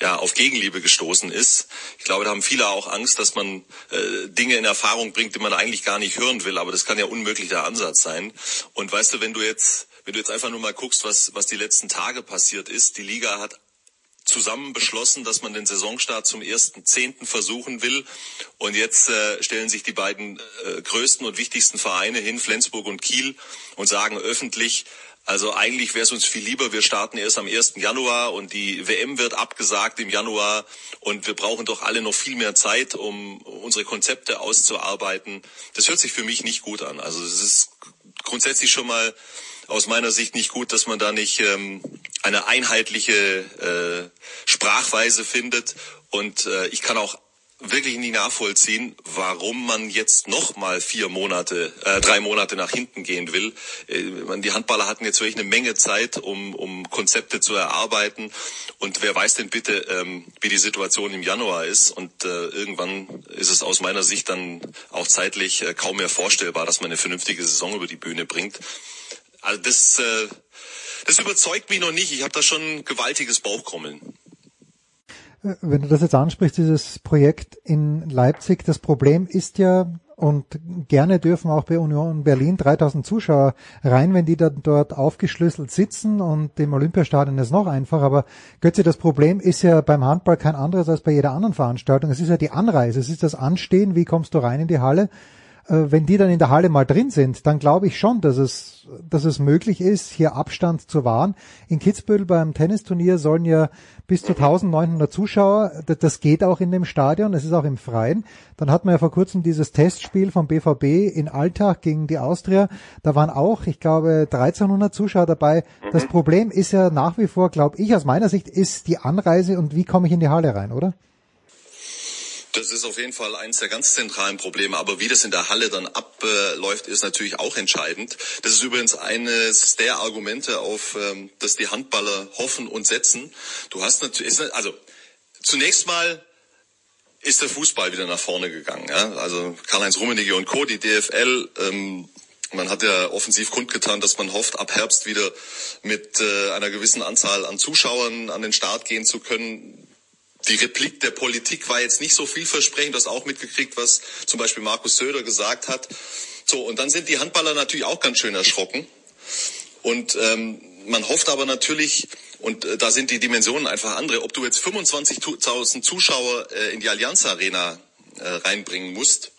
ja, auf Gegenliebe gestoßen ist. Ich glaube, da haben viele auch Angst, dass man äh, Dinge in Erfahrung bringt, die man eigentlich gar nicht hören will. Aber das kann ja unmöglich der Ansatz sein. Und weißt du, wenn du jetzt, wenn du jetzt einfach nur mal guckst, was, was die letzten Tage passiert ist, die Liga hat zusammen beschlossen, dass man den Saisonstart zum ersten Zehnten versuchen will. Und jetzt äh, stellen sich die beiden äh, größten und wichtigsten Vereine hin, Flensburg und Kiel, und sagen öffentlich, also eigentlich wäre es uns viel lieber, wir starten erst am 1. Januar und die WM wird abgesagt im Januar und wir brauchen doch alle noch viel mehr Zeit, um unsere Konzepte auszuarbeiten. Das hört sich für mich nicht gut an. Also es ist grundsätzlich schon mal aus meiner Sicht nicht gut, dass man da nicht ähm, eine einheitliche äh, Sprachweise findet. Und äh, ich kann auch wirklich nie nachvollziehen, warum man jetzt noch mal vier Monate, äh, drei Monate nach hinten gehen will. Äh, die Handballer hatten jetzt wirklich eine Menge Zeit, um, um Konzepte zu erarbeiten. Und wer weiß denn bitte, ähm, wie die Situation im Januar ist. Und äh, irgendwann ist es aus meiner Sicht dann auch zeitlich äh, kaum mehr vorstellbar, dass man eine vernünftige Saison über die Bühne bringt. Also das, äh, das überzeugt mich noch nicht. Ich habe da schon ein gewaltiges Bauchkrummeln. Wenn du das jetzt ansprichst, dieses Projekt in Leipzig, das Problem ist ja, und gerne dürfen auch bei Union Berlin 3000 Zuschauer rein, wenn die dann dort aufgeschlüsselt sitzen und im Olympiastadion ist noch einfacher. Aber Götze, das Problem ist ja beim Handball kein anderes als bei jeder anderen Veranstaltung. Es ist ja die Anreise, es ist das Anstehen, wie kommst du rein in die Halle. Äh, wenn die dann in der Halle mal drin sind, dann glaube ich schon, dass es, dass es möglich ist, hier Abstand zu wahren. In Kitzbühel beim Tennisturnier sollen ja bis zu 1900 Zuschauer, das geht auch in dem Stadion, es ist auch im Freien. Dann hat man ja vor kurzem dieses Testspiel vom BVB in Alltag gegen die Austria. Da waren auch, ich glaube, 1300 Zuschauer dabei. Das Mhm. Problem ist ja nach wie vor, glaube ich, aus meiner Sicht, ist die Anreise und wie komme ich in die Halle rein, oder? Das ist auf jeden Fall eines der ganz zentralen Probleme. Aber wie das in der Halle dann abläuft, ist natürlich auch entscheidend. Das ist übrigens eines der Argumente, auf ähm, das die Handballer hoffen und setzen. Du hast natürlich, also zunächst mal ist der Fußball wieder nach vorne gegangen. Ja? Also Karl-Heinz Rummenigge und Co., die DFL, ähm, man hat ja offensiv kundgetan, dass man hofft, ab Herbst wieder mit äh, einer gewissen Anzahl an Zuschauern an den Start gehen zu können. Die Replik der Politik war jetzt nicht so vielversprechend, das auch mitgekriegt, was zum Beispiel Markus Söder gesagt hat. So, und dann sind die Handballer natürlich auch ganz schön erschrocken. Und ähm, man hofft aber natürlich, und äh, da sind die Dimensionen einfach andere, ob du jetzt 25.000 Zuschauer äh, in die Allianz Arena äh, reinbringen musst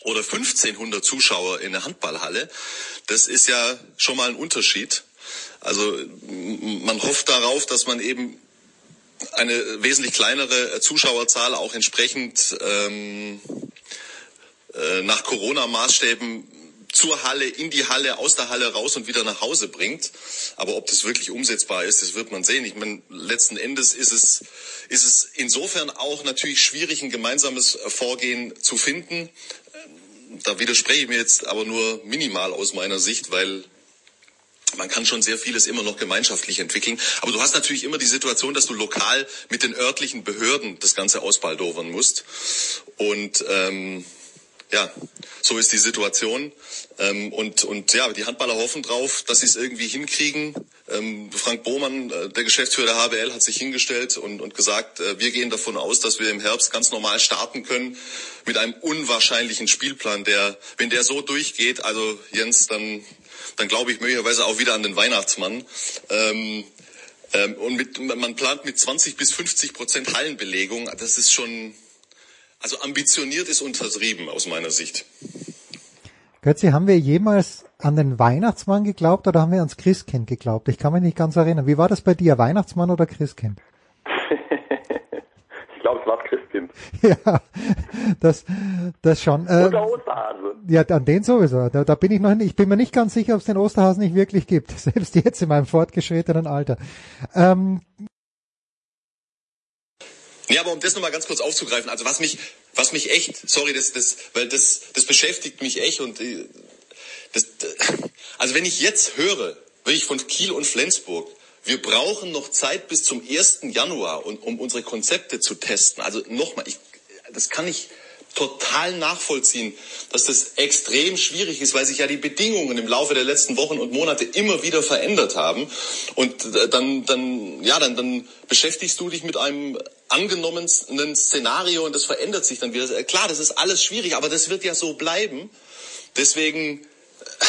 oder 1500 Zuschauer in eine Handballhalle, das ist ja schon mal ein Unterschied. Also man hofft darauf, dass man eben eine wesentlich kleinere äh, Zuschauerzahl auch entsprechend ähm, äh, nach Corona-Maßstäben zur Halle, in die Halle, aus der Halle raus und wieder nach Hause bringt. Aber ob das wirklich umsetzbar ist, das wird man sehen. Ich meine, letzten Endes ist es, ist es insofern auch natürlich schwierig, ein gemeinsames Vorgehen zu finden. Da widerspreche ich mir jetzt aber nur minimal aus meiner Sicht, weil man kann schon sehr vieles immer noch gemeinschaftlich entwickeln. Aber du hast natürlich immer die Situation, dass du lokal mit den örtlichen Behörden das Ganze ausbaldowern musst. Und ähm, ja, so ist die Situation. Ähm, und, und ja, die Handballer hoffen drauf, dass sie es irgendwie hinkriegen. Ähm, Frank Bohmann, äh, der Geschäftsführer der HBL, hat sich hingestellt und, und gesagt, äh, wir gehen davon aus, dass wir im Herbst ganz normal starten können mit einem unwahrscheinlichen Spielplan, der, wenn der so durchgeht, also Jens, dann, dann glaube ich möglicherweise auch wieder an den Weihnachtsmann. Ähm, ähm, und mit, man plant mit 20 bis 50 Prozent Hallenbelegung. Das ist schon, also ambitioniert ist untertrieben aus meiner Sicht. Götzi, haben wir jemals an den Weihnachtsmann geglaubt oder haben wir ans Christkind geglaubt? Ich kann mich nicht ganz erinnern. Wie war das bei dir, Weihnachtsmann oder Christkind? Ich glaube, es war das Christkind. ja, das, das schon. Und Äh, der Osterhase. ja, an den sowieso. Da, da bin ich noch nicht, ich bin mir nicht ganz sicher, ob es den Osterhasen nicht wirklich gibt. Selbst jetzt in meinem fortgeschrittenen Alter. Ähm, Ja, aber um das nochmal ganz kurz aufzugreifen, also was mich, was mich echt, sorry, das, das, weil das, das beschäftigt mich echt und äh, das, also wenn ich jetzt höre, wirklich von Kiel und Flensburg, wir brauchen noch Zeit bis zum 1. Januar, um unsere Konzepte zu testen. Also nochmal, ich, das kann ich total nachvollziehen, dass das extrem schwierig ist, weil sich ja die Bedingungen im Laufe der letzten Wochen und Monate immer wieder verändert haben. Und äh, dann, dann, ja, dann, dann beschäftigst du dich mit einem angenommenen Szenario und das verändert sich dann wieder. Äh, Klar, das ist alles schwierig, aber das wird ja so bleiben. Deswegen, äh,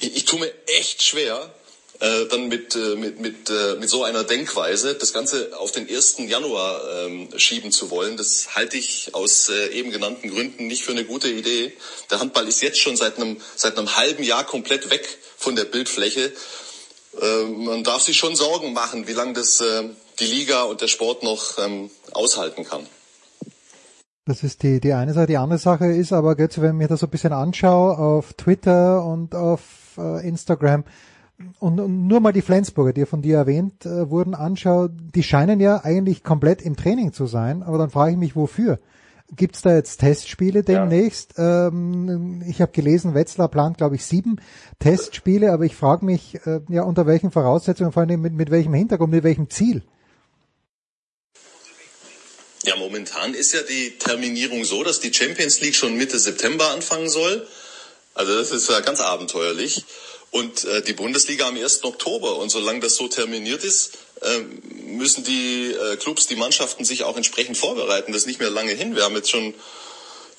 ich, ich tue mir echt schwer, äh, dann mit, äh, mit, mit, äh, mit so einer Denkweise das Ganze auf den 1. Januar ähm, schieben zu wollen. Das halte ich aus äh, eben genannten Gründen nicht für eine gute Idee. Der Handball ist jetzt schon seit einem, seit einem halben Jahr komplett weg von der Bildfläche. Äh, man darf sich schon Sorgen machen, wie lange das äh, die Liga und der Sport noch ähm, aushalten kann. Das ist die, die eine Sache. Die andere Sache ist aber, wenn ich mir das so ein bisschen anschaue auf Twitter und auf äh, Instagram und, und, nur mal die Flensburger, die von dir erwähnt äh, wurden, anschaue, die scheinen ja eigentlich komplett im Training zu sein, aber dann frage ich mich, wofür? Gibt es da jetzt Testspiele demnächst? Ja. Ähm, ich habe gelesen, Wetzlar plant, glaube ich, sieben Testspiele, aber ich frage mich, äh, ja, unter welchen Voraussetzungen, vor allem mit, mit welchem Hintergrund, mit welchem Ziel? Ja, momentan ist ja die Terminierung so, dass die Champions League schon Mitte September anfangen soll. Also das ist ja ganz abenteuerlich. Und äh, die Bundesliga am 1. Oktober. Und solange das so terminiert ist, äh, müssen die äh, Clubs, die Mannschaften sich auch entsprechend vorbereiten. Das ist nicht mehr lange hin. Wir haben jetzt schon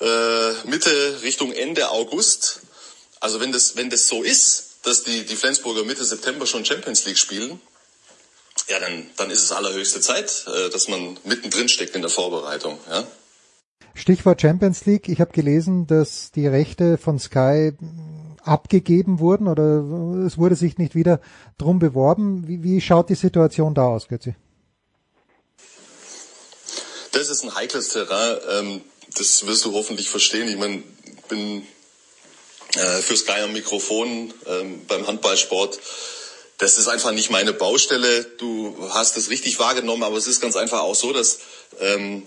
äh, Mitte Richtung Ende August. Also wenn das, wenn das so ist, dass die, die Flensburger Mitte September schon Champions League spielen, ja, dann, dann ist es allerhöchste Zeit, äh, dass man mittendrin steckt in der Vorbereitung. Ja? Stichwort Champions League. Ich habe gelesen, dass die Rechte von Sky abgegeben wurden oder es wurde sich nicht wieder drum beworben. Wie, wie schaut die Situation da aus, Götzi? Das ist ein heikles Terrain. Ähm, das wirst du hoffentlich verstehen. Ich meine, bin äh, für Sky am Mikrofon ähm, beim Handballsport das ist einfach nicht meine Baustelle. Du hast es richtig wahrgenommen, aber es ist ganz einfach auch so, dass ähm,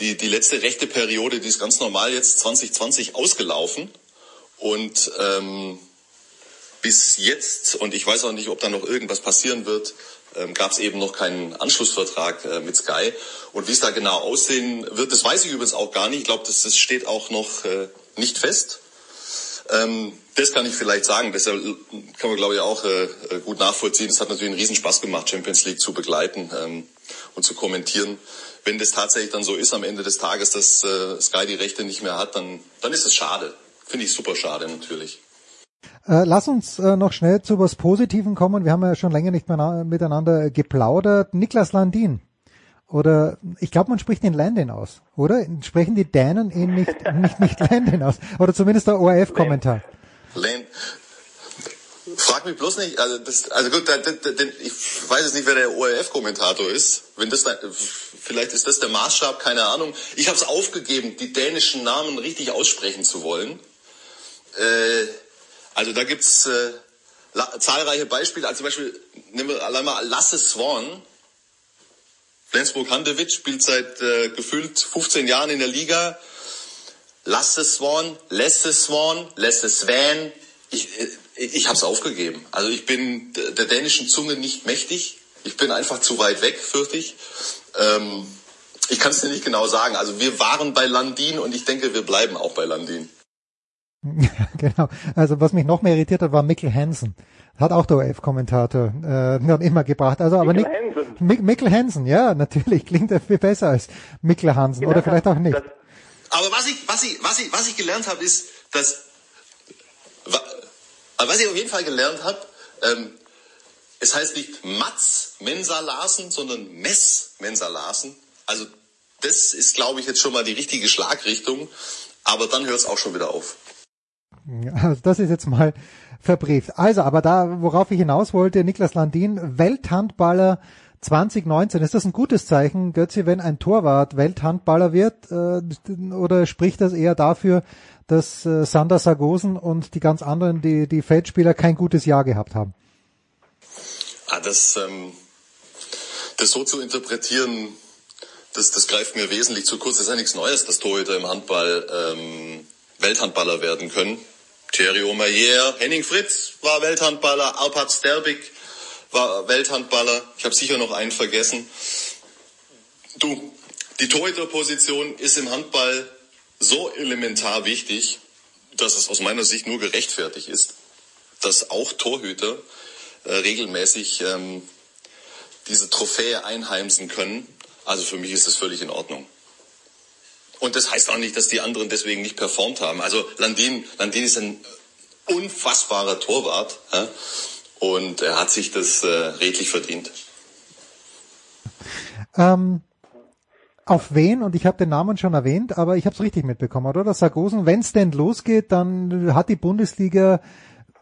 die, die letzte rechte Periode, die ist ganz normal jetzt 2020 ausgelaufen. Und ähm, bis jetzt, und ich weiß auch nicht, ob da noch irgendwas passieren wird, ähm, gab es eben noch keinen Anschlussvertrag äh, mit Sky. Und wie es da genau aussehen wird, das weiß ich übrigens auch gar nicht. Ich glaube, das, das steht auch noch äh, nicht fest. Ähm, das kann ich vielleicht sagen. Das kann man, glaube ich, auch äh, gut nachvollziehen. Es hat natürlich einen Riesenspaß gemacht, Champions League zu begleiten ähm, und zu kommentieren. Wenn das tatsächlich dann so ist am Ende des Tages, dass äh, Sky die Rechte nicht mehr hat, dann, dann ist es schade. Finde ich super schade natürlich. Äh, lass uns äh, noch schnell zu was Positiven kommen. Wir haben ja schon länger nicht mehr miteinander geplaudert. Niklas Landin oder ich glaube, man spricht den Landin aus, oder? Sprechen die Dänen ihn nicht, nicht, nicht Landin aus? Oder zumindest der ORF-Kommentar. Lane. Frag mich bloß nicht, also, das, also gut, ich weiß jetzt nicht, wer der ORF-Kommentator ist. Wenn das, vielleicht ist das der Maßstab, keine Ahnung. Ich habe es aufgegeben, die dänischen Namen richtig aussprechen zu wollen. Äh, also da gibt's äh, zahlreiche Beispiele. Also zum Beispiel nehmen wir allein mal Lasse Swan, Flensburg-Handewitt spielt seit äh, gefühlt 15 Jahren in der Liga. Lasse Swan, Lasse Swan, Lasse Swan. Ich, äh, ich habe es aufgegeben. Also ich bin der dänischen Zunge nicht mächtig. Ich bin einfach zu weit weg, fürchte ich. Ähm, ich kann es dir nicht genau sagen. Also wir waren bei Landin und ich denke, wir bleiben auch bei Landin. genau. Also was mich noch mehr irritiert hat, war Mikkel Hansen. Hat auch der OF-Kommentator äh, noch immer gebracht. Also aber Mikkel nicht Hansen. Mik Mikkel Hansen, ja, natürlich klingt er viel besser als Mikkel Hansen genau, oder vielleicht auch nicht. aber was ich, was ich, was ich, was ich gelernt habe, ist, dass was ich auf jeden Fall gelernt habe, ähm, es heißt nicht Mats Mensa Larsen, sondern Mess Mensa Larsen. Also das ist, glaube ich, jetzt schon mal die richtige Schlagrichtung. Aber dann hört es auch schon wieder auf. Also das ist jetzt mal verbrieft. Also, aber da, worauf ich hinaus wollte, Niklas Landin, Welthandballer 2019, ist das ein gutes Zeichen, Götzi, wenn ein Torwart Welthandballer wird, äh, oder spricht das eher dafür, dass äh, Sander Sargosen und die ganz anderen, die, die Feldspieler kein gutes Jahr gehabt haben? Ah, das, ähm, das so zu interpretieren, das, das greift mir wesentlich zu kurz. Das ist ja nichts Neues, dass Torhüter im Handball ähm, Welthandballer werden können. Thierry Omeyer, Henning Fritz war Welthandballer, Alpert Sterbik war Welthandballer. Ich habe sicher noch einen vergessen. Du, die Torhüterposition ist im Handball so elementar wichtig, dass es aus meiner Sicht nur gerechtfertigt ist, dass auch Torhüter äh, regelmäßig ähm, diese Trophäe einheimsen können. Also für mich ist das völlig in Ordnung. Und das heißt auch nicht, dass die anderen deswegen nicht performt haben. Also Landin, Landin ist ein unfassbarer Torwart ja? und er hat sich das äh, redlich verdient. Ähm, auf wen, und ich habe den Namen schon erwähnt, aber ich habe es richtig mitbekommen, oder? Sargosen, wenn es denn losgeht, dann hat die Bundesliga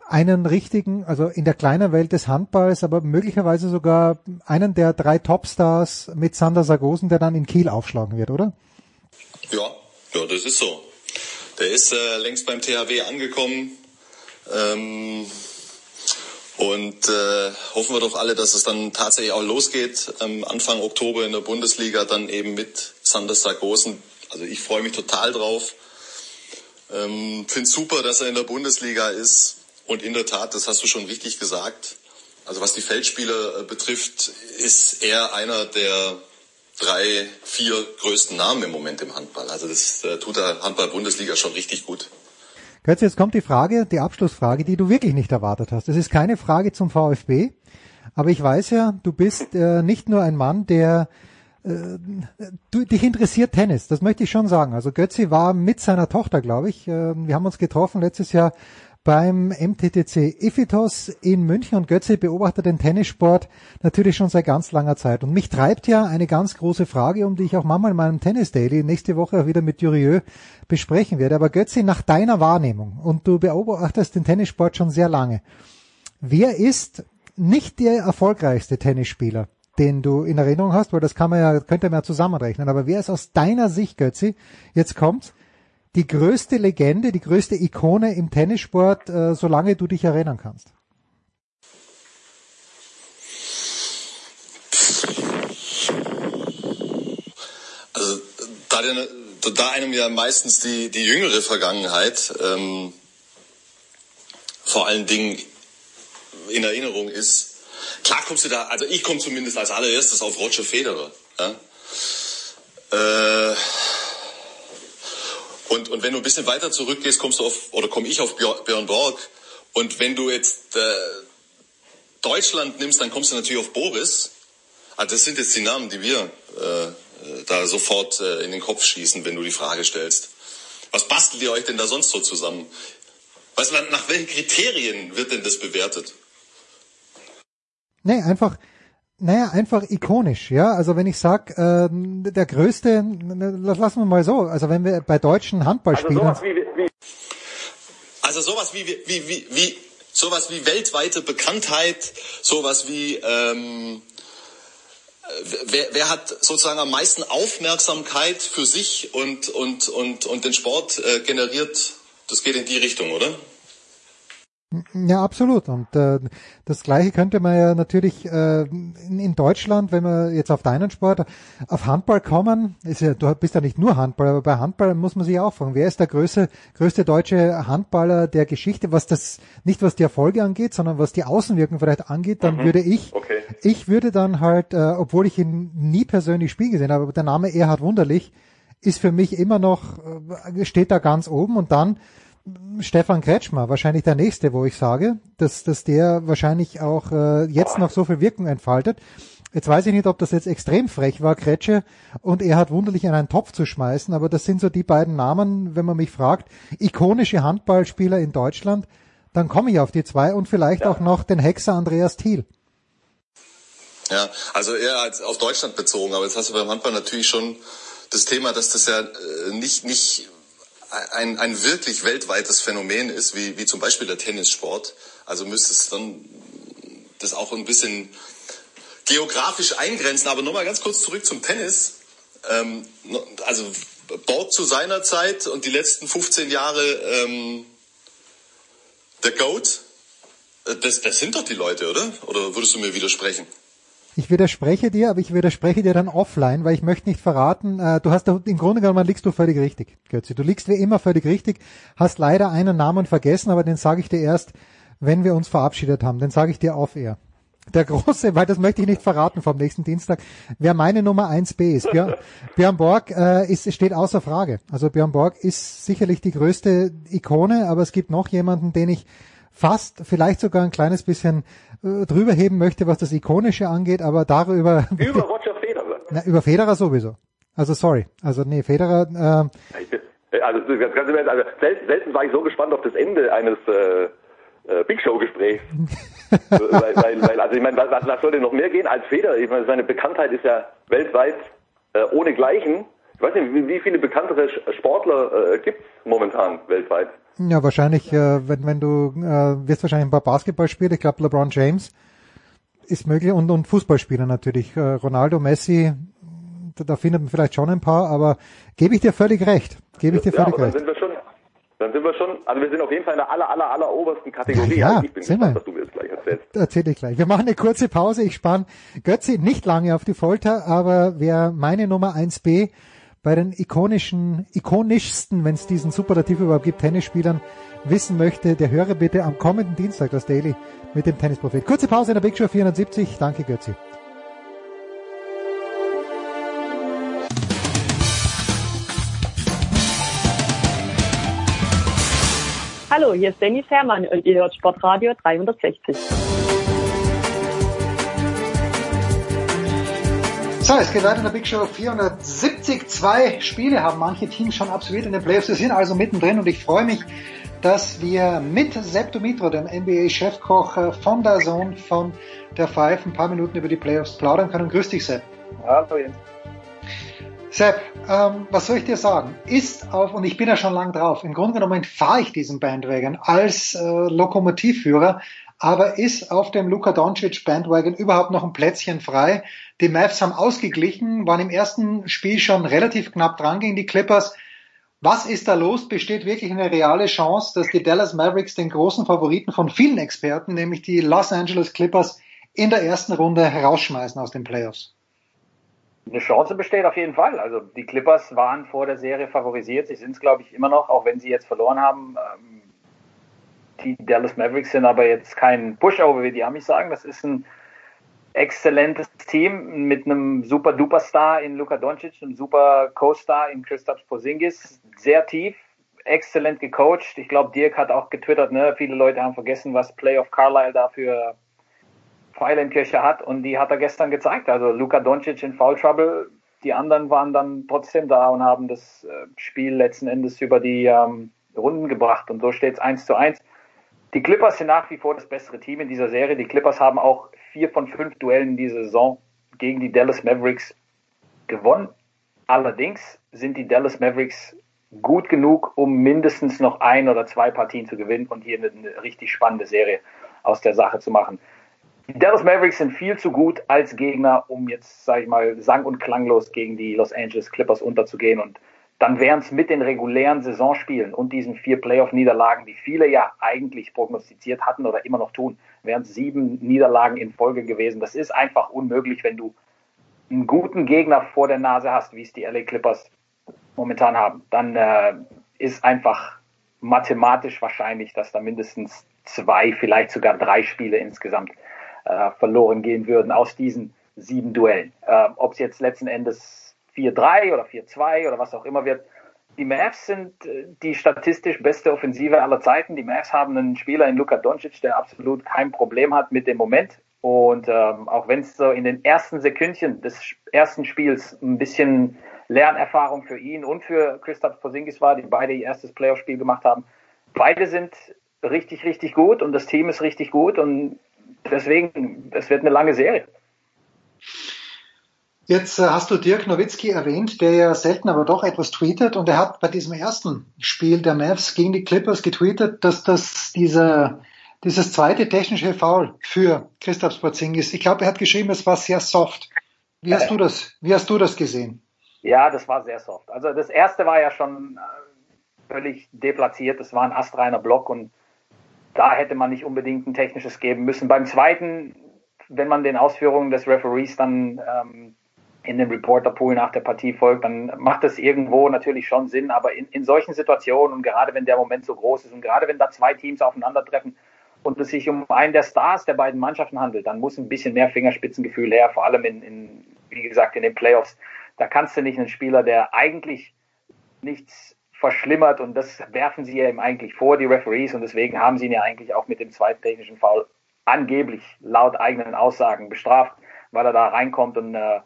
einen richtigen, also in der kleinen Welt des Handballs, aber möglicherweise sogar einen der drei Topstars mit Sander Sargosen, der dann in Kiel aufschlagen wird, oder? Ja, Ja, das ist so. Der ist äh, längst beim THW angekommen. Ähm, und äh, hoffen wir doch alle, dass es dann tatsächlich auch losgeht. Ähm, Anfang Oktober in der Bundesliga, dann eben mit Sander Sargosen. Also ich freue mich total drauf. Ähm, Finde super, dass er in der Bundesliga ist. Und in der Tat, das hast du schon richtig gesagt. Also was die Feldspieler äh, betrifft, ist er einer der drei, vier größten Namen im Moment im Handball. Also das äh, tut der Handball-Bundesliga schon richtig gut. Götz, jetzt kommt die Frage, die Abschlussfrage, die du wirklich nicht erwartet hast. Das ist keine Frage zum VfB, aber ich weiß ja, du bist äh, nicht nur ein Mann, der äh, du, dich interessiert Tennis, das möchte ich schon sagen. Also Götzi war mit seiner Tochter, glaube ich. Äh, wir haben uns getroffen letztes Jahr beim MTTC Iphitos in München und Götze beobachtet den Tennissport natürlich schon seit ganz langer Zeit. Und mich treibt ja eine ganz große Frage, um die ich auch manchmal in meinem Tennis Daily nächste Woche wieder mit Jurieu besprechen werde. Aber Götze, nach deiner Wahrnehmung, und du beobachtest den Tennissport schon sehr lange, wer ist nicht der erfolgreichste Tennisspieler, den du in Erinnerung hast, weil das kann man ja, könnte man ja zusammenrechnen, aber wer ist aus deiner Sicht, Götzi, jetzt kommt's, die größte Legende, die größte Ikone im Tennissport, äh, solange du dich erinnern kannst? Also da, da einem ja meistens die, die jüngere Vergangenheit ähm, vor allen Dingen in Erinnerung ist, klar kommst du da, also ich komme zumindest als allererstes auf Roger Federer. Ja? Äh, und, und wenn du ein bisschen weiter zurückgehst, kommst du auf, oder komme ich auf Björn Borg. Und wenn du jetzt äh, Deutschland nimmst, dann kommst du natürlich auf Boris. Also das sind jetzt die Namen, die wir äh, da sofort äh, in den Kopf schießen, wenn du die Frage stellst. Was bastelt ihr euch denn da sonst so zusammen? Was, nach welchen Kriterien wird denn das bewertet? Nee, einfach, naja, einfach ikonisch, ja. Also wenn ich sag, äh, der größte, lassen wir mal so, also wenn wir bei deutschen Handballspielern. Also sowas wie, wie, also sowas wie, wie, wie, wie, sowas wie weltweite Bekanntheit, sowas wie, ähm, wer, wer hat sozusagen am meisten Aufmerksamkeit für sich und, und, und, und den Sport äh, generiert, das geht in die Richtung, oder? Ja, absolut. Und äh, das Gleiche könnte man ja natürlich äh, in, in Deutschland, wenn wir jetzt auf deinen Sport, auf Handball kommen, ist ja, du bist ja nicht nur Handball, aber bei Handball muss man sich auch fragen, wer ist der größte, größte deutsche Handballer der Geschichte, was das, nicht was die Erfolge angeht, sondern was die Außenwirkung vielleicht angeht, dann mhm. würde ich, okay. ich würde dann halt, äh, obwohl ich ihn nie persönlich spielen gesehen habe, aber der Name Erhard Wunderlich ist für mich immer noch, äh, steht da ganz oben und dann Stefan Kretschmer, wahrscheinlich der nächste, wo ich sage, dass, dass der wahrscheinlich auch äh, jetzt noch so viel Wirkung entfaltet. Jetzt weiß ich nicht, ob das jetzt extrem frech war, Kretsche, und er hat wunderlich in einen Topf zu schmeißen, aber das sind so die beiden Namen, wenn man mich fragt, ikonische Handballspieler in Deutschland, dann komme ich auf die zwei und vielleicht ja. auch noch den Hexer Andreas Thiel. Ja, also eher als auf Deutschland bezogen, aber jetzt hast du beim Handball natürlich schon das Thema, dass das ja äh, nicht, nicht ein, ein wirklich weltweites Phänomen ist, wie, wie zum Beispiel der Tennissport. Also müsste es dann das auch ein bisschen geografisch eingrenzen. Aber nochmal ganz kurz zurück zum Tennis. Ähm, also Borg zu seiner Zeit und die letzten 15 Jahre ähm, der Goat, äh, das, das sind doch die Leute, oder? Oder würdest du mir widersprechen? Ich widerspreche dir, aber ich widerspreche dir dann offline, weil ich möchte nicht verraten, äh, du hast im Grunde genommen liegst du völlig richtig, Götzi. Du liegst wie immer völlig richtig, hast leider einen Namen vergessen, aber den sage ich dir erst, wenn wir uns verabschiedet haben. Den sage ich dir auf air. Der große, weil das möchte ich nicht verraten vom nächsten Dienstag, wer meine Nummer 1b ist. Björn, Björn Borg äh, ist, steht außer Frage. Also Björn Borg ist sicherlich die größte Ikone, aber es gibt noch jemanden, den ich fast vielleicht sogar ein kleines bisschen äh, drüber heben möchte, was das Ikonische angeht, aber darüber... Über Roger Federer. Na, über Federer sowieso. Also sorry. Also nee, Federer... Äh, also, ganz, ganz, also selten, selten war ich so gespannt auf das Ende eines äh, äh, Big Show Gesprächs. weil, weil, weil, also ich meine, was, was soll denn noch mehr gehen als Federer? Ich meine, seine Bekanntheit ist ja weltweit äh, ohne Gleichen. Ich weiß nicht, wie, viele bekanntere Sportler äh, gibt es momentan weltweit? Ja, wahrscheinlich, äh, wenn, wenn du äh, wirst wahrscheinlich ein paar Basketballspieler, ich glaube LeBron James ist möglich und, und Fußballspieler natürlich. Äh, Ronaldo, Messi, da findet man vielleicht schon ein paar, aber gebe ich dir völlig recht. Gebe ich dir ja, völlig aber recht. Dann sind wir schon, dann sind wir schon, also wir sind auf jeden Fall in der aller, aller, aller obersten Kategorie. Ja, ja, also ich bin sind gespannt, wir. was du mir jetzt gleich erzählst. Erzähle ich gleich. Wir machen eine kurze Pause. Ich spann Götzi nicht lange auf die Folter, aber wer meine Nummer 1b bei den ikonischen, ikonischsten, wenn es diesen Superlativ überhaupt gibt, Tennisspielern wissen möchte, der höre bitte am kommenden Dienstag das Daily mit dem Tennisprophet. Kurze Pause in der Big Show 470. Danke, Götzi. Hallo, hier ist Dennis Herrmann und ihr hört Sportradio 360. So, es geht weiter in der Big Show 470. Zwei Spiele haben manche Teams schon absolviert in den Playoffs. Wir sind also mittendrin und ich freue mich, dass wir mit Sepp Dumitro, dem NBA-Chefkoch äh, von der Zone, von der Five, ein paar Minuten über die Playoffs plaudern können. Grüß dich, Sepp. Hallo Jens. Sepp, ähm, was soll ich dir sagen? Ist auf, und ich bin ja schon lang drauf, im Grunde genommen fahre ich diesen Bandwagon als äh, Lokomotivführer, aber ist auf dem Luka Doncic Bandwagon überhaupt noch ein Plätzchen frei? Die Mavs haben ausgeglichen, waren im ersten Spiel schon relativ knapp dran gegen die Clippers. Was ist da los? Besteht wirklich eine reale Chance, dass die Dallas Mavericks den großen Favoriten von vielen Experten, nämlich die Los Angeles Clippers, in der ersten Runde herausschmeißen aus den Playoffs? Eine Chance besteht auf jeden Fall. Also die Clippers waren vor der Serie favorisiert. Sie sind es, glaube ich, immer noch, auch wenn sie jetzt verloren haben. Die Dallas Mavericks sind aber jetzt kein Pushover, wie die Amis sagen. Das ist ein exzellentes Team mit einem super duper Star in Luka Doncic, einem super Co-Star in Kristaps Porzingis. Sehr tief, exzellent gecoacht. Ich glaube, Dirk hat auch getwittert, ne? viele Leute haben vergessen, was Playoff Carlisle da für Pfeile in Kirche hat und die hat er gestern gezeigt. Also Luka Doncic in Foul Trouble, die anderen waren dann trotzdem da und haben das äh, Spiel letzten Endes über die ähm, Runden gebracht und so steht es 1 zu 1. Die Clippers sind nach wie vor das bessere Team in dieser Serie. Die Clippers haben auch vier von fünf Duellen in dieser Saison gegen die Dallas Mavericks gewonnen. Allerdings sind die Dallas Mavericks gut genug, um mindestens noch ein oder zwei Partien zu gewinnen und hier eine, richtig spannende Serie aus der Sache zu machen. Die Dallas Mavericks sind viel zu gut als Gegner, um jetzt, sage ich mal, sang- und klanglos gegen die Los Angeles Clippers unterzugehen. Und dann wären es mit den regulären Saisonspielen und diesen vier Playoff-Niederlagen, die viele ja eigentlich prognostiziert hatten oder immer noch tun, wären es sieben Niederlagen in Folge gewesen. Das ist einfach unmöglich, wenn du einen guten Gegner vor der Nase hast, wie es die LA Clippers momentan haben. Dann äh, ist einfach mathematisch wahrscheinlich, dass da mindestens zwei, vielleicht sogar drei Spiele insgesamt äh, verloren gehen würden aus diesen sieben Duellen. Äh, Ob es jetzt letzten Endes 4-3 oder 4-2 oder was auch immer wird. Die Mavs sind äh, die statistisch beste Offensive aller Zeiten. Die Mavs haben einen Spieler in Luka Doncic, der absolut kein Problem hat mit dem Moment. Und ähm, auch wenn es so in den ersten Sekündchen des ersten Spiels ein bisschen Lernerfahrung für ihn und für Christoph Porzingis war, die beide ihr erstes Playoff-Spiel gemacht haben, beide sind richtig, richtig gut und das Team ist richtig gut und deswegen, es wird eine lange Serie. Jetzt äh, hast du Dirk Nowitzki erwähnt, der ja selten aber doch etwas tweetet und er hat bei diesem ersten Spiel der Mavs gegen die Clippers getweetet, dass das dieser, dieses zweite technische Foul für Christoph Porzingis, ich glaube, er hat geschrieben, es war sehr soft. Wie hast du das, wie hast du das gesehen? Ja, das war sehr soft. Also das erste war ja schon äh, völlig deplatziert. Das war ein astreiner Block und da hätte man nicht unbedingt ein technisches geben müssen. Beim zweiten, wenn man den Ausführungen des Referees dann ähm, in den Reporterpool nach der Partie folgt, dann macht das irgendwo natürlich schon Sinn. Aber in, in solchen Situationen und gerade wenn der Moment so groß ist und gerade wenn da zwei Teams aufeinandertreffen und es sich um einen der Stars der beiden Mannschaften handelt, dann muss ein bisschen mehr Fingerspitzengefühl her, vor allem in, in wie gesagt, in den Playoffs. Da kannst du nicht einen Spieler, der eigentlich nichts verschlimmert und das werfen sie ja ihm eigentlich vor, die Referees, und deswegen haben sie ihn ja eigentlich auch mit dem zweiten technischen Foul angeblich laut eigenen Aussagen bestraft, weil er da reinkommt und äh,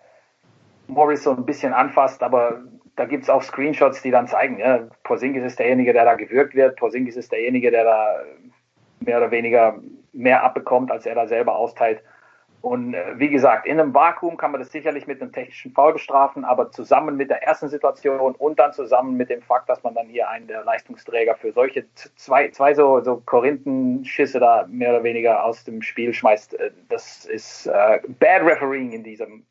Morris so ein bisschen anfasst, aber da gibt's auch Screenshots, die dann zeigen, ja, Porzingis ist derjenige, der da gewürgt wird, Porzingis ist derjenige, der da mehr oder weniger mehr abbekommt, als er da selber austeilt. Und äh, wie gesagt, in einem Vakuum kann man das sicherlich mit einem technischen Foul bestrafen, aber zusammen mit der ersten Situation und dann zusammen mit dem Fakt, dass man dann hier einen der Leistungsträger für solche zwei, zwei so, so Korinthenschüsse da mehr oder weniger aus dem Spiel schmeißt, äh, das ist äh, Bad Refereeing in diesem.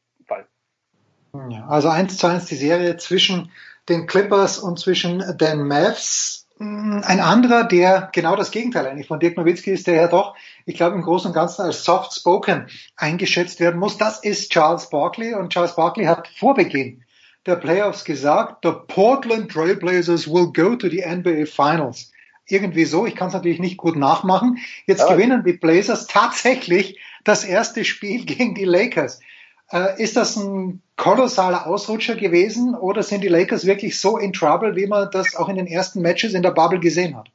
Ja, also eins zu eins die Serie zwischen den Clippers und zwischen den Mavs. Ein anderer, der genau das Gegenteil eigentlich von Dirk Nowitzki ist, der ja doch, ich glaube, im Großen und Ganzen als soft spoken eingeschätzt werden muss, das ist Charles Barkley. Und Charles Barkley hat vor Beginn der Playoffs gesagt, the Portland Trailblazers will go to the NBA Finals. Irgendwie so, ich kann es natürlich nicht gut nachmachen. Jetzt ja. gewinnen die Blazers tatsächlich das erste Spiel gegen die Lakers. Äh, ist das ein kolossaler Ausrutscher gewesen oder sind die Lakers wirklich so in Trouble, wie man das auch in den ersten Matches in der Bubble gesehen hat?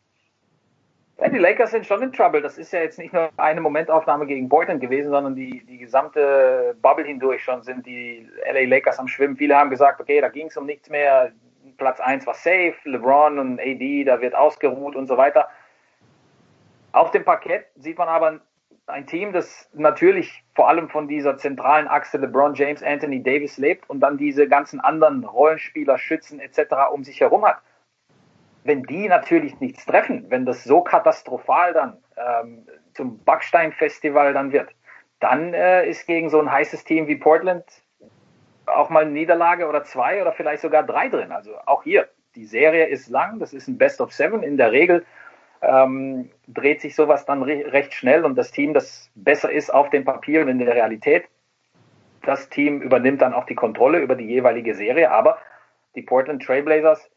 Ja, die Lakers sind schon in Trouble. Das ist ja jetzt nicht nur eine Momentaufnahme gegen Portland gewesen, sondern die, die gesamte Bubble hindurch schon sind die LA Lakers am Schwimmen. Viele haben gesagt, okay, da ging es um nichts mehr. Platz 1 war safe, LeBron und AD, da wird ausgeruht und so weiter. Auf dem Parkett sieht man aber ein Team, das natürlich vor allem von dieser zentralen Achse LeBron James, Anthony Davis lebt und dann diese ganzen anderen Rollenspieler, Schützen etc. um sich herum hat. Wenn die natürlich nichts treffen, wenn das so katastrophal dann ähm, zum Backstein-Festival dann wird, dann äh, ist gegen so ein heißes Team wie Portland auch mal eine Niederlage oder zwei oder vielleicht sogar drei drin. Also auch hier, die Serie ist lang, das ist ein Best of Seven. In der Regel ähm, dreht sich sowas dann re recht schnell und das Team, das besser ist auf dem Papier und in der Realität, das Team übernimmt dann auch die Kontrolle über die jeweilige Serie. Aber die Portland Trailblazers,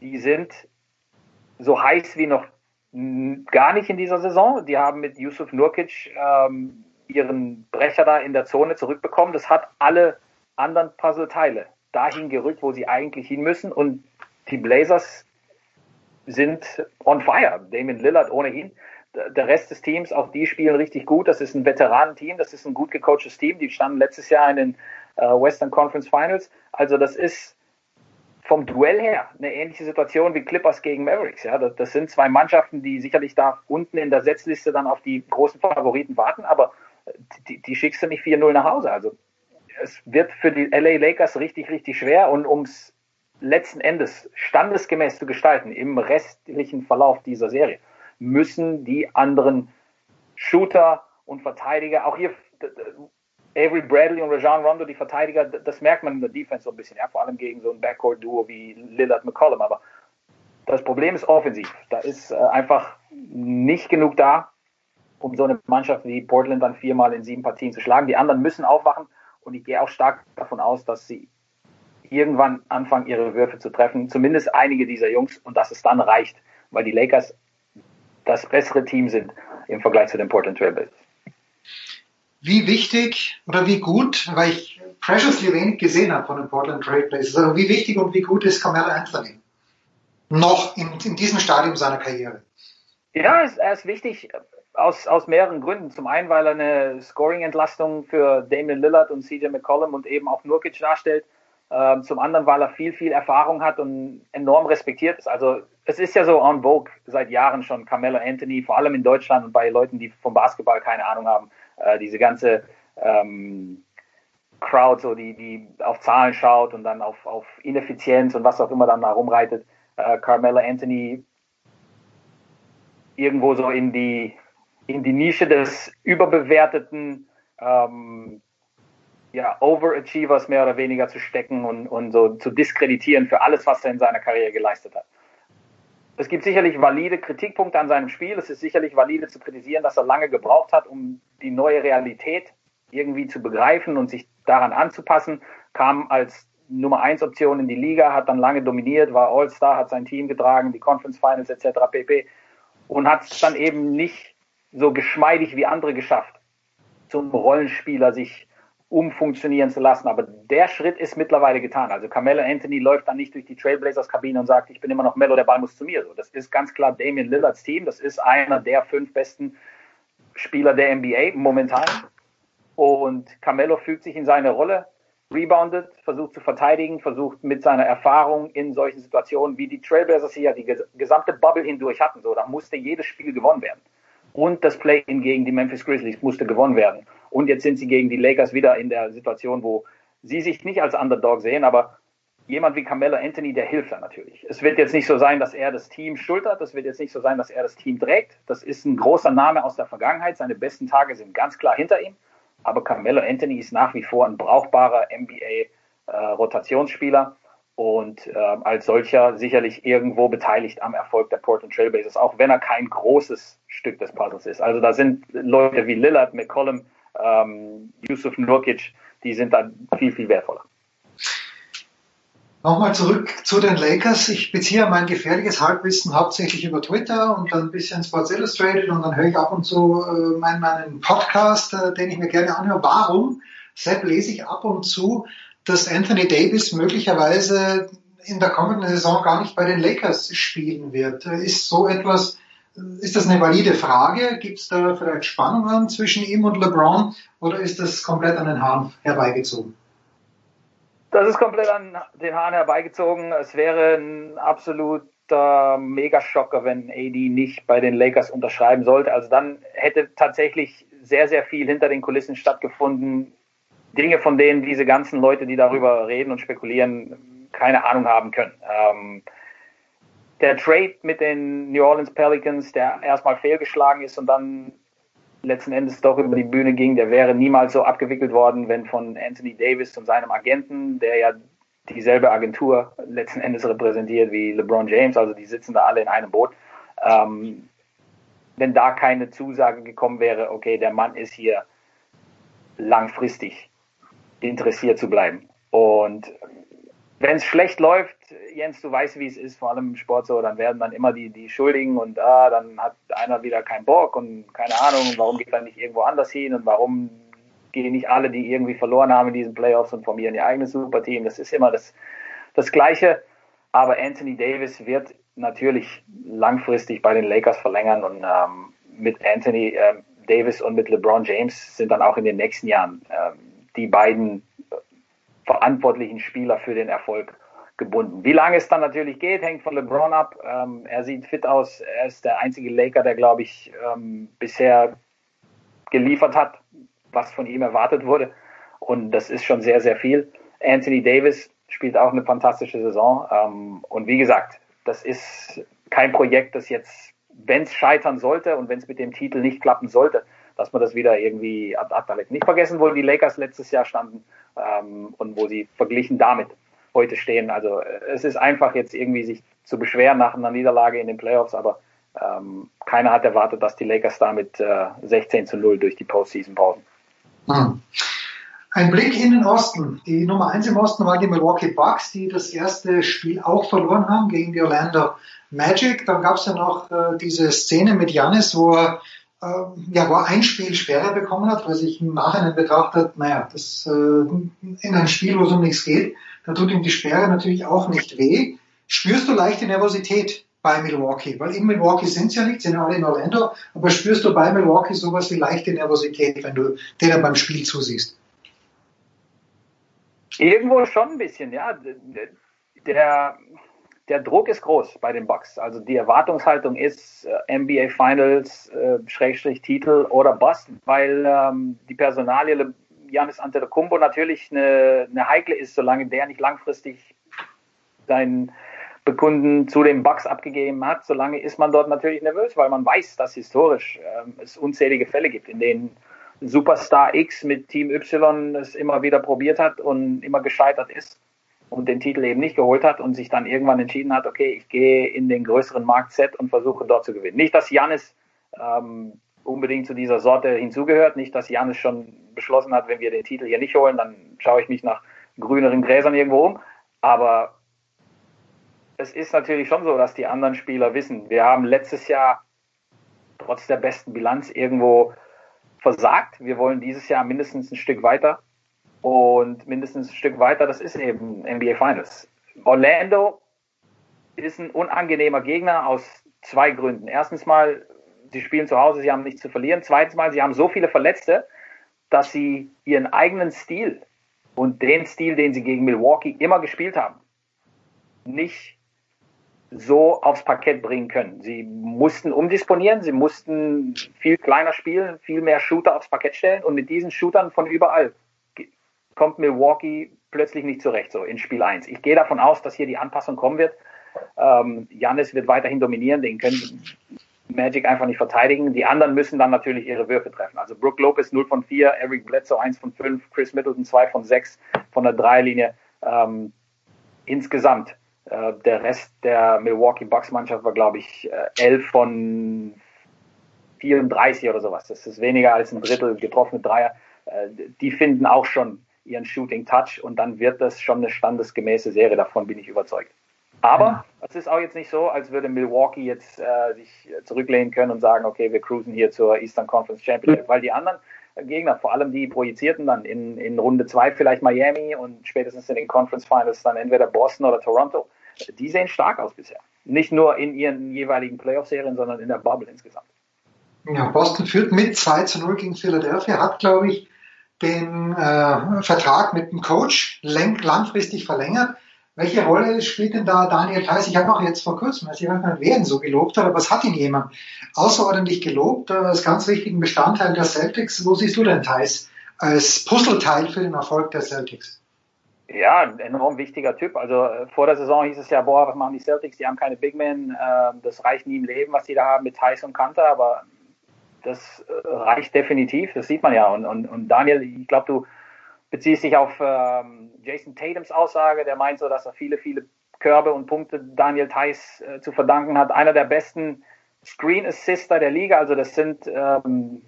die sind so heiß wie noch gar nicht in dieser Saison. Die haben mit Yusuf Nurkic ähm, ihren Brecher da in der Zone zurückbekommen. Das hat alle anderen Puzzleteile dahin gerückt, wo sie eigentlich hin müssen. Und die Blazers sind on fire. Damon Lillard ohnehin. Der Rest des Teams, auch die spielen richtig gut. Das ist ein Veteranenteam, das ist ein gut gecoachtes Team. Die standen letztes Jahr in den äh, Western Conference Finals. Also das ist vom Duell her eine ähnliche Situation wie Clippers gegen Mavericks. Ja, das, sind zwei Mannschaften, die sicherlich da unten in der Setzliste dann auf die großen Favoriten warten, aber die, die schickst du nicht 4-0 nach Hause. Also es wird für die LA Lakers richtig, richtig schwer und ums letzten Endes standesgemäß zu gestalten im restlichen Verlauf dieser Serie, müssen die anderen Shooter und Verteidiger, auch hier Avery Bradley und Rajon Rondo, die Verteidiger, das merkt man in der Defense so ein bisschen, ja, vor allem gegen so ein Backcourt-Duo wie Lillard McCollum, aber das Problem ist offensiv. Da ist äh, einfach nicht genug da, um so eine Mannschaft wie Portland dann viermal in sieben Partien zu schlagen. Die anderen müssen aufwachen und ich gehe auch stark davon aus, dass sie irgendwann anfangen, ihre Würfe zu treffen. Zumindest einige dieser Jungs und dass es dann reicht, weil die Lakers das bessere Team sind im Vergleich zu den Portland Trailblazers. Wie wichtig oder wie gut, weil ich preciously wenig gesehen habe von den Portland Trailblazers, also wie wichtig und wie gut ist Carmelo Anthony noch in, in diesem Stadium seiner Karriere? Ja, er ist, er ist wichtig aus, aus mehreren Gründen. Zum einen, weil er eine Scoring-Entlastung für Damian Lillard und CJ McCollum und eben auch Nurkic darstellt. Ähm, zum anderen, weil er viel, viel Erfahrung hat und enorm respektiert ist. Also es ist ja so en vogue seit Jahren schon Carmelo Anthony, vor allem in Deutschland und bei Leuten, die vom Basketball keine Ahnung haben, äh, diese ganze ähm, Crowd, so die, die auf Zahlen schaut und dann auf, auf Ineffizienz und was auch immer dann da rumreitet. Äh, Carmelo Anthony irgendwo so in die in die Nische des überbewerteten ähm, ja, Overachievers mehr oder weniger zu stecken und, und so zu diskreditieren für alles, was er in seiner Karriere geleistet hat. Es gibt sicherlich valide Kritikpunkte an seinem Spiel. Es ist sicherlich valide zu kritisieren, dass er lange gebraucht hat, um die neue Realität irgendwie zu begreifen und sich daran anzupassen. Kam als Nummer 1 Option in die Liga, hat dann lange dominiert, war All-Star, hat sein Team getragen, die Conference Finals etc. pp. Und hat es dann eben nicht so geschmeidig wie andere geschafft, zum Rollenspieler sich umfunktionieren zu lassen. Aber der Schritt ist mittlerweile getan. Also Carmelo Anthony läuft dann nicht durch die Trailblazers Kabine und sagt, ich bin immer noch Melo, der Ball muss zu mir. So, das ist ganz klar Damian Lillards Team. Das ist einer der fünf besten Spieler der NBA momentan. Und Carmelo fügt sich in seine Rolle, reboundet, versucht zu verteidigen, versucht mit seiner Erfahrung in solchen Situationen, wie die Trailblazers hier die gesamte Bubble hindurch hatten, so, da musste jedes Spiel gewonnen werden. Und das Play-in gegen die Memphis Grizzlies musste gewonnen werden. Und jetzt sind sie gegen die Lakers wieder in der Situation, wo sie sich nicht als Underdog sehen, aber jemand wie Carmelo Anthony, der hilft da natürlich. Es wird jetzt nicht so sein, dass er das Team schultert, es wird jetzt nicht so sein, dass er das Team trägt. Das ist ein großer Name aus der Vergangenheit. Seine besten Tage sind ganz klar hinter ihm. Aber Carmelo Anthony ist nach wie vor ein brauchbarer NBA äh, und äh, als solcher sicherlich irgendwo beteiligt am Erfolg der Portland Trailblazers, auch wenn er kein großes Stück des Puzzles ist. Also da sind Leute wie Lillard, McCollum, ähm, Yusuf Nurkic, die sind da viel, viel wertvoller. Nochmal zurück zu den Lakers. Ich beziehe mein gefährliches Halbwissen hauptsächlich über Twitter und dann ein bisschen Sports Illustrated und dann höre ich ab und zu äh, meinen, meinen Podcast, äh, den ich mir gerne anhöre. Warum, Sepp, lese ich ab und zu, dass Anthony Davis möglicherweise in der kommenden Saison gar nicht bei den Lakers spielen wird? Ist so etwas, ist das eine valide Frage? Gibt es da vielleicht Spannungen zwischen ihm und LeBron oder ist das komplett an den Haaren herbeigezogen? Das ist komplett an den Haaren herbeigezogen. Es wäre ein absoluter Megaschocker, wenn AD nicht bei den Lakers unterschreiben sollte. Also dann hätte tatsächlich sehr, sehr viel hinter den Kulissen stattgefunden. Dinge, von denen diese ganzen Leute, die darüber reden und spekulieren, keine Ahnung haben können. Ähm, der Trade mit den New Orleans Pelicans, der erstmal fehlgeschlagen ist und dann letzten Endes doch über die Bühne ging, der wäre niemals so abgewickelt worden, wenn von Anthony Davis und seinem Agenten, der ja dieselbe Agentur letzten Endes repräsentiert wie LeBron James, also die sitzen da alle in einem Boot, ähm, wenn da keine Zusage gekommen wäre, okay, der Mann ist hier langfristig interessiert zu bleiben. Und wenn es schlecht läuft, Jens, du weißt, wie es ist, vor allem im Sport so, dann werden dann immer die, die Schuldigen und ah, dann hat einer wieder keinen Bock und keine Ahnung, warum geht er nicht irgendwo anders hin und warum gehen nicht alle, die irgendwie verloren haben in diesen Playoffs und formieren ihr eigenes Superteam. Das ist immer das, das Gleiche. Aber Anthony Davis wird natürlich langfristig bei den Lakers verlängern und ähm, mit Anthony äh, Davis und mit LeBron James sind dann auch in den nächsten Jahren äh, die beiden verantwortlichen Spieler für den Erfolg gebunden. Wie lange es dann natürlich geht, hängt von LeBron ab. Ähm, er sieht fit aus. Er ist der einzige Laker, der, glaube ich, ähm, bisher geliefert hat, was von ihm erwartet wurde. Und das ist schon sehr, sehr viel. Anthony Davis spielt auch eine fantastische Saison. Ähm, und wie gesagt, das ist kein Projekt, das jetzt, wenn es scheitern sollte und wenn es mit dem Titel nicht klappen sollte, dass man das wieder irgendwie ad acta legt. Nicht vergessen, wo die Lakers letztes Jahr standen ähm, und wo sie verglichen damit heute stehen. Also äh, es ist einfach jetzt irgendwie sich zu beschweren nach einer Niederlage in den Playoffs, aber ähm, keiner hat erwartet, dass die Lakers damit äh, 16 zu 0 durch die Postseason brauchen. Hm. Ein Blick in den Osten. Die Nummer 1 im Osten waren die Milwaukee Bucks, die das erste Spiel auch verloren haben gegen die Orlando Magic. Dann gab es ja noch äh, diese Szene mit Janis, wo er ja, wo ein Spiel Sperre bekommen hat, weil sich im Nachhinein betrachtet, naja, das äh, in einem Spiel, wo es um nichts geht, da tut ihm die Sperre natürlich auch nicht weh. Spürst du leichte Nervosität bei Milwaukee? Weil in Milwaukee sind sie ja nicht, sind alle in Orlando, aber spürst du bei Milwaukee sowas wie leichte Nervosität, wenn du denen beim Spiel zusiehst? Irgendwo schon ein bisschen, ja. Der, der Druck ist groß bei den Bucks. Also die Erwartungshaltung ist äh, NBA Finals, äh, Schrägstrich Titel oder Bust, weil ähm, die Personalie Janis Antetokounmpo natürlich eine, eine heikle ist, solange der nicht langfristig seinen Bekunden zu den Bucks abgegeben hat, solange ist man dort natürlich nervös, weil man weiß, dass historisch ähm, es unzählige Fälle gibt, in denen Superstar X mit Team Y es immer wieder probiert hat und immer gescheitert ist und den Titel eben nicht geholt hat und sich dann irgendwann entschieden hat, okay, ich gehe in den größeren Markt Z und versuche dort zu gewinnen. Nicht, dass Janis ähm, unbedingt zu dieser Sorte hinzugehört, nicht, dass Janis schon beschlossen hat, wenn wir den Titel hier nicht holen, dann schaue ich mich nach grüneren Gräsern irgendwo um. Aber es ist natürlich schon so, dass die anderen Spieler wissen, wir haben letztes Jahr trotz der besten Bilanz irgendwo versagt. Wir wollen dieses Jahr mindestens ein Stück weiter und mindestens ein Stück weiter, das ist eben NBA Finals. Orlando ist ein unangenehmer Gegner aus zwei Gründen. Erstens mal, sie spielen zu Hause, sie haben nichts zu verlieren. Zweitens mal, sie haben so viele Verletzte, dass sie ihren eigenen Stil und den Stil, den sie gegen Milwaukee immer gespielt haben, nicht so aufs Parkett bringen können. Sie mussten umdisponieren, sie mussten viel kleiner spielen, viel mehr Shooter aufs Parkett stellen und mit diesen Shootern von überall kommt Milwaukee plötzlich nicht zurecht, so in Spiel 1. Ich gehe davon aus, dass hier die Anpassung kommen wird. Ähm, Janis wird weiterhin dominieren, den können Magic einfach nicht verteidigen. Die anderen müssen dann natürlich ihre Würfe treffen. Also Brook Lopez 0 von 4, Eric Bledsoe 1 von 5, Chris Middleton 2 von 6 von der Dreilinie. ähm, insgesamt. Äh, der Rest der Milwaukee Bucks Mannschaft war, glaube ich, äh, 11 von 34 oder sowas. Das ist weniger als ein Drittel getroffene Dreier. Äh, die finden auch schon ihren Shooting Touch und dann wird das schon eine standesgemäße Serie. Davon bin ich überzeugt. Aber es ist auch jetzt nicht so, als würde Milwaukee jetzt äh, sich zurücklehnen können und sagen, okay, wir cruisen hier zur Eastern Conference Championship, weil die anderen Gegner, vor allem die projizierten dann in, in Runde zwei vielleicht Miami und spätestens in den Conference Finals dann entweder Boston oder Toronto, die sehen stark aus bisher. Nicht nur in ihren jeweiligen Playoff-Serien, sondern in der Bubble insgesamt. Ja, Boston führt mit 2 zu 0 gegen Philadelphia, hat, glaube ich, den äh, Vertrag mit dem Coach lang, langfristig verlängert. Welche Rolle spielt denn da Daniel Theiss? Ich habe auch jetzt vor kurzem, als ich weiß nicht, wer ihn so gelobt hat, aber es hat ihn jemand außerordentlich gelobt, äh, als ganz wichtigen Bestandteil der Celtics. Wo siehst du denn Theiss als Puzzleteil für den Erfolg der Celtics? Ja, ein enorm wichtiger Typ. Also äh, vor der Saison hieß es ja, boah, was machen die Celtics? Die haben keine Big Men, äh, das reicht nie im Leben, was die da haben mit Thais und Kanter, aber das äh, reicht definitiv, das sieht man ja. Und, und, und Daniel, ich glaube, du beziehst dich auf ähm, Jason Tatums Aussage, der meint so, dass er viele, viele Körbe und Punkte Daniel Theiss äh, zu verdanken hat. Einer der besten Screen Assister der Liga, also das sind ähm,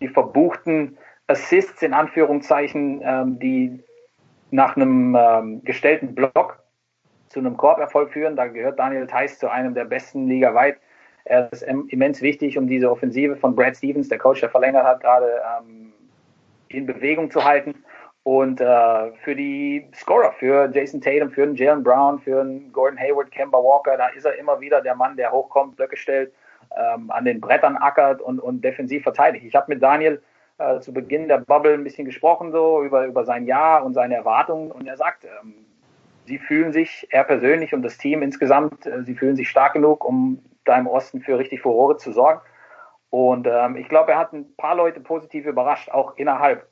die verbuchten Assists in Anführungszeichen, ähm, die nach einem ähm, gestellten Block zu einem Korberfolg führen. Da gehört Daniel Theiss zu einem der besten Liga weit. Er ist immens wichtig, um diese Offensive von Brad Stevens, der Coach, der verlängert hat, gerade ähm, in Bewegung zu halten. Und äh, für die Scorer, für Jason Tatum, für den Jalen Brown, für den Gordon Hayward, Kemba Walker, da ist er immer wieder der Mann, der hochkommt, Blöcke stellt, ähm, an den Brettern ackert und, und defensiv verteidigt. Ich habe mit Daniel äh, zu Beginn der Bubble ein bisschen gesprochen, so über, über sein Jahr und seine Erwartungen. Und er sagt, ähm, sie fühlen sich, er persönlich und das Team insgesamt, äh, sie fühlen sich stark genug, um da im Osten für richtig Furore zu sorgen. Und ähm, ich glaube, er hat ein paar Leute positiv überrascht, auch innerhalb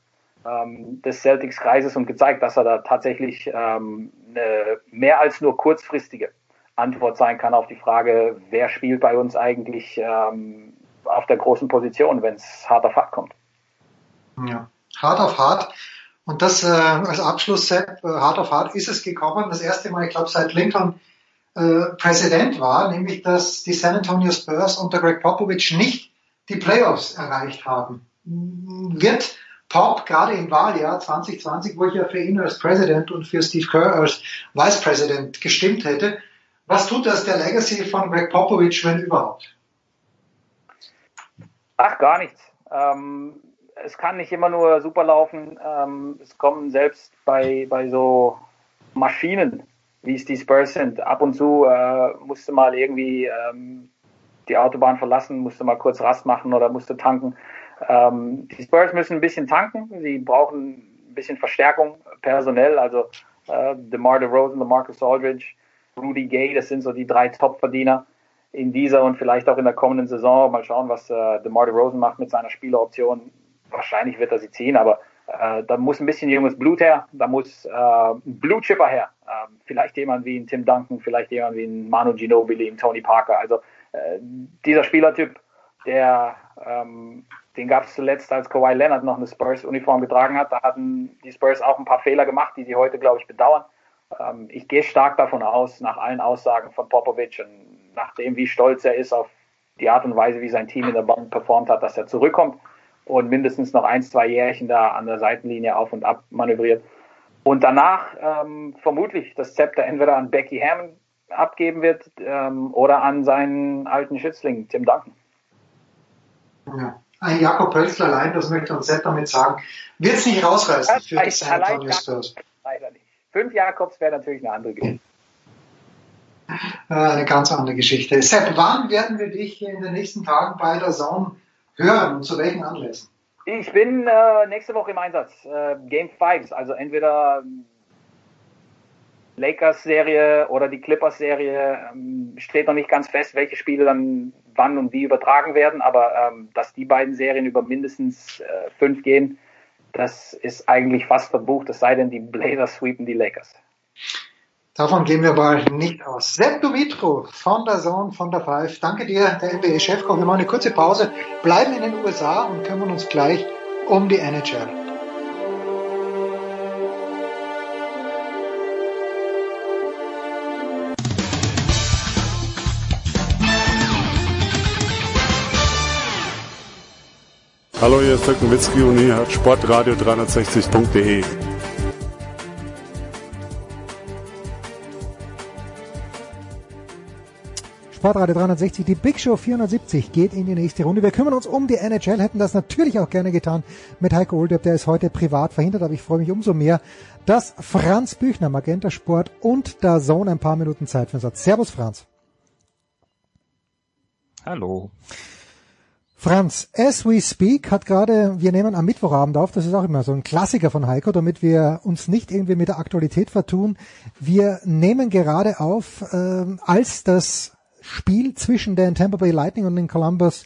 ähm, des Celtics-Kreises und gezeigt, dass er da tatsächlich ähm, eine mehr als nur kurzfristige Antwort sein kann auf die Frage, wer spielt bei uns eigentlich ähm, auf der großen Position, wenn es hart auf hart kommt. Ja, hart auf hart. Und das äh, als Abschluss, Sepp, äh, hart auf hart ist es gekommen. Das erste Mal, ich glaube, seit Lincoln äh, Präsident war, nämlich dass die San Antonio Spurs unter Greg Popovich nicht die Playoffs erreicht haben. Wird Pop gerade im Wahljahr 2020, wo ich ja für ihn als Präsident und für Steve Kerr als Vice President gestimmt hätte, was tut das der Legacy von Greg Popovich, wenn überhaupt? Ach, gar nichts. Ähm, es kann nicht immer nur super laufen. Ähm, es kommen selbst bei, bei so Maschinen, wie es die Spurs sind, ab und zu äh, musste mal irgendwie ähm, die Autobahn verlassen, musste mal kurz Rast machen oder musste tanken. Ähm, die Spurs müssen ein bisschen tanken. Sie brauchen ein bisschen Verstärkung personell. Also äh, DeMar DeRozan, DeMarcus Aldridge, Rudy Gay, das sind so die drei Top-Verdiener in dieser und vielleicht auch in der kommenden Saison. Mal schauen, was äh, DeMar DeRozan macht mit seiner Spieleroption wahrscheinlich wird er sie ziehen, aber äh, da muss ein bisschen junges Blut her, da muss äh, ein Blue Chipper her. Äh, vielleicht jemand wie ein Tim Duncan, vielleicht jemand wie ein Manu Ginobili, ein Tony Parker. Also äh, dieser Spielertyp, der ähm, den gab es zuletzt, als Kawhi Leonard noch eine Spurs-Uniform getragen hat. Da hatten die Spurs auch ein paar Fehler gemacht, die sie heute, glaube ich, bedauern. Ähm, ich gehe stark davon aus, nach allen Aussagen von Popovic und nachdem, wie stolz er ist auf die Art und Weise, wie sein Team in der Band performt hat, dass er zurückkommt und mindestens noch ein, zwei Jährchen da an der Seitenlinie auf und ab manövriert. Und danach ähm, vermutlich das Zepter entweder an Becky Hammond abgeben wird ähm, oder an seinen alten Schützling Tim Duncan. Ja. Ein Jakob Pölzl allein, das möchte uns Sepp damit sagen, wird es nicht rausreißen das für die San Antonio Spurs. Leider nicht. Fünf Jakobs wäre natürlich eine andere Geschichte. Äh, eine ganz andere Geschichte. Sepp, wann werden wir dich in den nächsten Tagen bei der Zone hören und zu welchen Anlässen? Ich bin äh, nächste Woche im Einsatz. Äh, Game 5, also entweder Lakers-Serie oder die Clippers-Serie. Ähm, steht noch nicht ganz fest, welche Spiele dann wann und wie übertragen werden, aber ähm, dass die beiden Serien über mindestens äh, fünf gehen, das ist eigentlich fast verbucht, es sei denn, die Blazers sweepen die Lakers. Davon gehen wir mal nicht aus. Sepp Dumitru von der Zone, von der Five. Danke dir, der NBA-Chefkoch. Wir machen eine kurze Pause, bleiben in den USA und kümmern uns gleich um die NHL. Hallo, hier ist Dirk Nowitzki und hier hat sportradio360.de. Sportradio 360, die Big Show 470 geht in die nächste Runde. Wir kümmern uns um die NHL, hätten das natürlich auch gerne getan mit Heiko Olderb, der ist heute privat verhindert, aber ich freue mich umso mehr, dass Franz Büchner, Magenta Sport und der Zone ein paar Minuten Zeit für uns hat. Servus Franz. Hallo. Franz, as we speak hat gerade, wir nehmen am Mittwochabend auf, das ist auch immer so ein Klassiker von Heiko, damit wir uns nicht irgendwie mit der Aktualität vertun. Wir nehmen gerade auf, äh, als das Spiel zwischen den Tampa Bay Lightning und den Columbus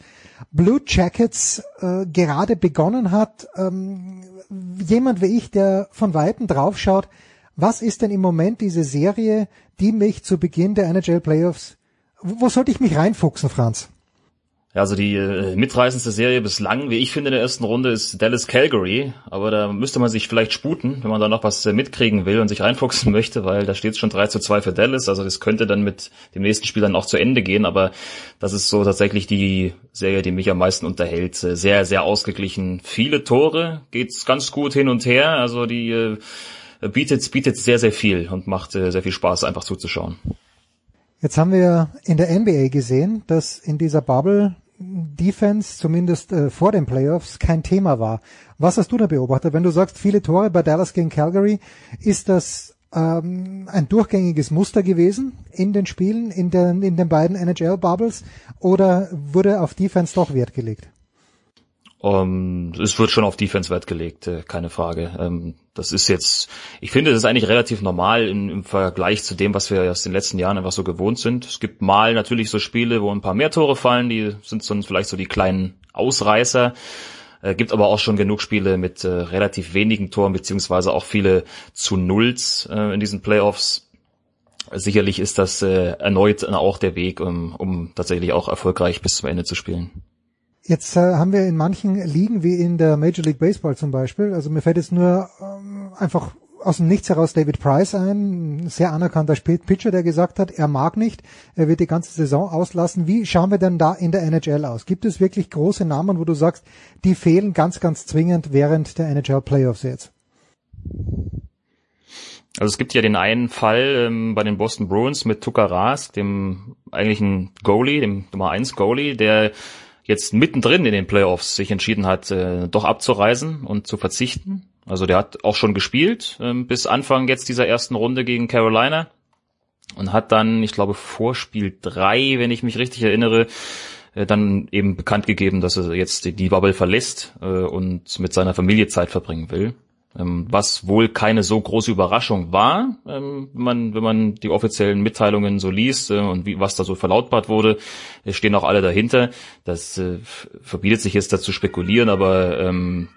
Blue Jackets äh, gerade begonnen hat. Ähm, jemand wie ich, der von Weitem draufschaut, was ist denn im Moment diese Serie, die mich zu Beginn der NHL Playoffs, wo sollte ich mich reinfuchsen, Franz? Ja, also die äh, mitreißendste Serie bislang, wie ich finde, in der ersten Runde ist Dallas Calgary. Aber da müsste man sich vielleicht sputen, wenn man da noch was äh, mitkriegen will und sich reinfuchsen möchte, weil da steht es schon 3 zu 2 für Dallas. Also das könnte dann mit dem nächsten Spiel dann auch zu Ende gehen. Aber das ist so tatsächlich die Serie, die mich am meisten unterhält. Äh, sehr, sehr ausgeglichen. Viele Tore, geht's ganz gut hin und her. Also die äh, bietet, bietet sehr, sehr viel und macht äh, sehr viel Spaß, einfach zuzuschauen. Jetzt haben wir in der NBA gesehen, dass in dieser Bubble Defense zumindest äh, vor den Playoffs kein Thema war. Was hast du da beobachtet? Wenn du sagst, viele Tore bei Dallas gegen Calgary, ist das ähm, ein durchgängiges Muster gewesen in den Spielen, in den, in den beiden NHL-Bubbles oder wurde auf Defense doch Wert gelegt? Um, ähm, es wird schon auf Defense Wert gelegt, äh, keine Frage. Ähm, das ist jetzt, ich finde, das ist eigentlich relativ normal im, im, Vergleich zu dem, was wir aus den letzten Jahren einfach so gewohnt sind. Es gibt mal natürlich so Spiele, wo ein paar mehr Tore fallen, die sind so vielleicht so die kleinen Ausreißer. Äh, gibt aber auch schon genug Spiele mit äh, relativ wenigen Toren, beziehungsweise auch viele zu Nulls äh, in diesen Playoffs. Sicherlich ist das äh, erneut auch der Weg, um, um tatsächlich auch erfolgreich bis zum Ende zu spielen. Jetzt äh, haben wir in manchen Ligen, wie in der Major League Baseball zum Beispiel, also mir fällt jetzt nur ähm, einfach aus dem Nichts heraus David Price ein, ein sehr anerkannter Pitcher, der gesagt hat, er mag nicht, er wird die ganze Saison auslassen. Wie schauen wir denn da in der NHL aus? Gibt es wirklich große Namen, wo du sagst, die fehlen ganz, ganz zwingend während der NHL Playoffs jetzt? Also es gibt ja den einen Fall ähm, bei den Boston Bruins mit Tuka Rask, dem eigentlichen Goalie, dem Nummer 1 Goalie, der jetzt mittendrin in den Playoffs sich entschieden hat, äh, doch abzureisen und zu verzichten. Also der hat auch schon gespielt äh, bis Anfang jetzt dieser ersten Runde gegen Carolina und hat dann, ich glaube, vor Spiel drei, wenn ich mich richtig erinnere, äh, dann eben bekannt gegeben, dass er jetzt die Bubble verlässt äh, und mit seiner Familie Zeit verbringen will. Ähm, was wohl keine so große Überraschung war, ähm, wenn, man, wenn man die offiziellen Mitteilungen so liest äh, und wie, was da so verlautbart wurde, stehen auch alle dahinter. Das äh, verbietet sich jetzt dazu spekulieren, aber ähm,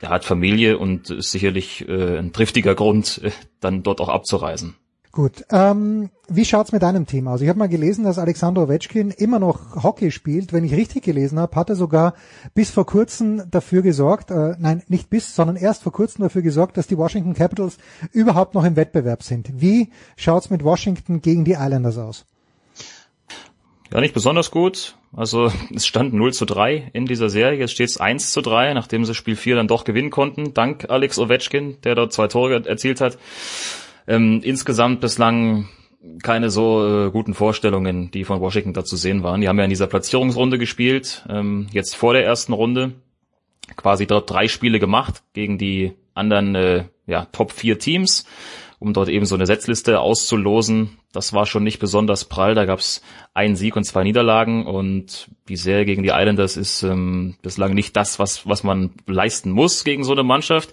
er hat Familie und ist sicherlich äh, ein triftiger Grund, äh, dann dort auch abzureisen. Gut, ähm, wie schaut's mit deinem Team aus? Ich habe mal gelesen, dass Alexander Ovechkin immer noch Hockey spielt. Wenn ich richtig gelesen habe, hat er sogar bis vor kurzem dafür gesorgt, äh, nein, nicht bis, sondern erst vor kurzem dafür gesorgt, dass die Washington Capitals überhaupt noch im Wettbewerb sind. Wie schaut's mit Washington gegen die Islanders aus? Ja, nicht besonders gut. Also es stand 0 zu 3 in dieser Serie. Jetzt steht es 1 zu 3, nachdem sie Spiel 4 dann doch gewinnen konnten, dank Alex Ovechkin, der dort zwei Tore erzielt hat. Ähm, insgesamt bislang keine so äh, guten Vorstellungen, die von Washington da zu sehen waren. Die haben ja in dieser Platzierungsrunde gespielt, ähm, jetzt vor der ersten Runde, quasi dort drei Spiele gemacht gegen die anderen äh, ja, Top 4 Teams, um dort eben so eine Setzliste auszulosen. Das war schon nicht besonders prall. Da gab's einen Sieg und zwei Niederlagen und die Serie gegen die Islanders ist ähm, bislang nicht das, was, was man leisten muss gegen so eine Mannschaft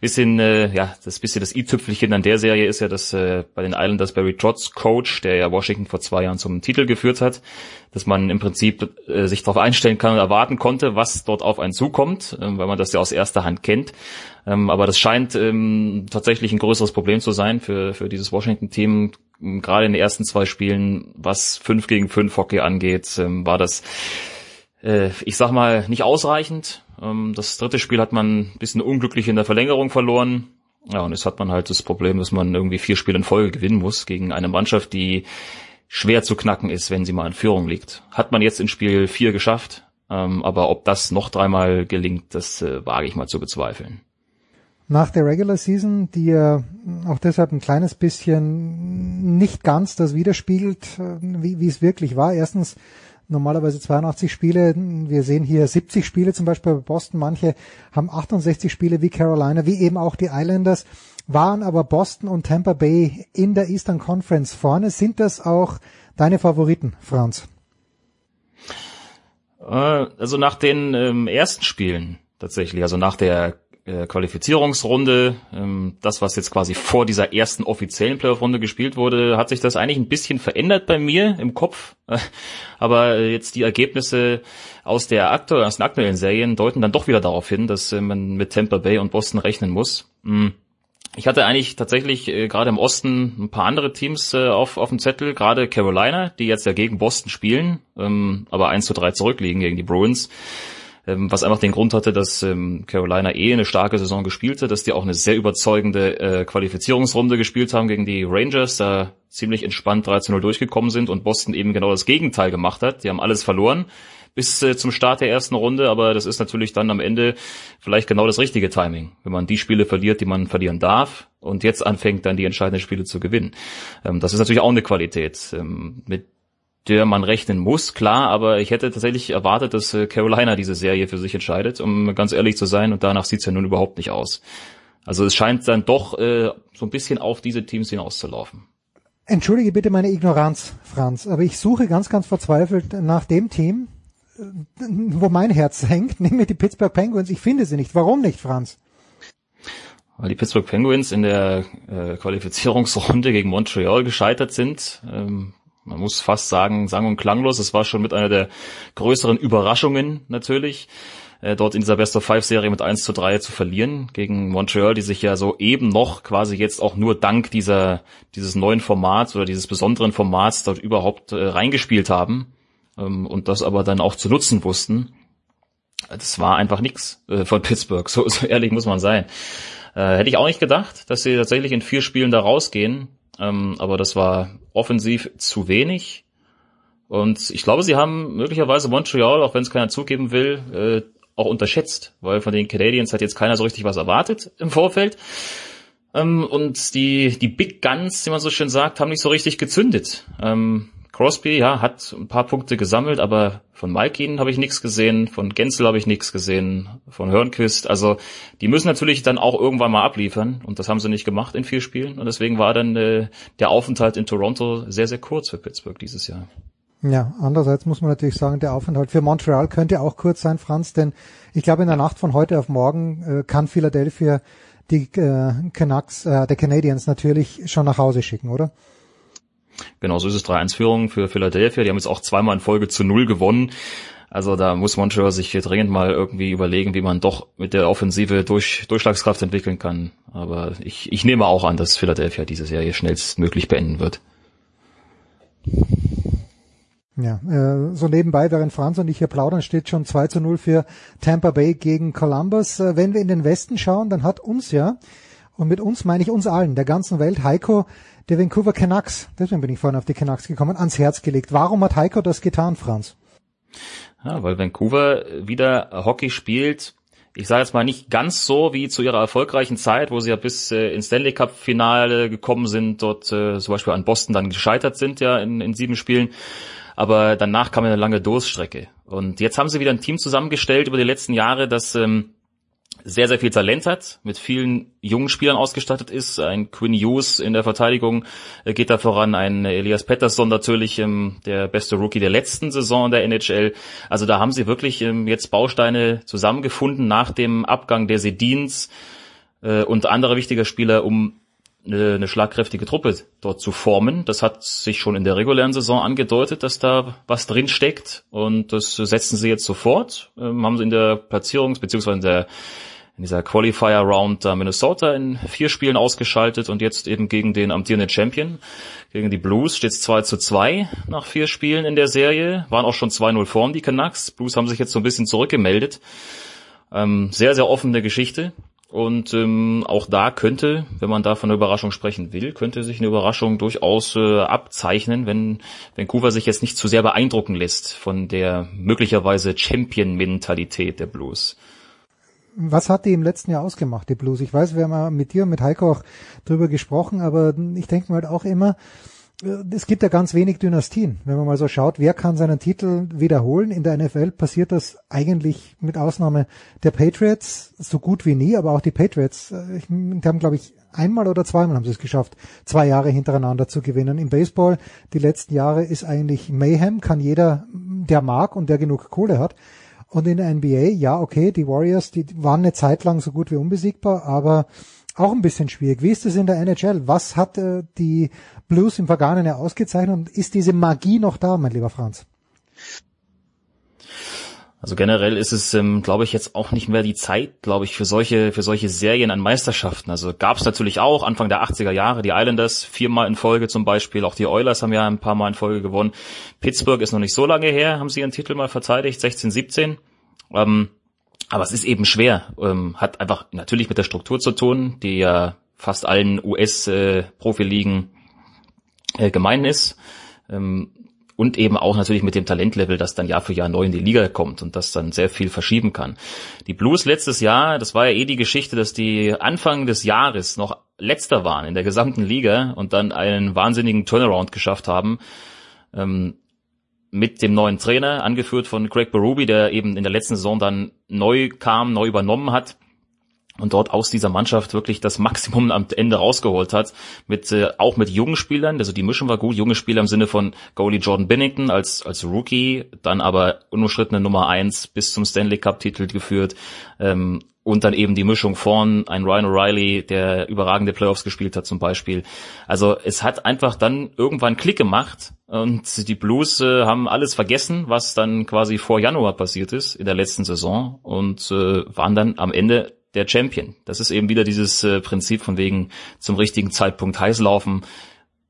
bisschen, äh, ja, das bisschen das i-Tüpfelchen an der Serie ist ja, dass äh, bei den Islanders Barry Trotz Coach, der ja Washington vor zwei Jahren zum Titel geführt hat, dass man im Prinzip äh, sich darauf einstellen kann und erwarten konnte, was dort auf einen zukommt, äh, weil man das ja aus erster Hand kennt. Ähm, aber das scheint ähm, tatsächlich ein größeres Problem zu sein für, für dieses Washington-Team. Gerade in den ersten zwei Spielen, was 5 gegen 5 Hockey angeht, ähm, war das, äh, ich sag mal, nicht ausreichend. Ähm, das dritte Spiel hat man ein bisschen unglücklich in der Verlängerung verloren. Ja, und jetzt hat man halt das Problem, dass man irgendwie vier Spiele in Folge gewinnen muss gegen eine Mannschaft, die schwer zu knacken ist, wenn sie mal in Führung liegt. Hat man jetzt in Spiel vier geschafft. Ähm, aber ob das noch dreimal gelingt, das äh, wage ich mal zu bezweifeln. Nach der Regular Season, die ja auch deshalb ein kleines bisschen nicht ganz das widerspiegelt, äh, wie, wie es wirklich war. Erstens normalerweise 82 Spiele. Wir sehen hier 70 Spiele zum Beispiel bei Boston. Manche haben 68 Spiele wie Carolina, wie eben auch die Islanders. Waren aber Boston und Tampa Bay in der Eastern Conference vorne. Sind das auch deine Favoriten, Franz? Äh, also nach den ähm, ersten Spielen tatsächlich, also nach der äh, Qualifizierungsrunde, ähm, das, was jetzt quasi vor dieser ersten offiziellen Playoff-Runde gespielt wurde, hat sich das eigentlich ein bisschen verändert bei mir im Kopf. Aber jetzt die Ergebnisse aus der aktuellen, aus den aktuellen Serien deuten dann doch wieder darauf hin, dass äh, man mit Tampa Bay und Boston rechnen muss. Hm. Ich hatte eigentlich tatsächlich äh, gerade im Osten ein paar andere Teams äh, auf, auf dem Zettel, gerade Carolina, die jetzt ja gegen Boston spielen, ähm, aber 1 zu 3 zurückliegen gegen die Bruins ähm, was einfach den Grund hatte, dass ähm, Carolina eh eine starke Saison gespielt hat, dass die auch eine sehr überzeugende äh, Qualifizierungsrunde gespielt haben gegen die Rangers, da ziemlich entspannt 13-0 durchgekommen sind und Boston eben genau das Gegenteil gemacht hat. Die haben alles verloren bis äh, zum Start der ersten Runde, aber das ist natürlich dann am Ende vielleicht genau das richtige Timing, wenn man die Spiele verliert, die man verlieren darf und jetzt anfängt, dann die entscheidenden Spiele zu gewinnen. Ähm, das ist natürlich auch eine Qualität. Ähm, mit der man rechnen muss, klar, aber ich hätte tatsächlich erwartet, dass äh, Carolina diese Serie für sich entscheidet, um ganz ehrlich zu sein, und danach sieht's ja nun überhaupt nicht aus. Also es scheint dann doch äh, so ein bisschen auf diese Teams hinauszulaufen. Entschuldige bitte meine Ignoranz, Franz, aber ich suche ganz, ganz verzweifelt nach dem Team, äh, wo mein Herz hängt, nämlich die Pittsburgh Penguins. Ich finde sie nicht. Warum nicht, Franz? Weil die Pittsburgh Penguins in der äh, Qualifizierungsrunde gegen Montreal gescheitert sind. Ähm, man muss fast sagen, sang- und klanglos. Es war schon mit einer der größeren Überraschungen natürlich, äh, dort in dieser Best of Five Serie mit 1 zu 3 zu verlieren gegen Montreal, die sich ja so eben noch quasi jetzt auch nur dank dieser, dieses neuen Formats oder dieses besonderen Formats dort überhaupt äh, reingespielt haben ähm, und das aber dann auch zu nutzen wussten. Das war einfach nix äh, von Pittsburgh, so, so ehrlich muss man sein. Äh, hätte ich auch nicht gedacht, dass sie tatsächlich in vier Spielen da rausgehen. Ähm, aber das war offensiv zu wenig. Und ich glaube, sie haben möglicherweise Montreal, auch wenn es keiner zugeben will, äh, auch unterschätzt, weil von den Canadiens hat jetzt keiner so richtig was erwartet im Vorfeld. Ähm, und die, die Big Guns, wie man so schön sagt, haben nicht so richtig gezündet. Ähm, Crosby, ja, hat ein paar Punkte gesammelt, aber von Malkin habe ich nichts gesehen, von Gensel habe ich nichts gesehen, von Hörnquist. Also die müssen natürlich dann auch irgendwann mal abliefern und das haben sie nicht gemacht in vier Spielen und deswegen war dann äh, der Aufenthalt in Toronto sehr, sehr kurz für Pittsburgh dieses Jahr. Ja, andererseits muss man natürlich sagen, der Aufenthalt für Montreal könnte auch kurz sein, Franz, denn ich glaube, in der Nacht von heute auf morgen äh, kann Philadelphia die äh, Canucks, äh, der Canadiens natürlich schon nach Hause schicken, oder? Genau, so ist es 3-1-Führung für Philadelphia. Die haben jetzt auch zweimal in Folge zu Null gewonnen. Also da muss Montreal sich hier dringend mal irgendwie überlegen, wie man doch mit der Offensive durch, Durchschlagskraft entwickeln kann. Aber ich, ich nehme auch an, dass Philadelphia diese Serie schnellstmöglich beenden wird. Ja, äh, so nebenbei, während Franz und ich hier plaudern, steht schon 2 zu 0 für Tampa Bay gegen Columbus. Äh, wenn wir in den Westen schauen, dann hat uns ja, und mit uns meine ich uns allen, der ganzen Welt, Heiko der Vancouver Canucks, deswegen bin ich vorhin auf die Canucks gekommen, ans Herz gelegt. Warum hat Heiko das getan, Franz? Ja, weil Vancouver wieder Hockey spielt. Ich sage jetzt mal nicht ganz so wie zu ihrer erfolgreichen Zeit, wo sie ja bis äh, ins Stanley Cup Finale gekommen sind, dort äh, zum Beispiel an Boston dann gescheitert sind ja in, in sieben Spielen. Aber danach kam eine lange Durststrecke. Und jetzt haben sie wieder ein Team zusammengestellt über die letzten Jahre, das ähm, sehr, sehr viel Talent hat, mit vielen jungen Spielern ausgestattet ist. Ein Quinn Hughes in der Verteidigung äh, geht da voran, ein Elias Pettersson natürlich ähm, der beste Rookie der letzten Saison der NHL. Also da haben sie wirklich ähm, jetzt Bausteine zusammengefunden nach dem Abgang der Sedins äh, und anderer wichtiger Spieler, um eine, eine schlagkräftige Truppe dort zu formen. Das hat sich schon in der regulären Saison angedeutet, dass da was drin steckt und das setzen sie jetzt sofort. Ähm, haben sie in der Platzierungs- beziehungsweise in der in dieser Qualifier Round da Minnesota in vier Spielen ausgeschaltet und jetzt eben gegen den amtierenden Champion, gegen die Blues steht es 2 zu 2 nach vier Spielen in der Serie, waren auch schon 2-0 vorn, die Canucks. Blues haben sich jetzt so ein bisschen zurückgemeldet. Ähm, sehr, sehr offene Geschichte. Und ähm, auch da könnte, wenn man da von einer Überraschung sprechen will, könnte sich eine Überraschung durchaus äh, abzeichnen, wenn Vancouver sich jetzt nicht zu sehr beeindrucken lässt von der möglicherweise Champion-Mentalität der Blues. Was hat die im letzten Jahr ausgemacht, die Blues? Ich weiß, wir haben mit dir und mit Heiko auch drüber gesprochen, aber ich denke mir halt auch immer, es gibt ja ganz wenig Dynastien. Wenn man mal so schaut, wer kann seinen Titel wiederholen? In der NFL passiert das eigentlich mit Ausnahme der Patriots so gut wie nie, aber auch die Patriots, äh, die haben glaube ich einmal oder zweimal haben sie es geschafft, zwei Jahre hintereinander zu gewinnen. Im Baseball die letzten Jahre ist eigentlich Mayhem, kann jeder, der mag und der genug Kohle hat. Und in der NBA, ja, okay, die Warriors, die waren eine Zeit lang so gut wie unbesiegbar, aber auch ein bisschen schwierig. Wie ist es in der NHL? Was hat äh, die Blues im Vergangenen ausgezeichnet und ist diese Magie noch da, mein lieber Franz? Also generell ist es, ähm, glaube ich, jetzt auch nicht mehr die Zeit, glaube ich, für solche für solche Serien an Meisterschaften. Also gab es natürlich auch Anfang der 80er Jahre die Islanders viermal in Folge zum Beispiel. Auch die Oilers haben ja ein paar Mal in Folge gewonnen. Pittsburgh ist noch nicht so lange her, haben sie ihren Titel mal verteidigt, 16, 17. Ähm, aber es ist eben schwer. Ähm, hat einfach natürlich mit der Struktur zu tun, die ja fast allen US-Profiligen äh, äh, gemein ist. Ähm, und eben auch natürlich mit dem Talentlevel, das dann Jahr für Jahr neu in die Liga kommt und das dann sehr viel verschieben kann. Die Blues letztes Jahr, das war ja eh die Geschichte, dass die Anfang des Jahres noch letzter waren in der gesamten Liga und dann einen wahnsinnigen Turnaround geschafft haben. Ähm, mit dem neuen Trainer, angeführt von Craig Berube, der eben in der letzten Saison dann neu kam, neu übernommen hat und dort aus dieser Mannschaft wirklich das Maximum am Ende rausgeholt hat, mit äh, auch mit jungen Spielern, also die Mischung war gut, junge Spieler im Sinne von Goalie Jordan Binnington als als Rookie, dann aber unumschrittene Nummer eins bis zum Stanley Cup Titel geführt ähm, und dann eben die Mischung vorn, ein Ryan O'Reilly, der überragende Playoffs gespielt hat zum Beispiel. Also es hat einfach dann irgendwann Klick gemacht und die Blues äh, haben alles vergessen, was dann quasi vor Januar passiert ist in der letzten Saison und äh, waren dann am Ende der Champion. Das ist eben wieder dieses äh, Prinzip von wegen zum richtigen Zeitpunkt heiß laufen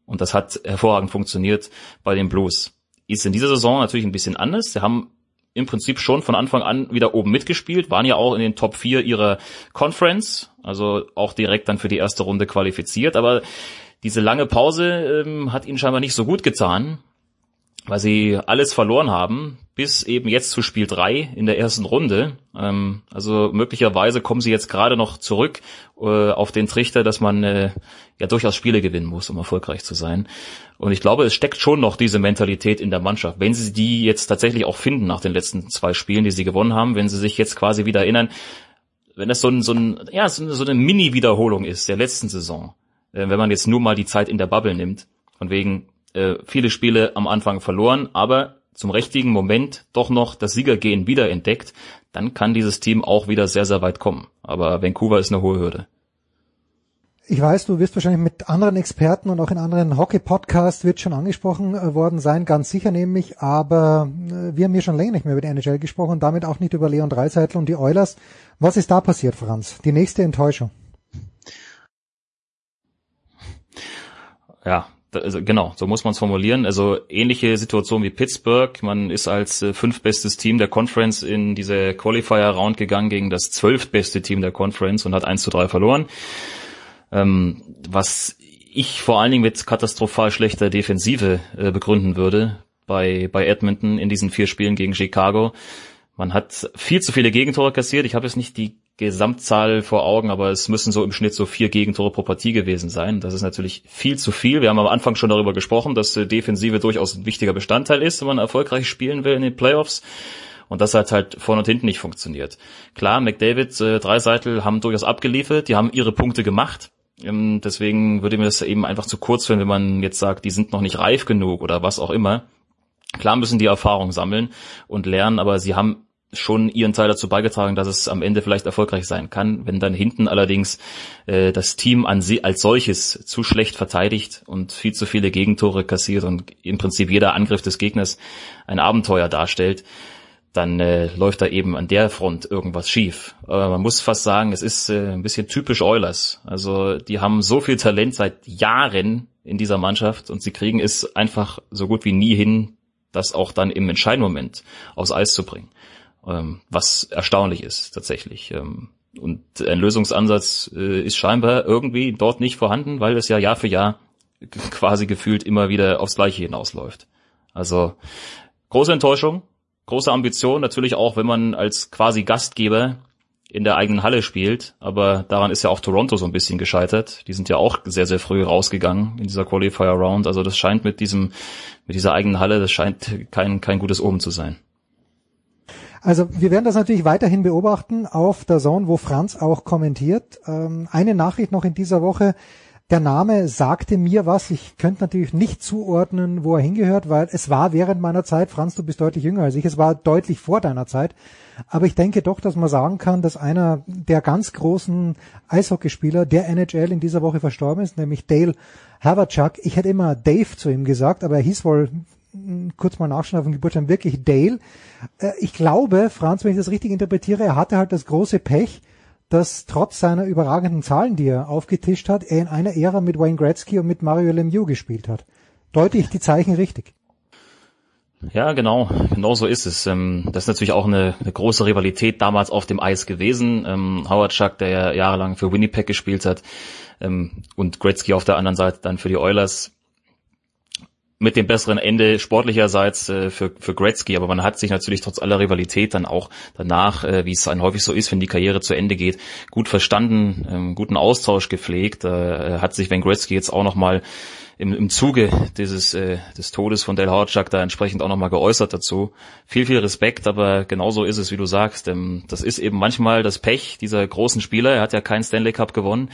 und das hat hervorragend funktioniert bei den Blues. Ist in dieser Saison natürlich ein bisschen anders. Sie haben im Prinzip schon von Anfang an wieder oben mitgespielt, waren ja auch in den Top 4 ihrer Conference, also auch direkt dann für die erste Runde qualifiziert, aber diese lange Pause ähm, hat ihnen scheinbar nicht so gut getan, weil sie alles verloren haben, bis eben jetzt zu Spiel 3 in der ersten Runde. Ähm, also möglicherweise kommen sie jetzt gerade noch zurück äh, auf den Trichter, dass man äh, ja durchaus Spiele gewinnen muss, um erfolgreich zu sein. Und ich glaube, es steckt schon noch diese Mentalität in der Mannschaft. Wenn sie die jetzt tatsächlich auch finden nach den letzten zwei Spielen, die sie gewonnen haben, wenn sie sich jetzt quasi wieder erinnern, wenn das so ein, so ein ja, so eine Mini-Wiederholung ist der letzten Saison, äh, wenn man jetzt nur mal die Zeit in der Bubble nimmt, von wegen äh, viele Spiele am Anfang verloren, aber zum richtigen Moment doch noch das Siegergehen wiederentdeckt, dann kann dieses Team auch wieder sehr, sehr weit kommen. Aber Vancouver ist eine hohe Hürde. Ich weiß, du wirst wahrscheinlich mit anderen Experten und auch in anderen Hockey-Podcasts wird schon angesprochen äh, worden sein, ganz sicher nämlich, aber äh, wir haben hier schon länger nicht mehr über die NHL gesprochen und damit auch nicht über Leon Dreiseitel und die Oilers. Was ist da passiert, Franz? Die nächste Enttäuschung. Ja, also genau, so muss man es formulieren. Also ähnliche Situation wie Pittsburgh. Man ist als äh, fünftbestes Team der Conference in diese Qualifier-Round gegangen gegen das zwölftbeste Team der Conference und hat 1 zu 3 verloren. Ähm, was ich vor allen Dingen mit katastrophal schlechter Defensive äh, begründen würde bei, bei Edmonton in diesen vier Spielen gegen Chicago. Man hat viel zu viele Gegentore kassiert. Ich habe jetzt nicht die Gesamtzahl vor Augen, aber es müssen so im Schnitt so vier Gegentore pro Partie gewesen sein. Das ist natürlich viel zu viel. Wir haben am Anfang schon darüber gesprochen, dass Defensive durchaus ein wichtiger Bestandteil ist, wenn man erfolgreich spielen will in den Playoffs. Und das hat halt vorne und hinten nicht funktioniert. Klar, McDavid, äh, Dreiseitel haben durchaus abgeliefert, die haben ihre Punkte gemacht. Ähm, deswegen würde mir das eben einfach zu kurz führen, wenn man jetzt sagt, die sind noch nicht reif genug oder was auch immer. Klar müssen die Erfahrung sammeln und lernen, aber sie haben schon ihren Teil dazu beigetragen, dass es am Ende vielleicht erfolgreich sein kann. Wenn dann hinten allerdings äh, das Team an sie als solches zu schlecht verteidigt und viel zu viele Gegentore kassiert und im Prinzip jeder Angriff des Gegners ein Abenteuer darstellt, dann äh, läuft da eben an der Front irgendwas schief. Aber man muss fast sagen, es ist äh, ein bisschen typisch Oilers. Also die haben so viel Talent seit Jahren in dieser Mannschaft und sie kriegen es einfach so gut wie nie hin, das auch dann im entscheidenden Moment aufs Eis zu bringen was erstaunlich ist tatsächlich. Ähm, und ein Lösungsansatz äh, ist scheinbar irgendwie dort nicht vorhanden, weil es ja Jahr für Jahr quasi gefühlt immer wieder aufs Gleiche hinausläuft. Also große Enttäuschung, große Ambition, natürlich auch, wenn man als quasi Gastgeber in der eigenen Halle spielt, aber daran ist ja auch Toronto so ein bisschen gescheitert. Die sind ja auch sehr, sehr früh rausgegangen in dieser Qualifier Round. Also das scheint mit diesem, mit dieser eigenen Halle, das scheint kein, kein gutes Oben zu sein. Also wir werden das natürlich weiterhin beobachten auf der Zone, wo Franz auch kommentiert. Ähm, eine Nachricht noch in dieser Woche. Der Name sagte mir was. Ich könnte natürlich nicht zuordnen, wo er hingehört, weil es war während meiner Zeit, Franz, du bist deutlich jünger als ich, es war deutlich vor deiner Zeit. Aber ich denke doch, dass man sagen kann, dass einer der ganz großen Eishockeyspieler der NHL in dieser Woche verstorben ist, nämlich Dale Haverchuk. Ich hätte immer Dave zu ihm gesagt, aber er hieß wohl kurz mal nachschauen auf dem Geburtstag wirklich Dale. Äh, ich glaube, Franz, wenn ich das richtig interpretiere, er hatte halt das große Pech, dass trotz seiner überragenden Zahlen, die er aufgetischt hat, er in einer Ära mit Wayne Gretzky und mit Mario Lemieux gespielt hat. Deute ich die Zeichen richtig? Ja, genau, genau so ist es. Ähm, das ist natürlich auch eine, eine große Rivalität damals auf dem Eis gewesen. Ähm, Howard Chuck, der ja jahrelang für Winnipeg gespielt hat, ähm, und Gretzky auf der anderen Seite dann für die Oilers mit dem besseren Ende sportlicherseits äh, für, für Gretzky, aber man hat sich natürlich trotz aller Rivalität dann auch danach, äh, wie es dann häufig so ist, wenn die Karriere zu Ende geht, gut verstanden, ähm, guten Austausch gepflegt, äh, hat sich, wenn Gretzky jetzt auch nochmal im, im Zuge dieses äh, des Todes von Dale Howard da entsprechend auch nochmal geäußert dazu. Viel, viel Respekt, aber genauso ist es, wie du sagst. Ähm, das ist eben manchmal das Pech dieser großen Spieler. Er hat ja keinen Stanley Cup gewonnen.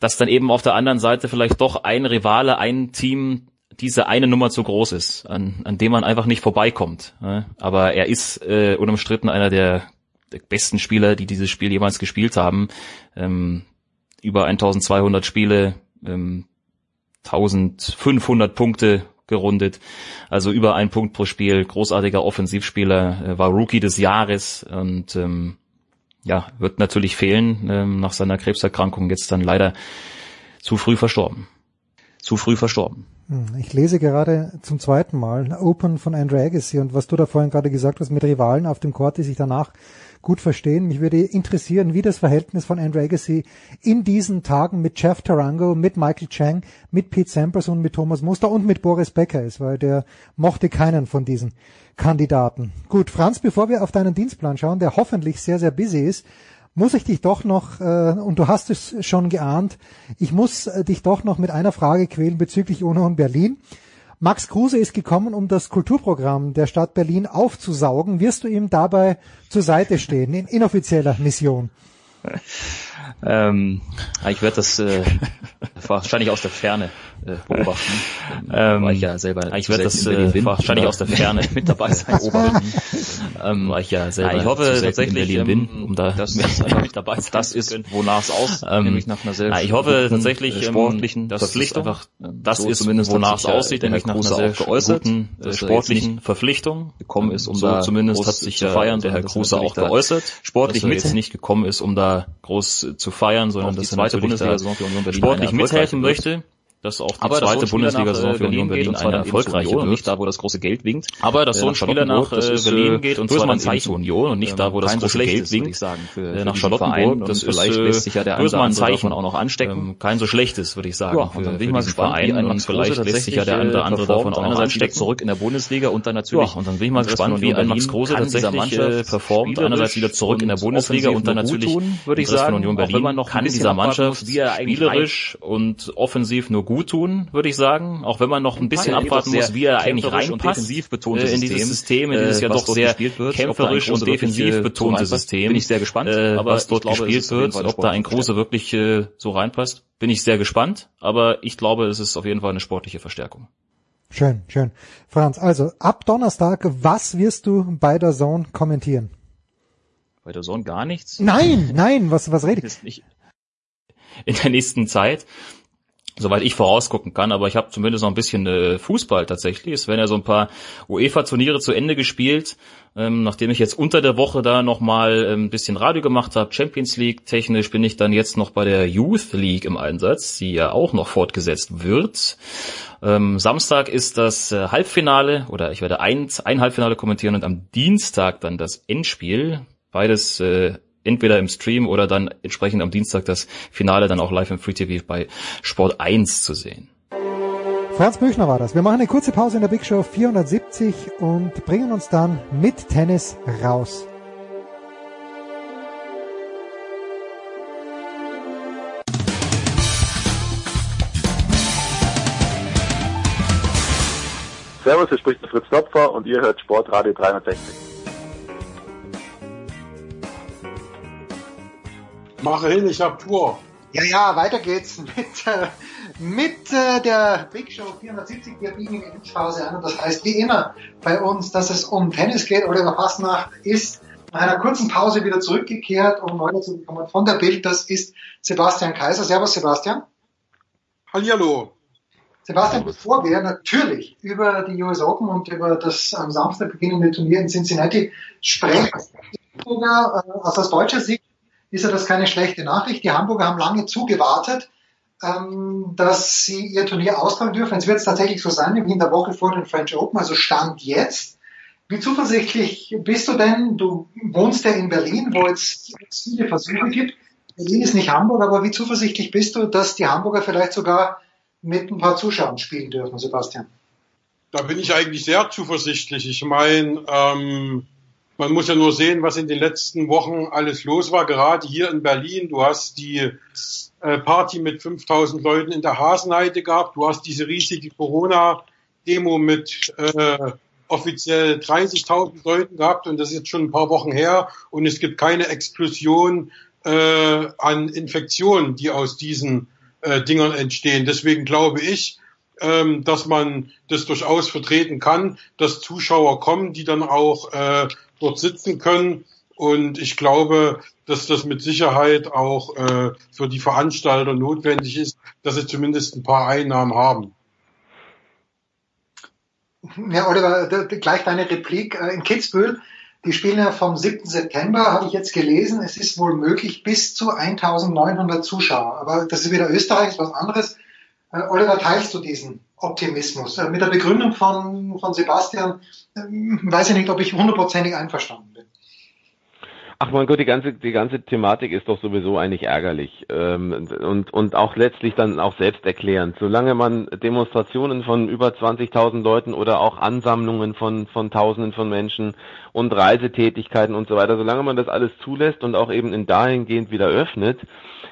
Dass dann eben auf der anderen Seite vielleicht doch ein Rivale, ein Team diese eine Nummer zu groß ist, an, an dem man einfach nicht vorbeikommt. Aber er ist äh, unumstritten einer der, der besten Spieler, die dieses Spiel jemals gespielt haben. Ähm, über 1200 Spiele, ähm, 1500 Punkte gerundet, also über ein Punkt pro Spiel, großartiger Offensivspieler, äh, war Rookie des Jahres und ähm, ja, wird natürlich fehlen ähm, nach seiner Krebserkrankung, jetzt dann leider zu früh verstorben. Zu früh verstorben. Hm, ich lese gerade zum zweiten Mal Open von Andre Agassi und was du da vorhin gerade gesagt hast mit Rivalen auf dem Court, die sich danach gut verstehen. Mich würde interessieren, wie das Verhältnis von Andre Agassi in diesen Tagen mit Jeff Tarango, mit Michael Chang, mit Pete Sampras und mit Thomas Muster und mit Boris Becker ist, weil der mochte keinen von diesen Kandidaten. Gut, Franz, bevor wir auf deinen Dienstplan schauen, der hoffentlich sehr, sehr busy ist, muss ich dich doch noch, äh, und du hast es schon geahnt, ich muss äh, dich doch noch mit einer Frage quälen bezüglich Union Berlin. Max Kruse ist gekommen, um das Kulturprogramm der Stadt Berlin aufzusaugen. Wirst du ihm dabei zur Seite stehen, in inoffizieller Mission? Ähm, ich werde das äh, wahrscheinlich aus der Ferne äh, beobachten. Ähm, war ich ja selber ich werde das äh, wahrscheinlich aus der Ferne mit dabei sein beobachten. ähm, weil ich ja selber ich hoffe tatsächlich Berlin bin, um da das, mit dabei sein Das ist wonach es aus, ähm, nämlich nach einer sehr ich hoffe tatsächlich äh, sportlichen das Verpflichtung. Einfach, äh, das so ist wonach es aussieht, nämlich nach einer sehr geäußerten äh, sportlichen Verpflichtung gekommen ist, um so da zumindest hat sich zu feiern der Herr Kruse auch geäußert. Sportlich mit nicht gekommen ist, um da groß zu feiern, sondern dass für Union Berlin. sportlich mithelfen möchte dass auch die aber zweite Bundesliga-Saison für Union Berlin eine erfolgreiche wird. nicht da, wo das große Geld winkt. Aber dass so ein Spieler nach äh, Berlin geht und zwar Zeichen. Zur Union und nicht da, wo das große Geld winkt, für, nach Charlottenburg, das ist vielleicht lässt sich ja der ein Zeichen auch noch anstecken. Kein so schlechtes, würde ich sagen, ja, und dann bin ich mal gespannt, Verein. und vielleicht lässt sich ja der andere andere davon auch noch anstecken. zurück in der Bundesliga und dann natürlich und dann bin ich mal gespannt, wie ein Max Kruse tatsächlich performt, einerseits wieder zurück in der Bundesliga und dann natürlich würde ich sagen, Union Berlin kann dieser Mannschaft spielerisch und offensiv nur gut tun, würde ich sagen, auch wenn man noch ein bisschen abwarten muss, wie er eigentlich reinpasst äh, in dieses System, in dieses ja doch sehr kämpferisch und defensiv betonte System. Bin ich sehr gespannt, äh, aber was dort glaube, gespielt wird, ob da ein Große wirklich äh, so reinpasst, bin ich sehr gespannt, aber ich glaube, es ist auf jeden Fall eine sportliche Verstärkung. Schön, schön. Franz, also ab Donnerstag, was wirst du bei der Zone kommentieren? Bei der Zone gar nichts? Nein, nein, was, was rede ich? In der nächsten Zeit soweit ich vorausgucken kann, aber ich habe zumindest noch ein bisschen äh, Fußball tatsächlich. Es werden ja so ein paar UEFA-Turniere zu Ende gespielt, ähm, nachdem ich jetzt unter der Woche da nochmal ähm, ein bisschen Radio gemacht habe, Champions League technisch bin ich dann jetzt noch bei der Youth League im Einsatz, die ja auch noch fortgesetzt wird. Ähm, Samstag ist das äh, Halbfinale oder ich werde ein, ein Halbfinale kommentieren und am Dienstag dann das Endspiel. Beides äh, entweder im Stream oder dann entsprechend am Dienstag das Finale dann auch live im Free TV bei Sport 1 zu sehen. Franz Büchner war das. Wir machen eine kurze Pause in der Big Show 470 und bringen uns dann mit Tennis raus. Servus, hier spricht der Fritz Topfer und ihr hört Sportradio 360. Mache hin, ich hab Tour. Ja, ja, weiter geht's mit, äh, mit äh, der Big Show 470. Wir biegen die Endphase an und das heißt wie immer bei uns, dass es um Tennis geht. Oliver Fastnacht ist nach einer kurzen Pause wieder zurückgekehrt, um neu zu bekommen von der Bild. Das ist Sebastian Kaiser. Servus, Sebastian. Hallihallo. Sebastian, bevor wir natürlich über die US Open und über das am Samstag beginnende Turnier in Cincinnati sprechen, äh, aus deutscher Sicht ist ja das keine schlechte Nachricht. Die Hamburger haben lange zugewartet, ähm, dass sie ihr Turnier austragen dürfen. Jetzt wird es tatsächlich so sein, wie in der Woche vor den French Open, also Stand jetzt. Wie zuversichtlich bist du denn? Du wohnst ja in Berlin, wo jetzt viele Versuche gibt. Berlin ist nicht Hamburg, aber wie zuversichtlich bist du, dass die Hamburger vielleicht sogar mit ein paar Zuschauern spielen dürfen, Sebastian? Da bin ich eigentlich sehr zuversichtlich. Ich meine, ähm, man muss ja nur sehen, was in den letzten Wochen alles los war, gerade hier in Berlin. Du hast die äh, Party mit 5000 Leuten in der Hasenheide gehabt. Du hast diese riesige Corona-Demo mit äh, offiziell 30.000 Leuten gehabt und das ist jetzt schon ein paar Wochen her und es gibt keine Explosion äh, an Infektionen, die aus diesen äh, Dingern entstehen. Deswegen glaube ich, ähm, dass man das durchaus vertreten kann, dass Zuschauer kommen, die dann auch äh, dort sitzen können. Und ich glaube, dass das mit Sicherheit auch äh, für die Veranstalter notwendig ist, dass sie zumindest ein paar Einnahmen haben. Ja, Oliver, gleich deine Replik. Äh, in Kitzbühel, die spielen ja vom 7. September, habe ich jetzt gelesen, es ist wohl möglich bis zu 1900 Zuschauer. Aber das ist wieder Österreich, ist was anderes. Äh, Oliver, teilst du diesen Optimismus? Äh, mit der Begründung von, von Sebastian weiß ich nicht, ob ich hundertprozentig einverstanden bin. Ach mein Gott, die ganze, die ganze Thematik ist doch sowieso eigentlich ärgerlich ähm, und, und auch letztlich dann auch selbsterklärend. Solange man Demonstrationen von über 20.000 Leuten oder auch Ansammlungen von, von Tausenden von Menschen und Reisetätigkeiten und so weiter, solange man das alles zulässt und auch eben in dahingehend wieder öffnet,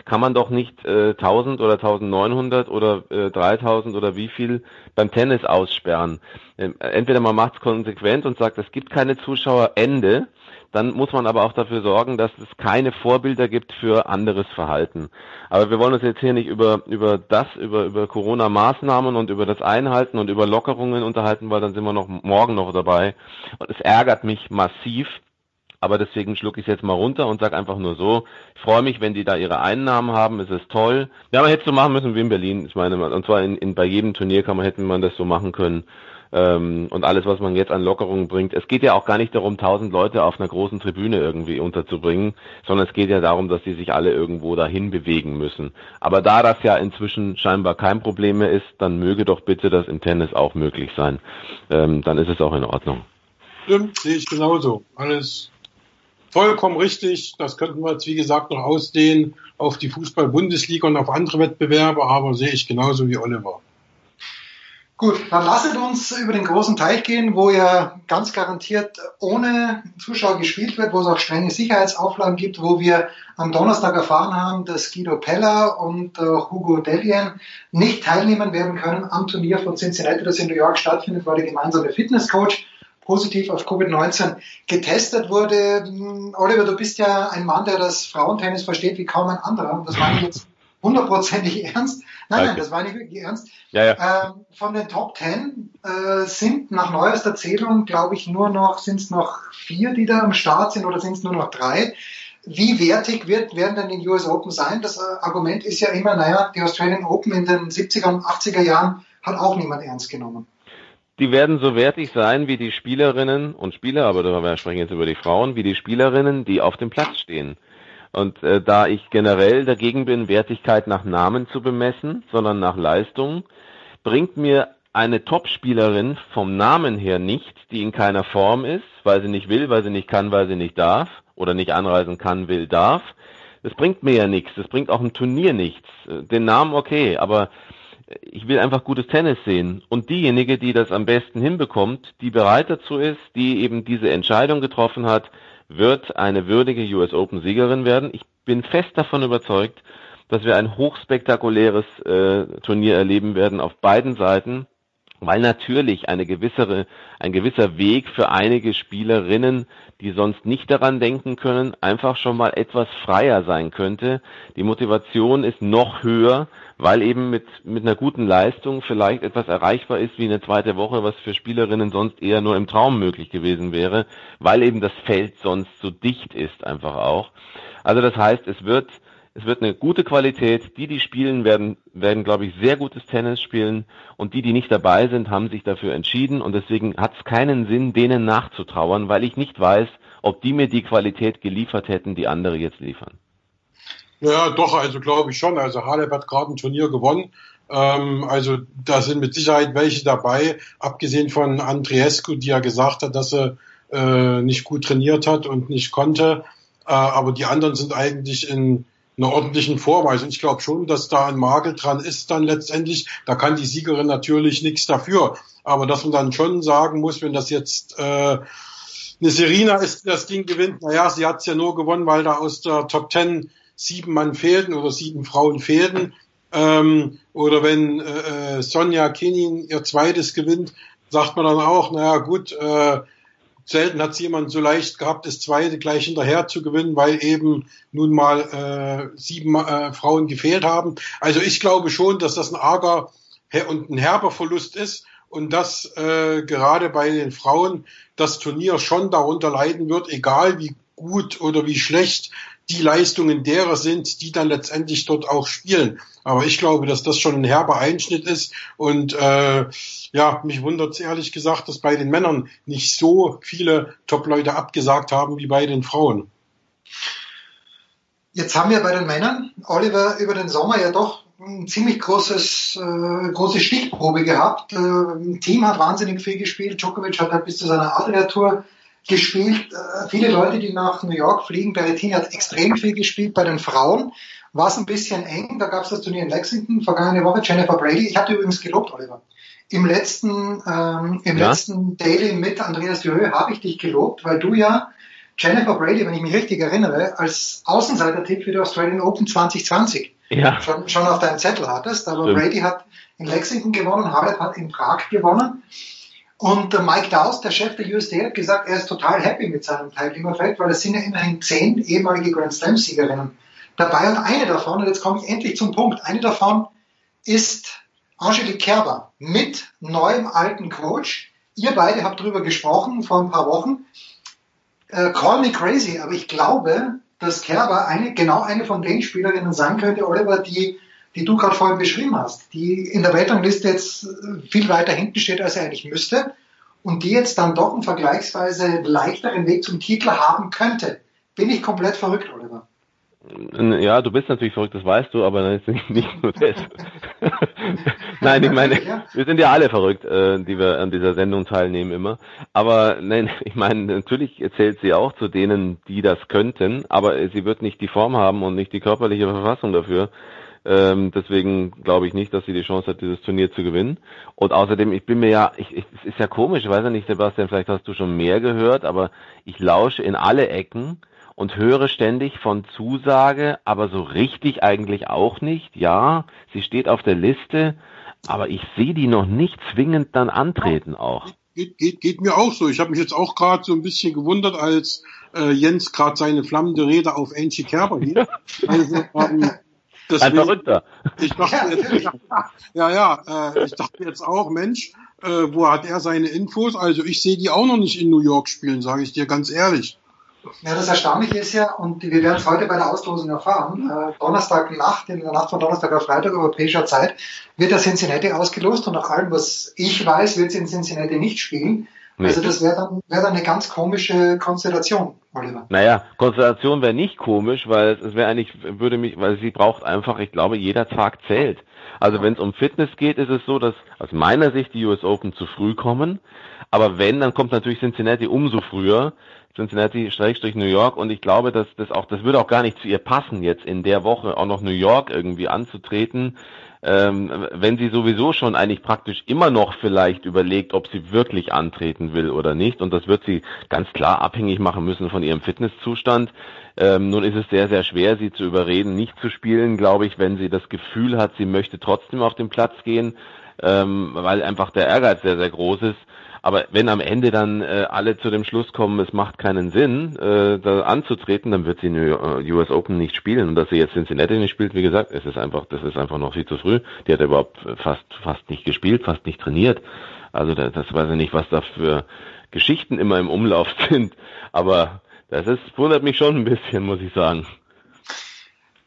kann man doch nicht äh, 1000 oder 1900 oder äh, 3000 oder wie viel beim Tennis aussperren. Ähm, entweder man macht es konsequent und sagt, es gibt keine Zuschauer, Ende dann muss man aber auch dafür sorgen, dass es keine Vorbilder gibt für anderes Verhalten. Aber wir wollen uns jetzt hier nicht über, über das, über, über Corona-Maßnahmen und über das Einhalten und über Lockerungen unterhalten, weil dann sind wir noch morgen noch dabei. Und es ärgert mich massiv, aber deswegen schlucke ich es jetzt mal runter und sage einfach nur so, ich freue mich, wenn die da ihre Einnahmen haben, es ist toll. Ja, man hätte so machen müssen wie in Berlin, ich meine, und zwar in, in bei jedem Turnier kann man, hätte man das so machen können ähm, und alles, was man jetzt an Lockerungen bringt. Es geht ja auch gar nicht darum, tausend Leute auf einer großen Tribüne irgendwie unterzubringen, sondern es geht ja darum, dass die sich alle irgendwo dahin bewegen müssen. Aber da das ja inzwischen scheinbar kein Problem mehr ist, dann möge doch bitte das im Tennis auch möglich sein. Ähm, dann ist es auch in Ordnung. Stimmt, sehe ich genauso. Alles vollkommen richtig. Das könnten wir jetzt, wie gesagt, noch ausdehnen auf die Fußball-Bundesliga und auf andere Wettbewerbe, aber sehe ich genauso wie Oliver. Gut, dann lasset uns über den großen Teich gehen, wo ja ganz garantiert ohne Zuschauer gespielt wird, wo es auch strenge Sicherheitsauflagen gibt, wo wir am Donnerstag erfahren haben, dass Guido Pella und äh, Hugo Delien nicht teilnehmen werden können am Turnier von Cincinnati, das in New York stattfindet, weil der gemeinsame Fitnesscoach positiv auf Covid-19 getestet wurde. Hm, Oliver, du bist ja ein Mann, der das Frauentennis versteht wie kaum ein anderer. Das meine ich jetzt hundertprozentig ernst. Nein, nein, das war nicht wirklich ernst. Ja, ja. Ähm, von den Top Ten äh, sind nach neuester Zählung, glaube ich, nur noch, sind es noch vier, die da am Start sind oder sind es nur noch drei? Wie wertig wird, werden denn die US Open sein? Das äh, Argument ist ja immer, naja, die Australian Open in den 70er und 80er Jahren hat auch niemand ernst genommen. Die werden so wertig sein wie die Spielerinnen und Spieler, aber wir sprechen jetzt über die Frauen, wie die Spielerinnen, die auf dem Platz stehen. Und äh, da ich generell dagegen bin, Wertigkeit nach Namen zu bemessen, sondern nach Leistung, bringt mir eine Topspielerin vom Namen her nicht, die in keiner Form ist, weil sie nicht will, weil sie nicht kann, weil sie nicht darf oder nicht anreisen kann, will, darf. Das bringt mir ja nichts, das bringt auch im Turnier nichts. Den Namen okay, aber ich will einfach gutes Tennis sehen. Und diejenige, die das am besten hinbekommt, die bereit dazu ist, die eben diese Entscheidung getroffen hat, wird eine würdige US Open Siegerin werden. Ich bin fest davon überzeugt, dass wir ein hochspektakuläres äh, Turnier erleben werden auf beiden Seiten, weil natürlich eine gewissere, ein gewisser Weg für einige Spielerinnen, die sonst nicht daran denken können, einfach schon mal etwas freier sein könnte. Die Motivation ist noch höher, weil eben mit, mit einer guten Leistung vielleicht etwas erreichbar ist wie eine zweite Woche, was für Spielerinnen sonst eher nur im Traum möglich gewesen wäre, weil eben das Feld sonst so dicht ist einfach auch. Also das heißt, es wird es wird eine gute Qualität. Die, die spielen, werden, werden, glaube ich, sehr gutes Tennis spielen. Und die, die nicht dabei sind, haben sich dafür entschieden. Und deswegen hat es keinen Sinn, denen nachzutrauern, weil ich nicht weiß, ob die mir die Qualität geliefert hätten, die andere jetzt liefern. Ja, doch, also glaube ich schon. Also Halep hat gerade ein Turnier gewonnen. Ähm, also da sind mit Sicherheit welche dabei, abgesehen von Andriescu, die ja gesagt hat, dass er äh, nicht gut trainiert hat und nicht konnte. Äh, aber die anderen sind eigentlich in einer ordentlichen Vorweisung. Ich glaube schon, dass da ein Makel dran ist dann letztendlich. Da kann die Siegerin natürlich nichts dafür. Aber dass man dann schon sagen muss, wenn das jetzt äh, eine Serena ist, das Ding gewinnt, naja, sie hat es ja nur gewonnen, weil da aus der Top Ten sieben Mann fehlten oder sieben Frauen fehlten. Ähm, oder wenn äh, äh Sonja Kenin ihr zweites gewinnt, sagt man dann auch, naja gut, äh, Selten hat es jemand so leicht gehabt, das zweite gleich hinterher zu gewinnen, weil eben nun mal äh, sieben äh, Frauen gefehlt haben. Also ich glaube schon, dass das ein arger und ein herber Verlust ist und dass äh, gerade bei den Frauen das Turnier schon darunter leiden wird, egal wie gut oder wie schlecht die Leistungen derer sind, die dann letztendlich dort auch spielen. Aber ich glaube, dass das schon ein herber Einschnitt ist und äh, ja, mich wundert es ehrlich gesagt, dass bei den Männern nicht so viele Top-Leute abgesagt haben wie bei den Frauen. Jetzt haben wir bei den Männern, Oliver, über den Sommer ja doch ein ziemlich großes, äh, große Stichprobe gehabt. Äh, Team hat wahnsinnig viel gespielt. Djokovic hat halt bis zu seiner Adria-Tour gespielt. Äh, viele Leute, die nach New York fliegen, Berrettini hat extrem viel gespielt. Bei den Frauen war es ein bisschen eng. Da gab es das Turnier in Lexington vergangene Woche. Jennifer Brady. Ich hatte übrigens gelobt, Oliver. Im letzten, ähm, im ja? letzten Daily mit Andreas Dürö habe ich dich gelobt, weil du ja Jennifer Brady, wenn ich mich richtig erinnere, als Außenseiter-Tipp für die Australian Open 2020 ja. schon, schon auf deinem Zettel hattest. Aber Stimmt. Brady hat in Lexington gewonnen, Harald hat in Prag gewonnen. Und äh, Mike Dawes, der Chef der USD, hat gesagt, er ist total happy mit seinem Teilnehmerfeld, weil es sind ja immerhin zehn ehemalige Grand Slam-Siegerinnen dabei. Und eine davon, und jetzt komme ich endlich zum Punkt, eine davon ist Angelique Kerber mit neuem alten Coach. Ihr beide habt drüber gesprochen vor ein paar Wochen. Äh, call me crazy, aber ich glaube, dass Kerber eine, genau eine von den Spielerinnen sein könnte, Oliver, die die du gerade vorhin beschrieben hast, die in der Weltrangliste jetzt viel weiter hinten steht, als er eigentlich müsste und die jetzt dann doch einen vergleichsweise leichteren Weg zum Titel haben könnte. Bin ich komplett verrückt, Oliver? Ja, du bist natürlich verrückt, das weißt du, aber nicht nur das. nein, ich meine, wir sind ja alle verrückt, äh, die wir an dieser Sendung teilnehmen immer. Aber nein, ich meine, natürlich zählt sie auch zu denen, die das könnten, aber sie wird nicht die Form haben und nicht die körperliche Verfassung dafür. Ähm, deswegen glaube ich nicht, dass sie die Chance hat, dieses Turnier zu gewinnen. Und außerdem, ich bin mir ja, ich, ich, es ist ja komisch, ich weiß ja nicht, Sebastian, vielleicht hast du schon mehr gehört, aber ich lausche in alle Ecken und höre ständig von Zusage, aber so richtig eigentlich auch nicht. Ja, sie steht auf der Liste, aber ich sehe die noch nicht zwingend dann antreten auch. Geht, geht, geht mir auch so. Ich habe mich jetzt auch gerade so ein bisschen gewundert, als äh, Jens gerade seine flammende Rede auf Angie Kerber hielt. Also, ähm, Deswegen, Ein Verrückter. Ich dachte jetzt, ja, ja, äh, ich dachte jetzt auch, Mensch, äh, wo hat er seine Infos? Also ich sehe die auch noch nicht in New York spielen, sage ich dir ganz ehrlich. Ja, das Erstaunliche ist ja, und wir werden es heute bei der Auslosung erfahren, äh, Donnerstag Nacht, in der Nacht von Donnerstag auf Freitag europäischer Zeit, wird der Cincinnati ausgelost und nach allem, was ich weiß, wird sie in Cincinnati nicht spielen. Nee. Also das wäre dann, wär dann eine ganz komische Konstellation, Oliver. Naja, Konstellation wäre nicht komisch, weil es wäre eigentlich, würde mich, weil sie braucht einfach, ich glaube, jeder Tag zählt. Also wenn es um Fitness geht, ist es so, dass aus meiner Sicht die US Open zu früh kommen. Aber wenn, dann kommt natürlich Cincinnati umso früher. Cincinnati Schrägstrich New York und ich glaube, dass das auch, das würde auch gar nicht zu ihr passen, jetzt in der Woche auch noch New York irgendwie anzutreten ähm, wenn sie sowieso schon eigentlich praktisch immer noch vielleicht überlegt, ob sie wirklich antreten will oder nicht. Und das wird sie ganz klar abhängig machen müssen von ihrem Fitnesszustand. Ähm, nun ist es sehr, sehr schwer, sie zu überreden, nicht zu spielen, glaube ich, wenn sie das Gefühl hat, sie möchte trotzdem auf den Platz gehen, ähm, weil einfach der Ehrgeiz sehr, sehr groß ist. Aber wenn am Ende dann äh, alle zu dem Schluss kommen, es macht keinen Sinn, äh, da anzutreten, dann wird sie New äh, US Open nicht spielen. Und dass sie jetzt Cincinnati nicht spielt, wie gesagt, es ist einfach, das ist einfach noch viel zu früh. Die hat überhaupt fast, fast nicht gespielt, fast nicht trainiert. Also das, das weiß ich nicht, was da für Geschichten immer im Umlauf sind. Aber das ist, wundert mich schon ein bisschen, muss ich sagen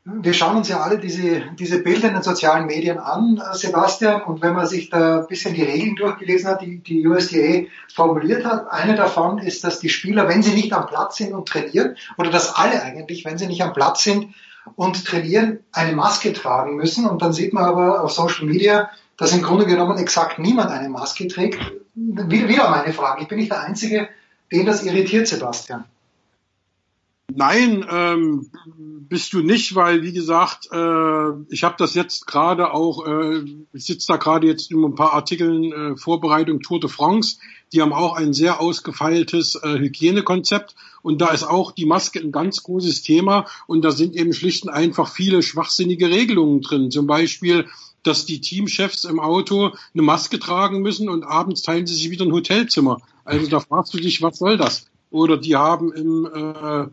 wir schauen uns ja alle diese, diese Bilder in den sozialen Medien an, äh, Sebastian, und wenn man sich da ein bisschen die Regeln durchgelesen hat, die die USDA formuliert hat, eine davon ist, dass die Spieler, wenn sie nicht am Platz sind und trainieren, oder dass alle eigentlich, wenn sie nicht am Platz sind und trainieren, eine Maske tragen müssen. Und dann sieht man aber auf Social Media, dass im Grunde genommen exakt niemand eine Maske trägt. Wieder meine Frage, ich bin nicht der Einzige, den das irritiert, Sebastian. Nein, ähm, bist du nicht, weil wie gesagt, äh, ich habe das jetzt gerade auch, äh, ich sitze da gerade jetzt in ein paar Artikeln äh, Vorbereitung Tour de France. Die haben auch ein sehr ausgefeiltes äh, Hygienekonzept und da ist auch die Maske ein ganz großes Thema und da sind eben schlicht und einfach viele schwachsinnige Regelungen drin. Zum Beispiel dass die Teamchefs im Auto eine Maske tragen müssen und abends teilen sie sich wieder ein Hotelzimmer. Also da fragst du dich, was soll das? Oder die haben im äh,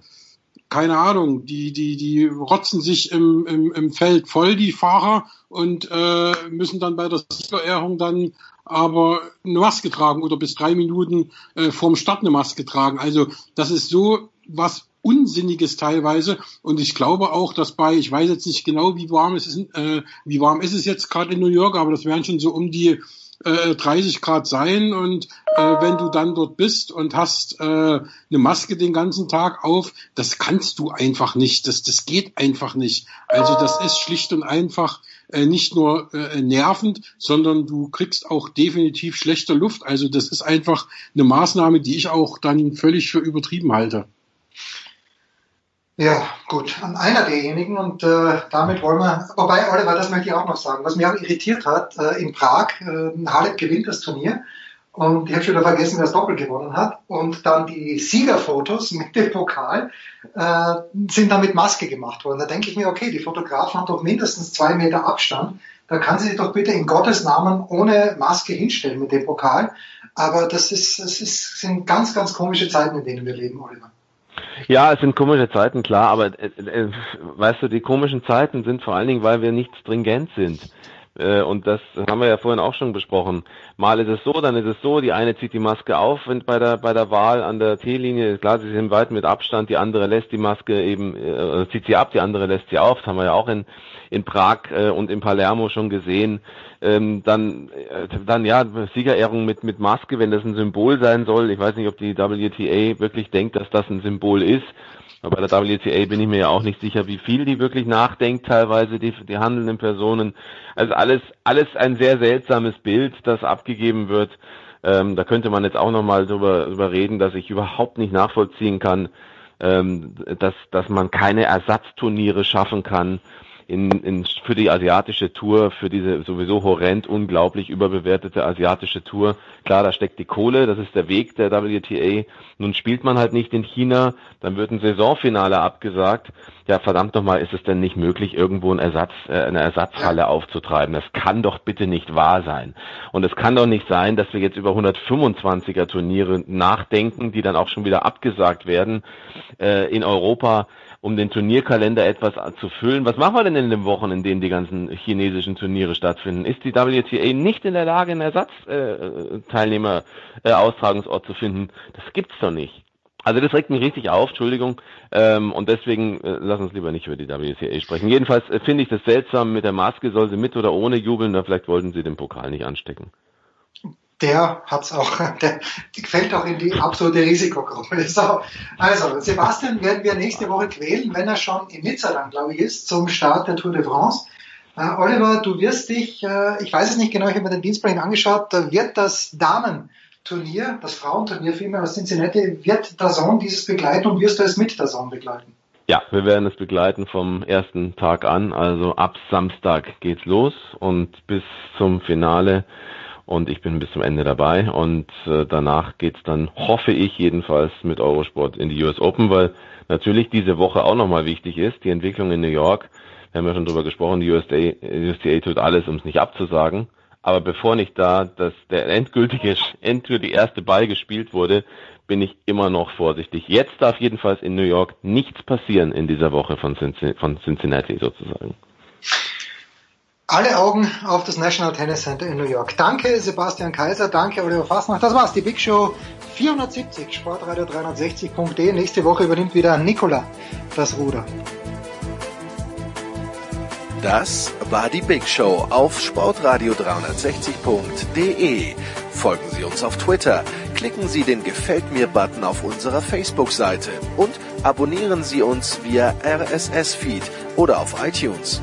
keine Ahnung, die, die, die rotzen sich im, im, im Feld voll, die Fahrer, und äh, müssen dann bei der Siegerehrung dann aber eine Maske tragen oder bis drei Minuten äh, vorm Start eine Maske tragen. Also das ist so was Unsinniges teilweise. Und ich glaube auch, dass bei, ich weiß jetzt nicht genau, wie warm es ist, äh, wie warm ist es jetzt gerade in New York, aber das wären schon so um die äh, 30 Grad sein und äh, wenn du dann dort bist und hast äh, eine Maske den ganzen Tag auf, das kannst du einfach nicht. Das, das geht einfach nicht. Also das ist schlicht und einfach äh, nicht nur äh, nervend, sondern du kriegst auch definitiv schlechter Luft. Also das ist einfach eine Maßnahme, die ich auch dann völlig für übertrieben halte. Ja, gut. An einer derjenigen und äh, damit wollen wir, wobei, Oliver, das möchte ich auch noch sagen, was mich auch irritiert hat, äh, in Prag, äh, Halep gewinnt das Turnier und ich habe schon wieder vergessen, wer das Doppel gewonnen hat und dann die Siegerfotos mit dem Pokal äh, sind dann mit Maske gemacht worden. Da denke ich mir, okay, die Fotografen haben doch mindestens zwei Meter Abstand, da kann sie sich doch bitte in Gottes Namen ohne Maske hinstellen mit dem Pokal. Aber das ist, das ist, sind ganz, ganz komische Zeiten, in denen wir leben, Oliver. Ja, es sind komische Zeiten, klar, aber äh, äh, weißt du, die komischen Zeiten sind vor allen Dingen, weil wir nicht stringent sind. Äh, und das haben wir ja vorhin auch schon besprochen. Mal ist es so, dann ist es so, die eine zieht die Maske auf wenn bei der bei der Wahl an der T-Linie, klar, sie sind weit mit Abstand, die andere lässt die Maske eben, äh, zieht sie ab, die andere lässt sie auf, das haben wir ja auch in, in Prag äh, und in Palermo schon gesehen. Ähm, dann, äh, dann ja, Siegerehrung mit, mit Maske, wenn das ein Symbol sein soll. Ich weiß nicht, ob die WTA wirklich denkt, dass das ein Symbol ist. Bei der WTA bin ich mir ja auch nicht sicher, wie viel die wirklich nachdenkt, teilweise die, die handelnden Personen. Also alles, alles ein sehr seltsames Bild, das abgegeben wird. Ähm, da könnte man jetzt auch nochmal drüber, drüber reden, dass ich überhaupt nicht nachvollziehen kann, ähm, dass, dass man keine Ersatzturniere schaffen kann in, in, für die asiatische Tour, für diese sowieso horrend, unglaublich überbewertete asiatische Tour. Klar, da steckt die Kohle, das ist der Weg der WTA. Nun spielt man halt nicht in China, dann wird ein Saisonfinale abgesagt. Ja, verdammt nochmal, ist es denn nicht möglich, irgendwo ein Ersatz, äh, eine Ersatzhalle aufzutreiben? Das kann doch bitte nicht wahr sein. Und es kann doch nicht sein, dass wir jetzt über 125er Turniere nachdenken, die dann auch schon wieder abgesagt werden äh, in Europa um den Turnierkalender etwas zu füllen. Was machen wir denn in den Wochen, in denen die ganzen chinesischen Turniere stattfinden? Ist die WTA nicht in der Lage, einen Ersatzteilnehmer äh, äh, Austragungsort zu finden? Das gibt's doch nicht. Also das regt mich richtig auf, Entschuldigung, ähm, und deswegen äh, lass uns lieber nicht über die WCA sprechen. Jedenfalls äh, finde ich das seltsam mit der Maske, soll sie mit oder ohne jubeln, da vielleicht wollten sie den Pokal nicht anstecken der hat's auch, der fällt auch in die absolute Risikogruppe. So, also, Sebastian werden wir nächste Woche quälen, wenn er schon in Nizza dann, glaube ich, ist, zum Start der Tour de France. Äh, Oliver, du wirst dich, äh, ich weiß es nicht genau, ich habe mir den Dienstplan angeschaut, da wird das Damen Turnier, das Frauenturnier vielmehr aus Cincinnati, wird Sohn dieses begleiten und wirst du es mit Sohn begleiten? Ja, wir werden es begleiten vom ersten Tag an. Also ab Samstag geht's los und bis zum Finale. Und ich bin bis zum Ende dabei. Und äh, danach geht's dann, hoffe ich jedenfalls, mit Eurosport in die US Open, weil natürlich diese Woche auch nochmal wichtig ist. Die Entwicklung in New York, wir haben ja schon drüber gesprochen, die USDA, USDA tut alles, um es nicht abzusagen. Aber bevor nicht da dass der endgültige, endgültige erste Ball gespielt wurde, bin ich immer noch vorsichtig. Jetzt darf jedenfalls in New York nichts passieren in dieser Woche von Cincinnati sozusagen. Alle Augen auf das National Tennis Center in New York. Danke Sebastian Kaiser, danke Oliver Fassnacht. Das war's, die Big Show 470, Sportradio 360.de. Nächste Woche übernimmt wieder Nicola das Ruder. Das war die Big Show auf Sportradio 360.de. Folgen Sie uns auf Twitter, klicken Sie den Gefällt mir Button auf unserer Facebook-Seite und abonnieren Sie uns via RSS-Feed oder auf iTunes.